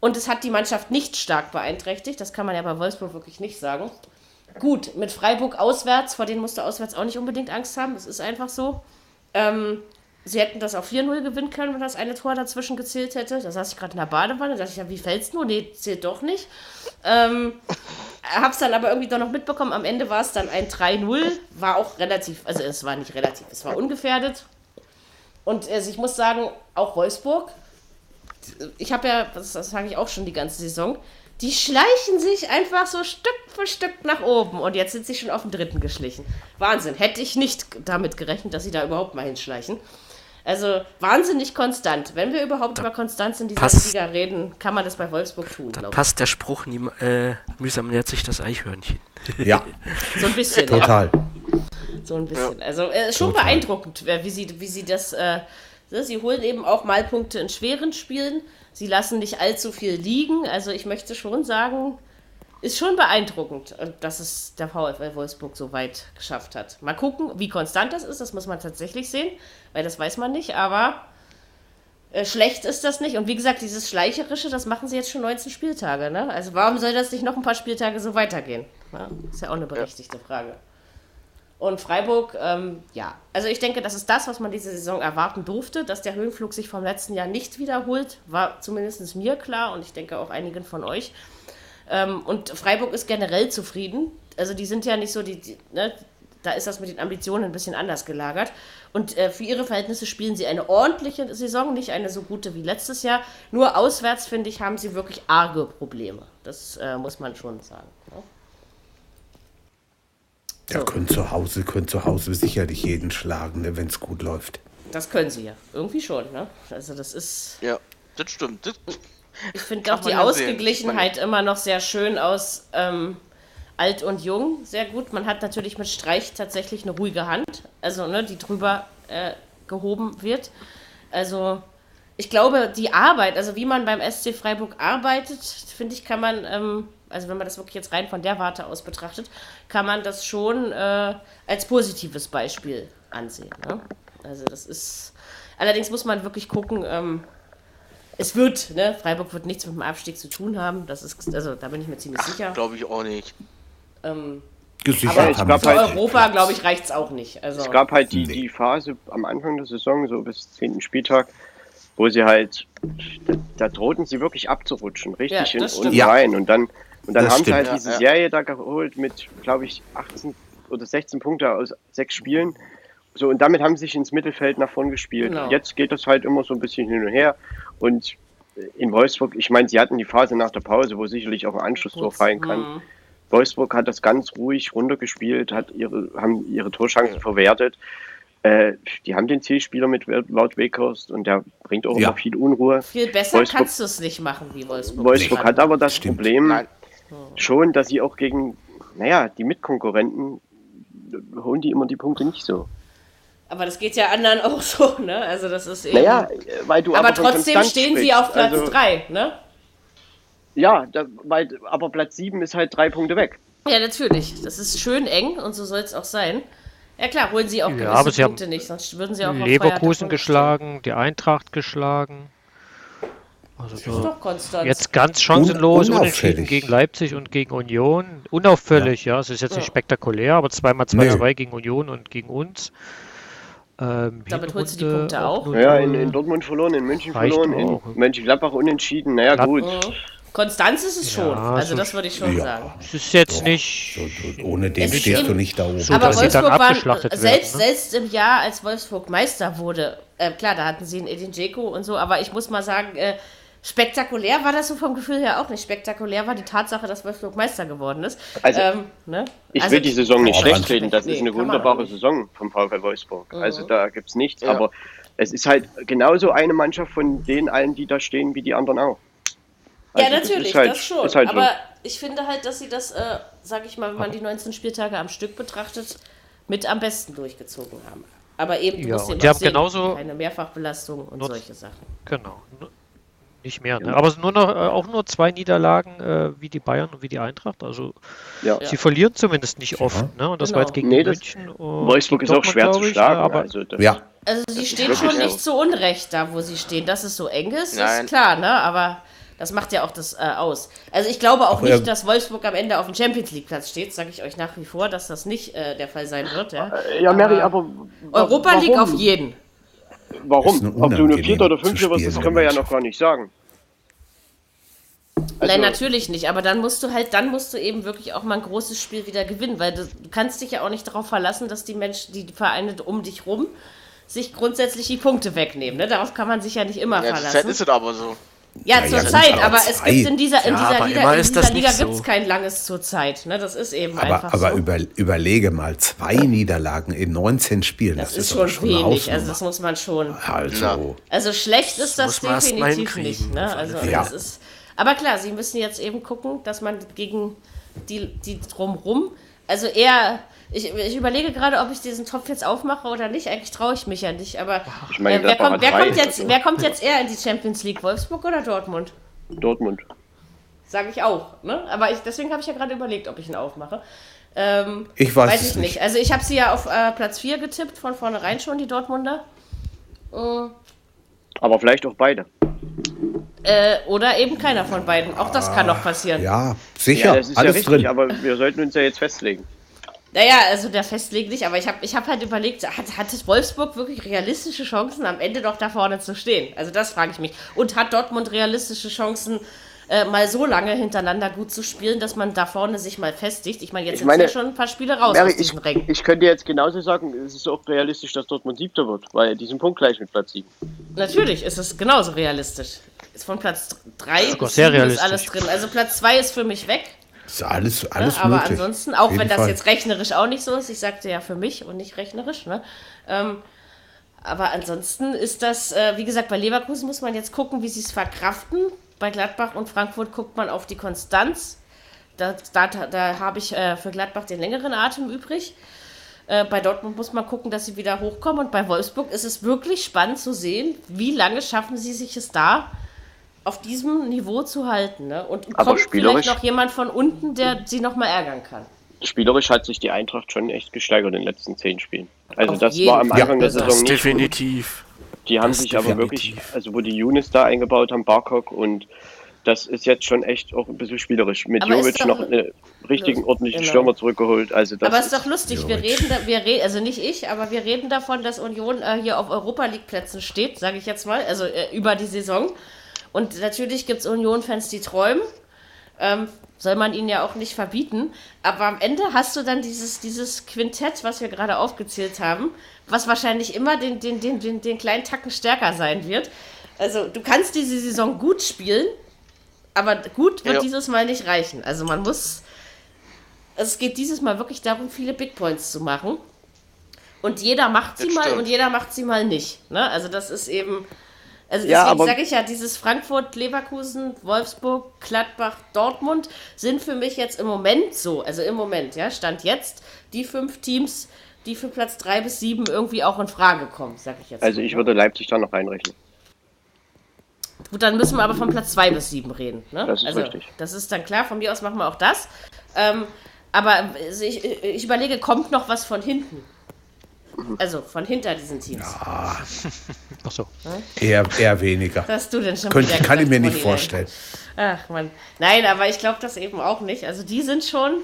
B: Und es hat die Mannschaft nicht stark beeinträchtigt, das kann man ja bei Wolfsburg wirklich nicht sagen. Gut, mit Freiburg auswärts, vor denen musste auswärts auch nicht unbedingt Angst haben, das ist einfach so. Ähm, sie hätten das auch 4-0 gewinnen können, wenn das eine Tor dazwischen gezählt hätte. Da saß ich gerade in der Badewanne, da dachte ich, ja, wie fällt's nur? Nee, zählt doch nicht. Ähm, hab's dann aber irgendwie doch noch mitbekommen. Am Ende war es dann ein 3-0. War auch relativ, also es war nicht relativ, es war ungefährdet. Und also ich muss sagen, auch Wolfsburg, ich habe ja, das, das sage ich auch schon die ganze Saison, die schleichen sich einfach so Stück für Stück nach oben. Und jetzt sind sie schon auf den dritten geschlichen. Wahnsinn. Hätte ich nicht damit gerechnet, dass sie da überhaupt mal hinschleichen. Also wahnsinnig konstant. Wenn wir überhaupt da über Konstanz in dieser passt, Liga reden, kann man das bei Wolfsburg tun.
G: Da passt der Spruch, nie, äh, mühsam nähert sich das Eichhörnchen.
C: Ja.
B: so ein bisschen.
C: Total. Ja.
B: So ein bisschen. Also äh, schon Total. beeindruckend, wie sie, wie sie das. Äh, ne, sie holen eben auch mal Punkte in schweren Spielen. Sie lassen nicht allzu viel liegen. Also ich möchte schon sagen, ist schon beeindruckend, äh, dass es der VfL Wolfsburg so weit geschafft hat. Mal gucken, wie konstant das ist, das muss man tatsächlich sehen, weil das weiß man nicht, aber äh, schlecht ist das nicht. Und wie gesagt, dieses Schleicherische, das machen sie jetzt schon 19 Spieltage. Ne? Also warum soll das nicht noch ein paar Spieltage so weitergehen? Ja, ist ja auch eine berechtigte Frage. Und Freiburg, ähm, ja, also ich denke, das ist das, was man diese Saison erwarten durfte, dass der Höhenflug sich vom letzten Jahr nicht wiederholt, war zumindest mir klar und ich denke auch einigen von euch. Ähm, und Freiburg ist generell zufrieden. Also die sind ja nicht so, die, die ne, da ist das mit den Ambitionen ein bisschen anders gelagert. Und äh, für ihre Verhältnisse spielen sie eine ordentliche Saison, nicht eine so gute wie letztes Jahr. Nur auswärts, finde ich, haben sie wirklich arge Probleme. Das äh, muss man schon sagen. Ne?
C: Ja, können zu Hause, können zu Hause sicherlich jeden schlagen, ne, wenn es gut läuft.
B: Das können sie ja. Irgendwie schon, ne? Also das ist.
F: Ja, das stimmt. Das
B: ich finde auch die Ausgeglichenheit immer noch sehr schön aus ähm, alt und jung. Sehr gut. Man hat natürlich mit Streich tatsächlich eine ruhige Hand, also ne, die drüber äh, gehoben wird. Also ich glaube, die Arbeit, also wie man beim SC Freiburg arbeitet, finde ich, kann man, ähm, also wenn man das wirklich jetzt rein von der Warte aus betrachtet, kann man das schon äh, als positives Beispiel ansehen. Ne? Also das ist, allerdings muss man wirklich gucken, ähm, es wird, ne, Freiburg wird nichts mit dem Abstieg zu tun haben. Das ist, also da bin ich mir ziemlich Ach, sicher.
F: Glaube ich auch nicht.
B: Ähm, aber ich glaub, halt, Europa, glaube ich, reicht es auch nicht. Also,
D: es gab halt die, die Phase am Anfang der Saison, so bis 10. Spieltag, wo sie halt, da, da drohten sie wirklich abzurutschen, richtig ja, in, und rein. Und dann, und dann haben stimmt. sie halt diese ja, Serie da geholt mit, glaube ich, 18 oder 16 Punkte aus sechs Spielen. So, und damit haben sie sich ins Mittelfeld nach vorn gespielt. Genau. Jetzt geht das halt immer so ein bisschen hin und her. Und in Wolfsburg, ich meine, sie hatten die Phase nach der Pause, wo sicherlich auch ein Anschlusstor fallen kann. Mhm. Wolfsburg hat das ganz ruhig runtergespielt, hat ihre, haben ihre Torchancen verwertet. Äh, die haben den Zielspieler mit Laut Weghorst und der bringt auch ja. immer viel Unruhe.
B: Viel besser Wolfsburg, kannst du es nicht machen wie Wolfsburg.
D: Wolfsburg hat aber das Stimmt. Problem Nein. schon, dass sie auch gegen, naja, die Mitkonkurrenten holen die immer die Punkte nicht so.
B: Aber das geht ja anderen auch so, ne? Also das ist eben.
D: Naja, weil du
B: aber, aber trotzdem stehen sprichst. sie auf Platz also, 3, ne?
D: Ja, da, weil, aber Platz 7 ist halt drei Punkte weg.
B: Ja, natürlich. Das ist schön eng und so soll es auch sein. Ja klar, holen sie auch ja, gewisse aber sie Punkte nicht, sonst würden sie auch
E: Leverkusen geschlagen, die Eintracht geschlagen. Also so jetzt ganz chancenlos, Un unentschieden gegen Leipzig und gegen Union. Unauffällig, ja. ja. Es ist jetzt ja. nicht spektakulär, aber zweimal 2-2 nee. gegen Union und gegen uns.
B: Ähm, Damit holst du die Punkte auch.
D: Ja, in, in, Dortmund verloren, in München verloren, auch. in Mönchengladbach unentschieden. Naja, Glatt gut.
B: Konstanz ist es schon, ja, also so das würde ich schon ja. sagen.
E: Es ist jetzt nicht.
C: So, ohne den stehst du nicht da oben.
B: So, aber Wolfsburg waren, selbst, werden, ne? selbst im Jahr, als Wolfsburg Meister wurde, äh, klar, da hatten sie einen Edin Dzeko und so, aber ich muss mal sagen, äh, spektakulär war das so vom Gefühl her auch nicht. Spektakulär war die Tatsache, dass Wolfsburg Meister geworden ist.
D: Also, ähm, ne? Ich also, will die Saison nicht schlecht reden, das nee, ist eine wunderbare Saison vom VfL Wolfsburg. Mhm. Also da gibt es nichts, ja. aber es ist halt genauso eine Mannschaft von den allen, die da stehen, wie die anderen auch.
B: Also ja, natürlich, das, halt, das schon. Halt aber so. ich finde halt, dass sie das, äh, sag ich mal, wenn man die 19 Spieltage am Stück betrachtet, mit am besten durchgezogen haben. Aber eben,
E: du ja, musst die haben sehen, genauso
B: keine Mehrfachbelastung und solche Sachen.
E: Genau. Nicht mehr, ne? Aber nur noch, äh, auch nur zwei Niederlagen äh, wie die Bayern und wie die Eintracht. Also ja. sie verlieren zumindest nicht oft. Ne? Und das genau. war jetzt gegen nee, München.
D: Wolfsburg ist auch schwer zu schlagen. Aber,
B: also, ja. also sie stehen schon nicht zu Unrecht da, wo sie stehen. Dass es so eng ist, Nein. ist klar, ne? Aber das macht ja auch das äh, aus. Also ich glaube auch Ach, nicht, dass Wolfsburg am Ende auf dem Champions League Platz steht, sage ich euch nach wie vor, dass das nicht äh, der Fall sein wird. Ja,
D: ja Mary, aber,
B: Europa warum? League auf jeden.
D: Warum? Ob du nur Vierter oder Fünfter wirst, das können wir ja noch gar nicht sagen.
B: Also, Nein, natürlich nicht, aber dann musst du halt, dann musst du eben wirklich auch mal ein großes Spiel wieder gewinnen, weil du, du kannst dich ja auch nicht darauf verlassen, dass die Menschen, die Vereine um dich rum, sich grundsätzlich die Punkte wegnehmen. Ne? Darauf kann man sich ja nicht immer ja, verlassen.
F: Das ist es aber so.
B: Ja, ja zur ja, Zeit, aber es gibt in dieser, in ja, dieser Liga, in dieser Liga gibt es kein langes zur Zeit. Ne? Das ist eben
C: aber,
B: einfach
C: aber
B: so.
C: über, überlege mal, zwei Niederlagen in 19 Spielen.
B: Das, das ist, schon, schon wenig, also das muss man schon.
C: Also,
B: also schlecht ist das, das definitiv nicht. Ne? Also, ja. das ist, aber klar, sie müssen jetzt eben gucken, dass man gegen die, die drumrum, also eher ich, ich, überlege gerade, ob ich diesen Topf jetzt aufmache oder nicht. Eigentlich traue ich mich ja nicht. Aber
D: ich meine, äh,
B: wer, kommt, wer, kommt jetzt, wer kommt jetzt eher in die Champions League? Wolfsburg oder Dortmund?
D: Dortmund.
B: Sage ich auch. Ne? Aber ich, deswegen habe ich ja gerade überlegt, ob ich ihn aufmache. Ähm,
C: ich weiß, weiß ich nicht. nicht.
B: Also ich habe sie ja auf äh, Platz 4 getippt, von vornherein schon, die Dortmunder.
D: Äh, Aber vielleicht auch beide.
B: Äh, oder eben keiner von beiden. Auch das kann noch passieren.
C: Ja, sicher. Ja,
D: das ist Alles ja richtig, drin. aber wir sollten uns ja jetzt festlegen.
B: Naja, also der Festlegen nicht, aber ich habe ich hab halt überlegt, hat, hat Wolfsburg wirklich realistische Chancen, am Ende doch da vorne zu stehen? Also das frage ich mich. Und hat Dortmund realistische Chancen, äh, mal so lange hintereinander gut zu spielen, dass man da vorne sich mal festigt? Ich meine, jetzt sind ja schon ein paar Spiele raus
D: Mary, aus diesem ich, Ring. Ich könnte jetzt genauso sagen, es ist auch realistisch, dass Dortmund siebter wird, weil die sind punktgleich mit Platz 7.
B: Natürlich ist es genauso realistisch. Ist von Platz 3
E: bis 7 ist
B: alles drin. Also Platz 2 ist für mich weg.
C: Ist alles, ne, alles
B: ne? Aber möglich. ansonsten, auch wenn das Fall. jetzt rechnerisch auch nicht so ist, ich sagte ja für mich und nicht rechnerisch, ne? Ähm, aber ansonsten ist das, äh, wie gesagt, bei Leverkusen muss man jetzt gucken, wie sie es verkraften. Bei Gladbach und Frankfurt guckt man auf die Konstanz. Da, da, da habe ich äh, für Gladbach den längeren Atem übrig. Äh, bei Dortmund muss man gucken, dass sie wieder hochkommen. Und bei Wolfsburg ist es wirklich spannend zu sehen, wie lange schaffen sie sich es da, auf diesem Niveau zu halten. Ne? Und
D: Aber kommt vielleicht
B: noch jemand von unten, der sie noch mal ärgern kann.
D: Spielerisch hat sich die Eintracht schon echt gesteigert in den letzten zehn Spielen. Also auf das war am Anfang ja, der Saison nicht
G: definitiv.
D: Gut. Die haben das sich definitiv. aber wirklich, also wo die Yunis da eingebaut haben, Barkok und das ist jetzt schon echt auch ein bisschen spielerisch. Mit Jovic noch einen richtigen, ordentlichen genau. Stürmer zurückgeholt. Also das
B: aber es ist doch lustig, Jovic. wir reden, da, wir re also nicht ich, aber wir reden davon, dass Union äh, hier auf Europa League Plätzen steht, sage ich jetzt mal, also äh, über die Saison. Und natürlich gibt es Union-Fans, die träumen. Ähm, soll man ihnen ja auch nicht verbieten. Aber am Ende hast du dann dieses, dieses Quintett, was wir gerade aufgezählt haben, was wahrscheinlich immer den, den, den, den, den kleinen Tacken stärker sein wird. Also du kannst diese Saison gut spielen, aber gut wird ja. dieses Mal nicht reichen. Also man muss. Es geht dieses Mal wirklich darum, viele Big Points zu machen. Und jeder macht sie das mal stimmt. und jeder macht sie mal nicht. Ne? Also das ist eben. Also deswegen ja, sage ich ja, dieses Frankfurt, Leverkusen, Wolfsburg, Gladbach, Dortmund sind für mich jetzt im Moment so, also im Moment, ja, Stand jetzt, die fünf Teams, die für Platz drei bis sieben irgendwie auch in Frage kommen, sage ich jetzt.
D: Also ich würde Leipzig da noch reinrechnen.
B: Gut, dann müssen wir aber von Platz zwei bis sieben reden. Ne?
D: Das ist
B: also,
D: richtig.
B: Das ist dann klar, von mir aus machen wir auch das. Ähm, aber ich, ich überlege, kommt noch was von hinten? Also von hinter diesen Teams.
C: Ja.
E: Ach so.
C: Eher, eher weniger.
B: Dass du denn schon
C: Könnt, kann ich mir
B: gesagt,
C: nicht vorstellen.
B: Ach man. Nein, aber ich glaube das eben auch nicht. Also die sind schon.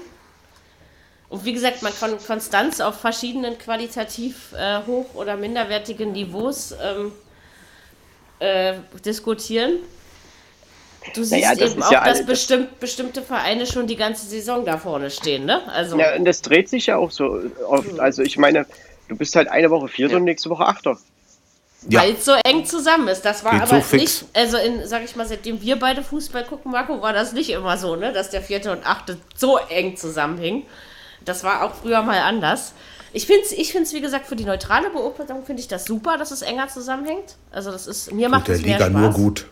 B: Und wie gesagt, man kann Konstanz auf verschiedenen qualitativ äh, hoch- oder minderwertigen Niveaus ähm, äh, diskutieren. Du siehst
D: Naja, das
B: eben auch,
D: ja
B: dass
D: alle- das-
B: bestimmt, bestimmte Vereine schon die ganze Saison da vorne stehen, ne? Also
D: Ja, und das dreht sich ja auch so oft. Also ich meine, du bist halt eine Woche Vierter und nächste Woche Achter.
C: Ja.
B: weil es so eng zusammen ist. Das war
C: Geht
B: aber
C: so
B: nicht, also in, sag ich mal, seitdem wir beide Fußball gucken, Marco, war das nicht immer so, ne? Dass der vierte und achte so eng zusammenhingen. Das war auch früher mal anders. Ich finde es, ich find's, wie gesagt, für die neutrale Beobachtung finde ich das super, dass es enger zusammenhängt. Also das ist, mir macht es mehr
C: Liga
B: Spaß.
C: nur gut.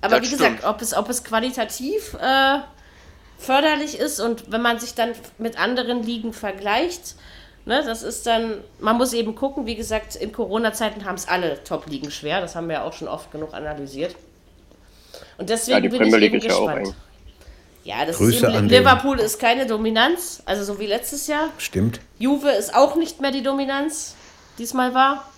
B: Aber
F: Das
B: wie gesagt,
F: stimmt.
B: ob es, ob es qualitativ äh, förderlich ist und wenn man sich dann mit anderen Ligen vergleicht, ne, das ist dann, man muss eben gucken, wie gesagt, in Corona-Zeiten haben es alle Top-Ligen schwer, das haben wir ja auch schon oft genug analysiert. Und deswegen
D: Ja, die
B: bin
D: Premier
B: ich eben
D: League ist ja auch
B: gespannt. Ja, das
C: Grüße
B: ist eben,
C: an den-
B: Liverpool ist keine Dominanz, also so wie letztes Jahr.
C: Stimmt.
B: Juve ist auch nicht mehr die Dominanz, diesmal war.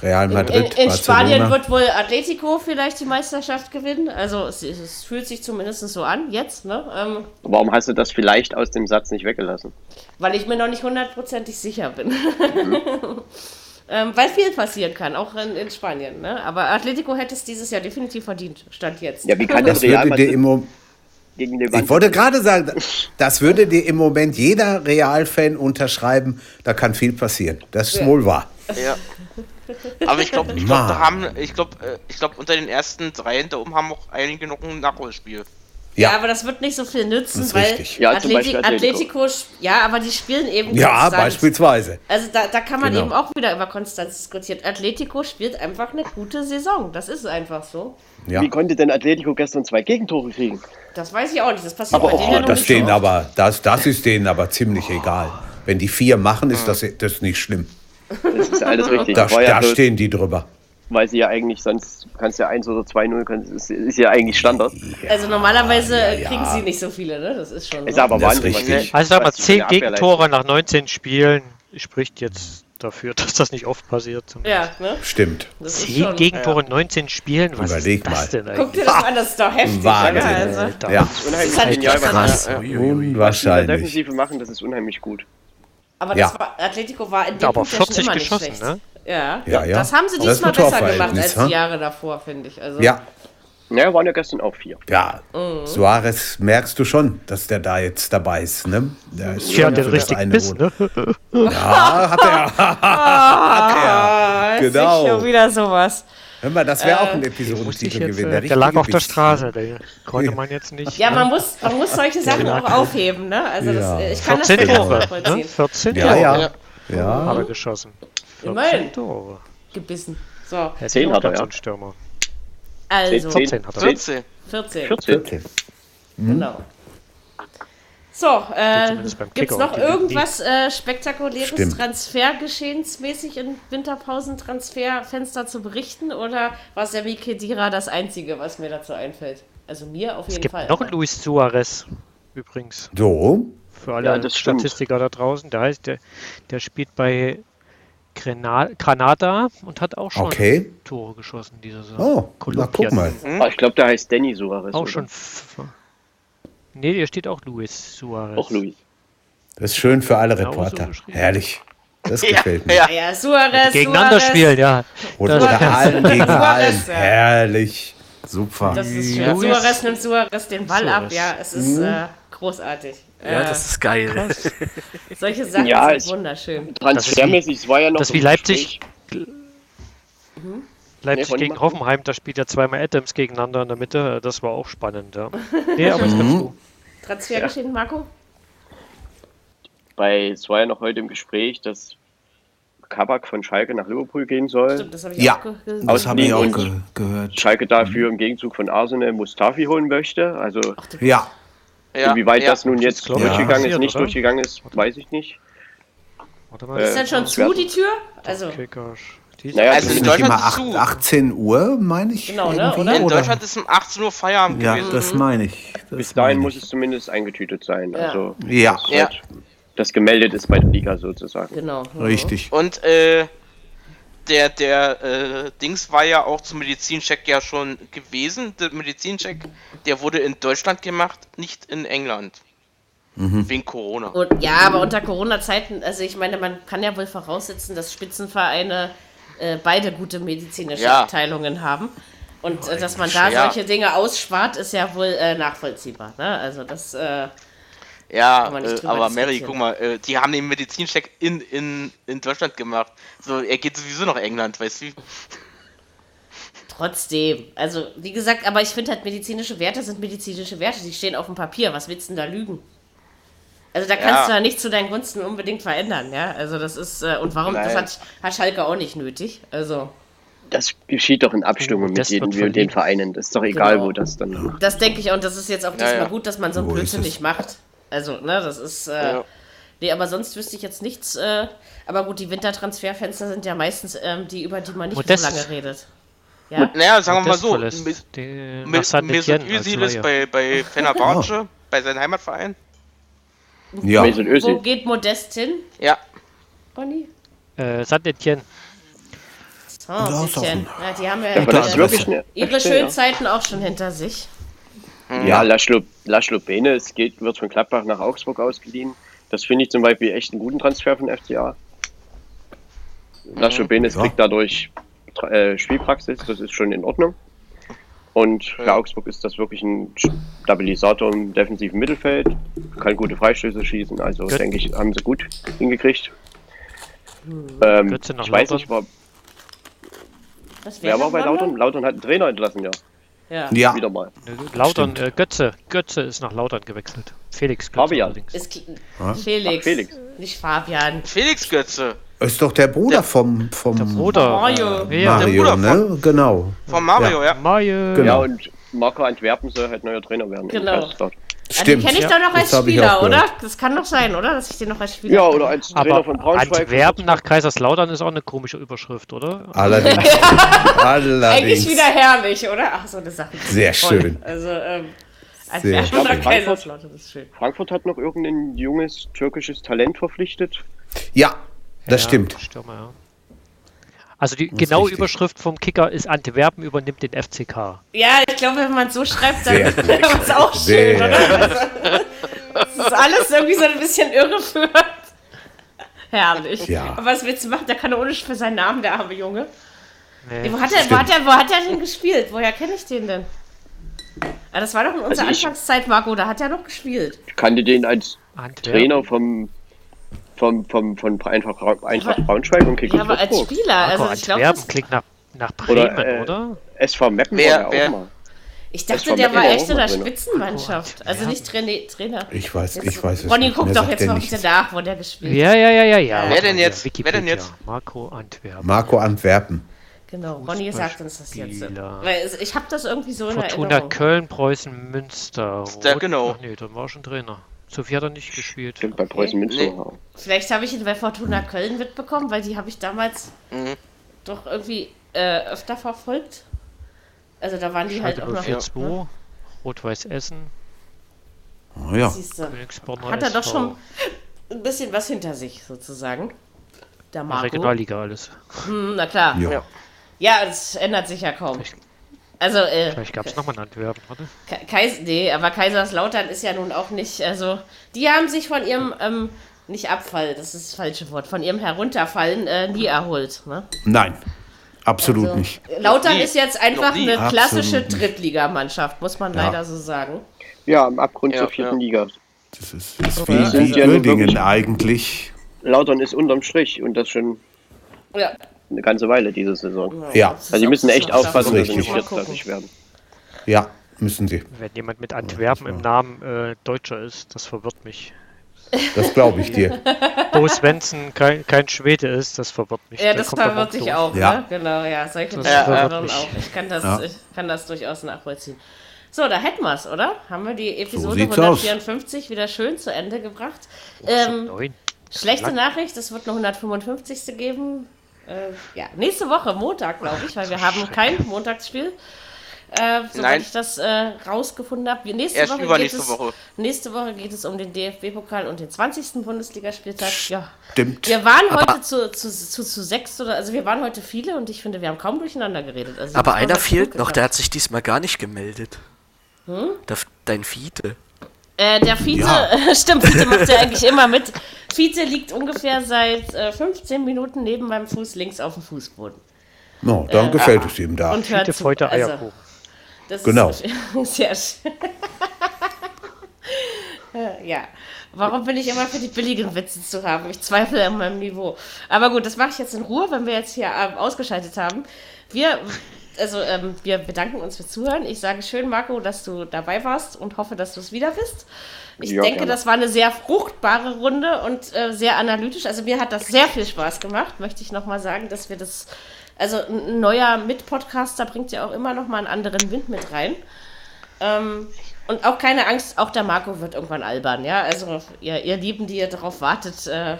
C: Real
B: In,
C: Madrid,
B: in, in
C: Barcelona.
B: Spanien wird wohl Atletico vielleicht die Meisterschaft gewinnen. Also es, es fühlt sich zumindest so an, jetzt, ne? Ähm,
D: Warum hast du das vielleicht aus dem Satz nicht weggelassen?
B: weil ich mir noch nicht hundertprozentig sicher bin. ähm, weil viel passieren kann, auch in, in Spanien. Ne? Aber Atletico hätte es dieses Jahr definitiv verdient, stand jetzt.
D: Ja, wie kann das
C: das
D: Real Madrid
C: ich wollte gerade sagen, das würde dir im Moment jeder Real-Fan unterschreiben. Da kann viel passieren. Das ist wohl wahr.
F: Ja. Aber ich glaube, ich glaube, da haben, ich glaube, äh, ich glaube, unter den ersten dreien da oben haben auch einige noch ein Nachholspiel.
B: Ja,
C: Ja,
B: aber das wird nicht so viel nützen,
C: Das
B: weil
C: richtig.
D: Ja, Beispiel Atletico.
B: Ja, aber die spielen eben
C: ja
B: konstant.
C: beispielsweise.
B: Also da, da kann man
C: Genau.
B: eben auch wieder über Konstanz diskutieren. Atletico spielt einfach eine gute Saison. Das ist einfach so.
C: Ja.
D: Wie konnte denn Atletico gestern zwei Gegentore kriegen?
B: Das weiß ich auch nicht. Das passiert
D: Aber
B: bei
D: auch-
B: denen ja
C: Oh,
B: noch
C: das, denen aber, das, das ist denen aber ziemlich egal. Wenn die vier machen, ist das, das ist nicht schlimm.
D: Das ist alles richtig.
C: Da,
D: ja
C: da
D: bloß,
C: stehen die drüber.
D: weil sie ja eigentlich sonst kannst ja 1 oder 2-0, kannst- ist, ist ja eigentlich Standard.
B: Also normalerweise
C: ja, ja.
B: kriegen sie nicht so viele, ne? Das ist schon
D: Ist
B: so.
D: aber
C: Das ist
D: Wahnsinn. was
C: richtig.
E: Also sag mal,
D: was die für
E: 10
D: eine Abwehrleistung-
E: Gegentore nach 19 Spielen spricht jetzt dafür, dass das nicht oft passiert.
B: Ja, ne?
C: Stimmt.
B: Das ist
E: 10
B: schon.
E: Gegentore in 19 Spielen? Was
C: Überleg
E: ist das
C: mal.
E: denn
B: Guck
E: eigentlich?
B: dir das mal an, das ist doch heftig.
C: Wahnsinn.
B: Also,
E: Alter.
C: Ja,
D: Unheimlich
B: Das ist halt
D: genial, was
C: krass.
D: ja, ja. Was die in der
C: unwahrscheinlich.
D: Defensive machen, das ist unheimlich gut.
B: Aber
C: Ja.
B: das war, Atletico war in dem
E: Ja, aber
B: Punkt ja schon
E: 40
B: immer nicht
E: geschossen,
B: schlecht.
E: ne?
B: Ja.
C: Ja, ja.
B: Das haben sie
C: ist
B: diesmal besser gemacht
C: Torverhältnis,
B: als
C: ha?
B: die Jahre davor, finde ich. Also,
C: Ja,
D: Naja, waren ja gestern auch vier.
C: ja.
B: Mhm.
C: Suarez merkst du schon, dass der da jetzt dabei ist. Ne? Der ist das
E: richtigen
C: eine
E: Biss, ne?
C: Ja, hat er.
B: Ah, ist
C: Genau.
B: nicht schon wieder sowas.
C: Hör mal, das wäre auch ein
E: Muss ich
C: Episodentitel gewesen.
E: äh, der lag auf der Straße, der konnte man jetzt nicht.
B: Ja,
E: ne?
B: man muss, man muss solche Sachen auch aufheben, ne? Also das,
C: Ja.
B: ich kann das
E: 14
B: nicht
E: Tore, ne? 14
C: Ja,
E: Tore
C: ja.
F: Ja.
C: Ja,
E: geschossen. 14
B: Immerhin.
E: Tore.
B: Gebissen. So,
E: Hätte
D: Zehn
E: ich auch
D: hat er, ja.
E: Stürmer.
B: also
E: 14 hat er.
F: 14.
B: 14.
D: 14.
C: 14.
B: Genau. So, äh, gibt es noch irgendwas äh, Spektakuläres
C: Stimmt.
B: Transfergeschehensmäßig in Winterpausen-Transferfenster zu berichten? Oder war Semi Kedira das Einzige, was mir dazu einfällt? Also mir auf
E: Es
B: jeden
E: gibt
B: Fall.
E: noch einen Luis Suarez, übrigens.
C: So,
E: Für alle
D: Ja, das stimmt.
E: Statistiker da draußen. Der heißt, der, der spielt bei Granada und hat auch schon
C: okay.
E: Tore geschossen diese Saison.
C: Oh, na guck mal.
D: Ah, ich glaube, der heißt Danny Suarez.
E: Auch
D: oder?
E: schon. Nee, hier steht auch Luis Suarez.
D: Auch Luis.
C: Das ist schön für alle
E: Genau so
C: Reporter.
E: geschrieben.
C: Herrlich. Das
F: Ja,
C: gefällt mir.
F: ja.
B: Ja, Suarez,
E: Gegeneinander
B: Suarez,
E: spielen, ja.
C: Oder, oder allen gegen
B: Suarez,
C: allen.
B: ja.
C: Herrlich. Super.
B: Das ist schön.
E: Luis-
B: Suarez nimmt Suarez den Ball ab.
E: Suarez.
B: Ja, es ist äh, großartig.
G: Ja,
B: äh,
G: das ist geil.
B: solche Sachen
D: Ja,
B: sind wunderschön.
D: Transfermäßig, es war ja noch.
E: das
D: so
E: wie Leipzig-
D: Gespräch.
E: Leipzig
D: Nee,
E: gegen Hoffenheim, da spielt ja zweimal Adams gegeneinander in der Mitte. Das war auch spannend, ja. Nee, aber ich
C: Mhm.
E: bin
B: Transfergeschehen, Marco?
D: Bei, es war ja noch heute im Gespräch, dass Kabak von Schalke nach Liverpool gehen soll.
B: Stimmt, das habe ich
C: Ja.
B: auch ge ge
C: Das habe ich auch ge gehört.
D: Schalke dafür im Gegenzug von Arsenal Mustafi holen möchte. Also
C: Ja,
F: Ja,
D: inwieweit
F: ja.
D: das nun jetzt durchgegangen ist, nicht
E: oder?
D: durchgegangen ist, weiß ich nicht.
E: Warte mal.
B: Ist
D: Äh,
B: denn schon
D: das
B: zu, die Tür? Also,
E: Kickers.
D: Naja,
F: Also
C: das
F: in
C: ist nicht immer
F: Deutschland
C: 8,
F: ist zu.
C: 18 Uhr, meine ich.
B: Genau, ne, oder?
F: In? Deutschland ist um 18 Uhr Feierabend
C: Ja,
F: gewesen.
C: das meine ich. Das
D: Bis dahin
C: meine
D: muss
C: ich.
D: es zumindest eingetütet sein.
B: Ja.
D: Also
C: Ja.
D: das
F: Ja.
D: das gemeldet ist bei der Liga sozusagen.
B: Genau.
C: Richtig.
F: Und äh, der, der äh, Dings war ja auch zum Medizincheck ja schon gewesen. Der Medizincheck, der wurde in Deutschland gemacht, nicht in England. Mhm. Wegen Corona.
B: Und, ja, aber unter Corona-Zeiten, also ich meine, man kann ja wohl voraussetzen, dass Spitzenvereine äh, beide gute medizinische ja. Abteilungen haben. Und äh, dass man da ja. solche Dinge ausspart, ist ja wohl äh, nachvollziehbar. Ne? Also das. Äh,
F: ja, äh, aber Mary, guck mal, die haben den Medizincheck in, in, in Deutschland gemacht. So, er geht sowieso nach England, weißt du?
B: Trotzdem, also wie gesagt, aber ich finde halt medizinische Werte sind medizinische Werte, die stehen auf dem Papier. Was willst du denn da lügen? Also da kannst ja. du ja nicht zu deinen Gunsten unbedingt verändern, ja. Also das ist, äh, und warum, Nein. das hat, hat Schalke auch nicht nötig. Also.
D: Das geschieht doch in Abstimmung mit, jedem, mit den Vereinen. Das ist doch egal, genau. wo das dann.
B: Das denke ich auch, und das ist jetzt auch diesmal ja, ja. gut, dass man so einen Blödsinn nicht macht. Also, ne, das ist. Äh, ja. Nee, aber sonst wüsste ich jetzt nichts. Äh, aber gut, die Wintertransferfenster sind ja meistens ähm, die, über die man nicht Modest. so lange redet.
F: Ja, naja, sagen wir mal so. Mesut Özil ist bei, bei Fenerbahce, bei seinem Heimatverein.
B: Ja. Wo geht Modest hin?
F: Ja.
B: Bonnie?
E: Äh, Saint-Etienne.
B: Oh, ja, die haben ja, ja das wirklich eine, ihre Schönzeiten ja. auch schon hinter sich.
D: Ja, Laszlo, Laszlo Bene, es geht, wird von Gladbach nach Augsburg ausgeliehen. Das finde ich zum Beispiel echt einen guten Transfer von FCA. Laszlo Bene ja. kriegt dadurch äh, Spielpraxis, das ist schon in Ordnung. Und für Augsburg ist das wirklich ein Stabilisator im defensiven Mittelfeld, kann gute Freistöße schießen, also Göt denke ich, haben sie gut hingekriegt. Ähm, ich weiß nicht, war, wer war bei Lautern? Lautern hat einen Trainer entlassen, ja.
B: Ja.
E: ja. Wieder mal. Lautern, äh, Götze. Götze ist nach Lautern gewechselt. Felix
D: Götze Fabian.
B: Ist, Felix. Ach, Felix. Nicht Fabian.
F: Felix Götze.
C: Ist doch der Bruder der, vom, vom
E: der Bruder.
B: Mario.
C: Ja. Mario,
F: der
C: ne? Von, genau.
F: Von Mario, ja. ja.
E: Mario.
D: Genau. Ja, und Marco Antwerpen soll halt neuer Trainer werden.
B: Genau. Stimmt. Den kenne ich ja, doch noch als Spieler, oder? Das kann doch sein, oder? Dass ich den noch als Spieler
D: Ja, oder als Trainer
E: Aber
D: von Braunschweig.
E: Antwerpen nach Kaiserslautern ist auch eine komische Überschrift, oder?
C: Allerdings.
B: Allerdings. Eigentlich wieder herrlich, oder? Ach, so eine Sache.
C: Sehr schön.
B: Also, ähm, nach
D: Kaiserslautern ist schön. Frankfurt hat noch irgendein junges türkisches Talent verpflichtet.
C: Ja, das ja, stimmt.
E: Stürmer, ja. Also die genaue richtig. Überschrift vom Kicker ist Antwerpen übernimmt den FCK.
B: Ja, ich glaube, wenn man es so schreibt, dann ist es auch schön, Sehr. oder? Also, das ist alles irgendwie so ein bisschen irreführend. Herrlich. Ja. Aber was willst du machen? Der kann ohne für seinen Namen, der arme Junge. Nee, wo, hat er, wo, hat er, wo hat er denn gespielt? Woher kenne ich den denn? Ah, das war doch in unserer also Anfangszeit, Marco, da hat er noch gespielt.
D: Ich kannte den als Antwerpen. Trainer vom vom, vom, von Eintracht, Eintracht Braunschweig und
B: Kickers Ja, aber als Spieler, also
E: Marco, ich glaube... klingt nach, nach Bremen, oder? Äh, oder?
D: SV Meppen wer, war wer? auch mal.
B: Ich dachte, der war echt in der Spitzenmannschaft. Also nicht Trainer.
C: Ich weiß, jetzt, ich weiß
B: es Ronny, guck doch jetzt mal bitte nach, wo der gespielt
E: hat. Ja, ja, ja, ja, ja.
F: Wer denn jetzt? Wer denn jetzt?
E: Marco Antwerpen.
C: Marco Antwerpen.
B: Genau, Ronny sagt uns das jetzt. Weil ich habe das irgendwie so in
E: Fortuna Erinnerung. Köln, Preußen, Münster.
F: Ja, genau.
E: Ach nee, dann war schon Trainer. Sophie hat er nicht gespielt.
D: Stimmt, bei Preußen Münster. Nee.
B: Vielleicht habe ich ihn bei Fortuna Köln mitbekommen, weil die habe ich damals mhm. doch irgendwie äh, öfter verfolgt. Also da waren die Schalke halt auch noch.
E: 4 2, ne? Rot-Weiß Essen.
C: Oh ja.
B: Hat er doch schon ein bisschen was hinter sich, sozusagen.
E: Der Marco. Regionalliga alles.
B: Hm, na klar. Ja. ja, es ändert sich ja kaum.
E: Vielleicht
B: also, äh,
E: Vielleicht gab es nochmal ein Antwerpen, oder?
B: Kais nee, aber Kaiserslautern ist ja nun auch nicht, also, die haben sich von ihrem, ähm, nicht Abfall, das ist das falsche Wort, von ihrem Herunterfallen äh, nie erholt. Ne?
C: Nein, absolut also, nicht.
B: Lautern ist jetzt einfach eine klassische Drittligamannschaft, muss man ja. leider so sagen.
D: Ja, im Abgrund ja, zur vierten ja. Liga.
C: Das ist, das ist wie, ja, wie Uerdingen eigentlich.
D: Lautern ist unterm Strich und das schon
B: ja
D: eine ganze Weile diese Saison.
C: Ja.
D: Also die müssen echt aufpassen, dass sie nicht viertklassig werden.
C: Ja, müssen sie.
E: Wenn jemand mit Antwerpen im Namen äh, Deutscher ist, das verwirrt mich.
C: Das glaube ich dir.
E: Bo Svensson kein, kein Schwede ist, das verwirrt mich.
B: Ja, das verwirrt sich auch, ja. Ne? Genau, ja. Solche Dinge verwirren auch. Ich kann, das, ja. ich kann das durchaus nachvollziehen. So, da hätten wir es, oder? Haben wir die Episode so 154 aus. wieder schön zu Ende gebracht. Ähm, schlechte Nachricht, es wird eine 155. geben. Äh, ja, nächste Woche, Montag, glaube ich, weil wir haben kein Montagsspiel. äh, soweit ich das äh, rausgefunden habe. Nächste,
F: Erst
B: Woche
F: übernächste
B: es,
F: Woche.
B: nächste Woche geht es um den DFB-Pokal und den 20. Bundesligaspieltag. Ja.
C: Stimmt.
B: Wir waren heute zu, zu, zu, zu sechs oder also wir waren heute viele und ich finde, wir haben kaum durcheinander geredet. Also
G: Aber einer fehlt noch, der hat sich diesmal gar nicht gemeldet. Hm? dein Fiete.
B: Äh, der Fiete,
C: Ja.
B: stimmt, Fiete macht ja eigentlich immer mit. Fiete liegt ungefähr seit äh, 15 Minuten neben meinem Fuß links auf dem Fußboden.
C: No, dann gefällt es ihm da.
B: Und hört zu.
E: heute
B: Also,
E: Eierkuchen.
B: das
C: Genau.
B: Ist sehr schön. Äh, ja. Warum bin ich immer für die billigen Witze zu haben? Ich zweifle an meinem Niveau. Aber gut, das mache ich jetzt in Ruhe, wenn wir jetzt hier ähm, ausgeschaltet haben. Wir, also, ähm, wir bedanken uns fürs Zuhören. Ich sage schön, Marco, dass du dabei warst und hoffe, dass du es wieder bist. Ich
D: Ja,
B: denke,
D: gerne.
B: das war eine sehr fruchtbare Runde und äh, sehr analytisch. Also mir hat das sehr viel Spaß gemacht, möchte ich nochmal sagen, dass wir das, also ein neuer Mitpodcaster bringt ja auch immer nochmal einen anderen Wind mit rein. Ähm, und auch keine Angst, auch der Marco wird irgendwann albern, ja. Also ihr, ihr Lieben, die ihr darauf wartet. Äh,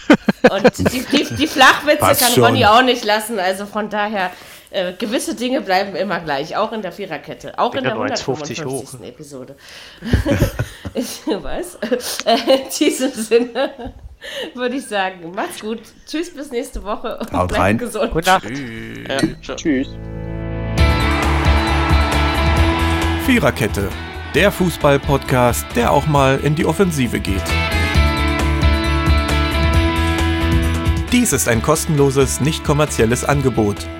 B: und die, die, die Flachwitze
C: Passt
B: kann
C: schon.
B: Ronny auch nicht lassen. Also von daher, äh, gewisse Dinge bleiben immer gleich, auch in der Viererkette, auch in der
E: ja nur 1,50 hoch.
B: 155. Episode. ich weiß. Äh, in diesem Sinne würde ich sagen, macht's gut. Tschüss, bis nächste Woche und
C: Haut
B: bleibt
C: rein.
B: gesund.
E: Gute Nacht.
F: Ja, tschö.
D: Tschüss.
A: Viererkette, der Fußball-Podcast, der auch mal in die Offensive geht. Dies ist ein kostenloses, nicht kommerzielles Angebot.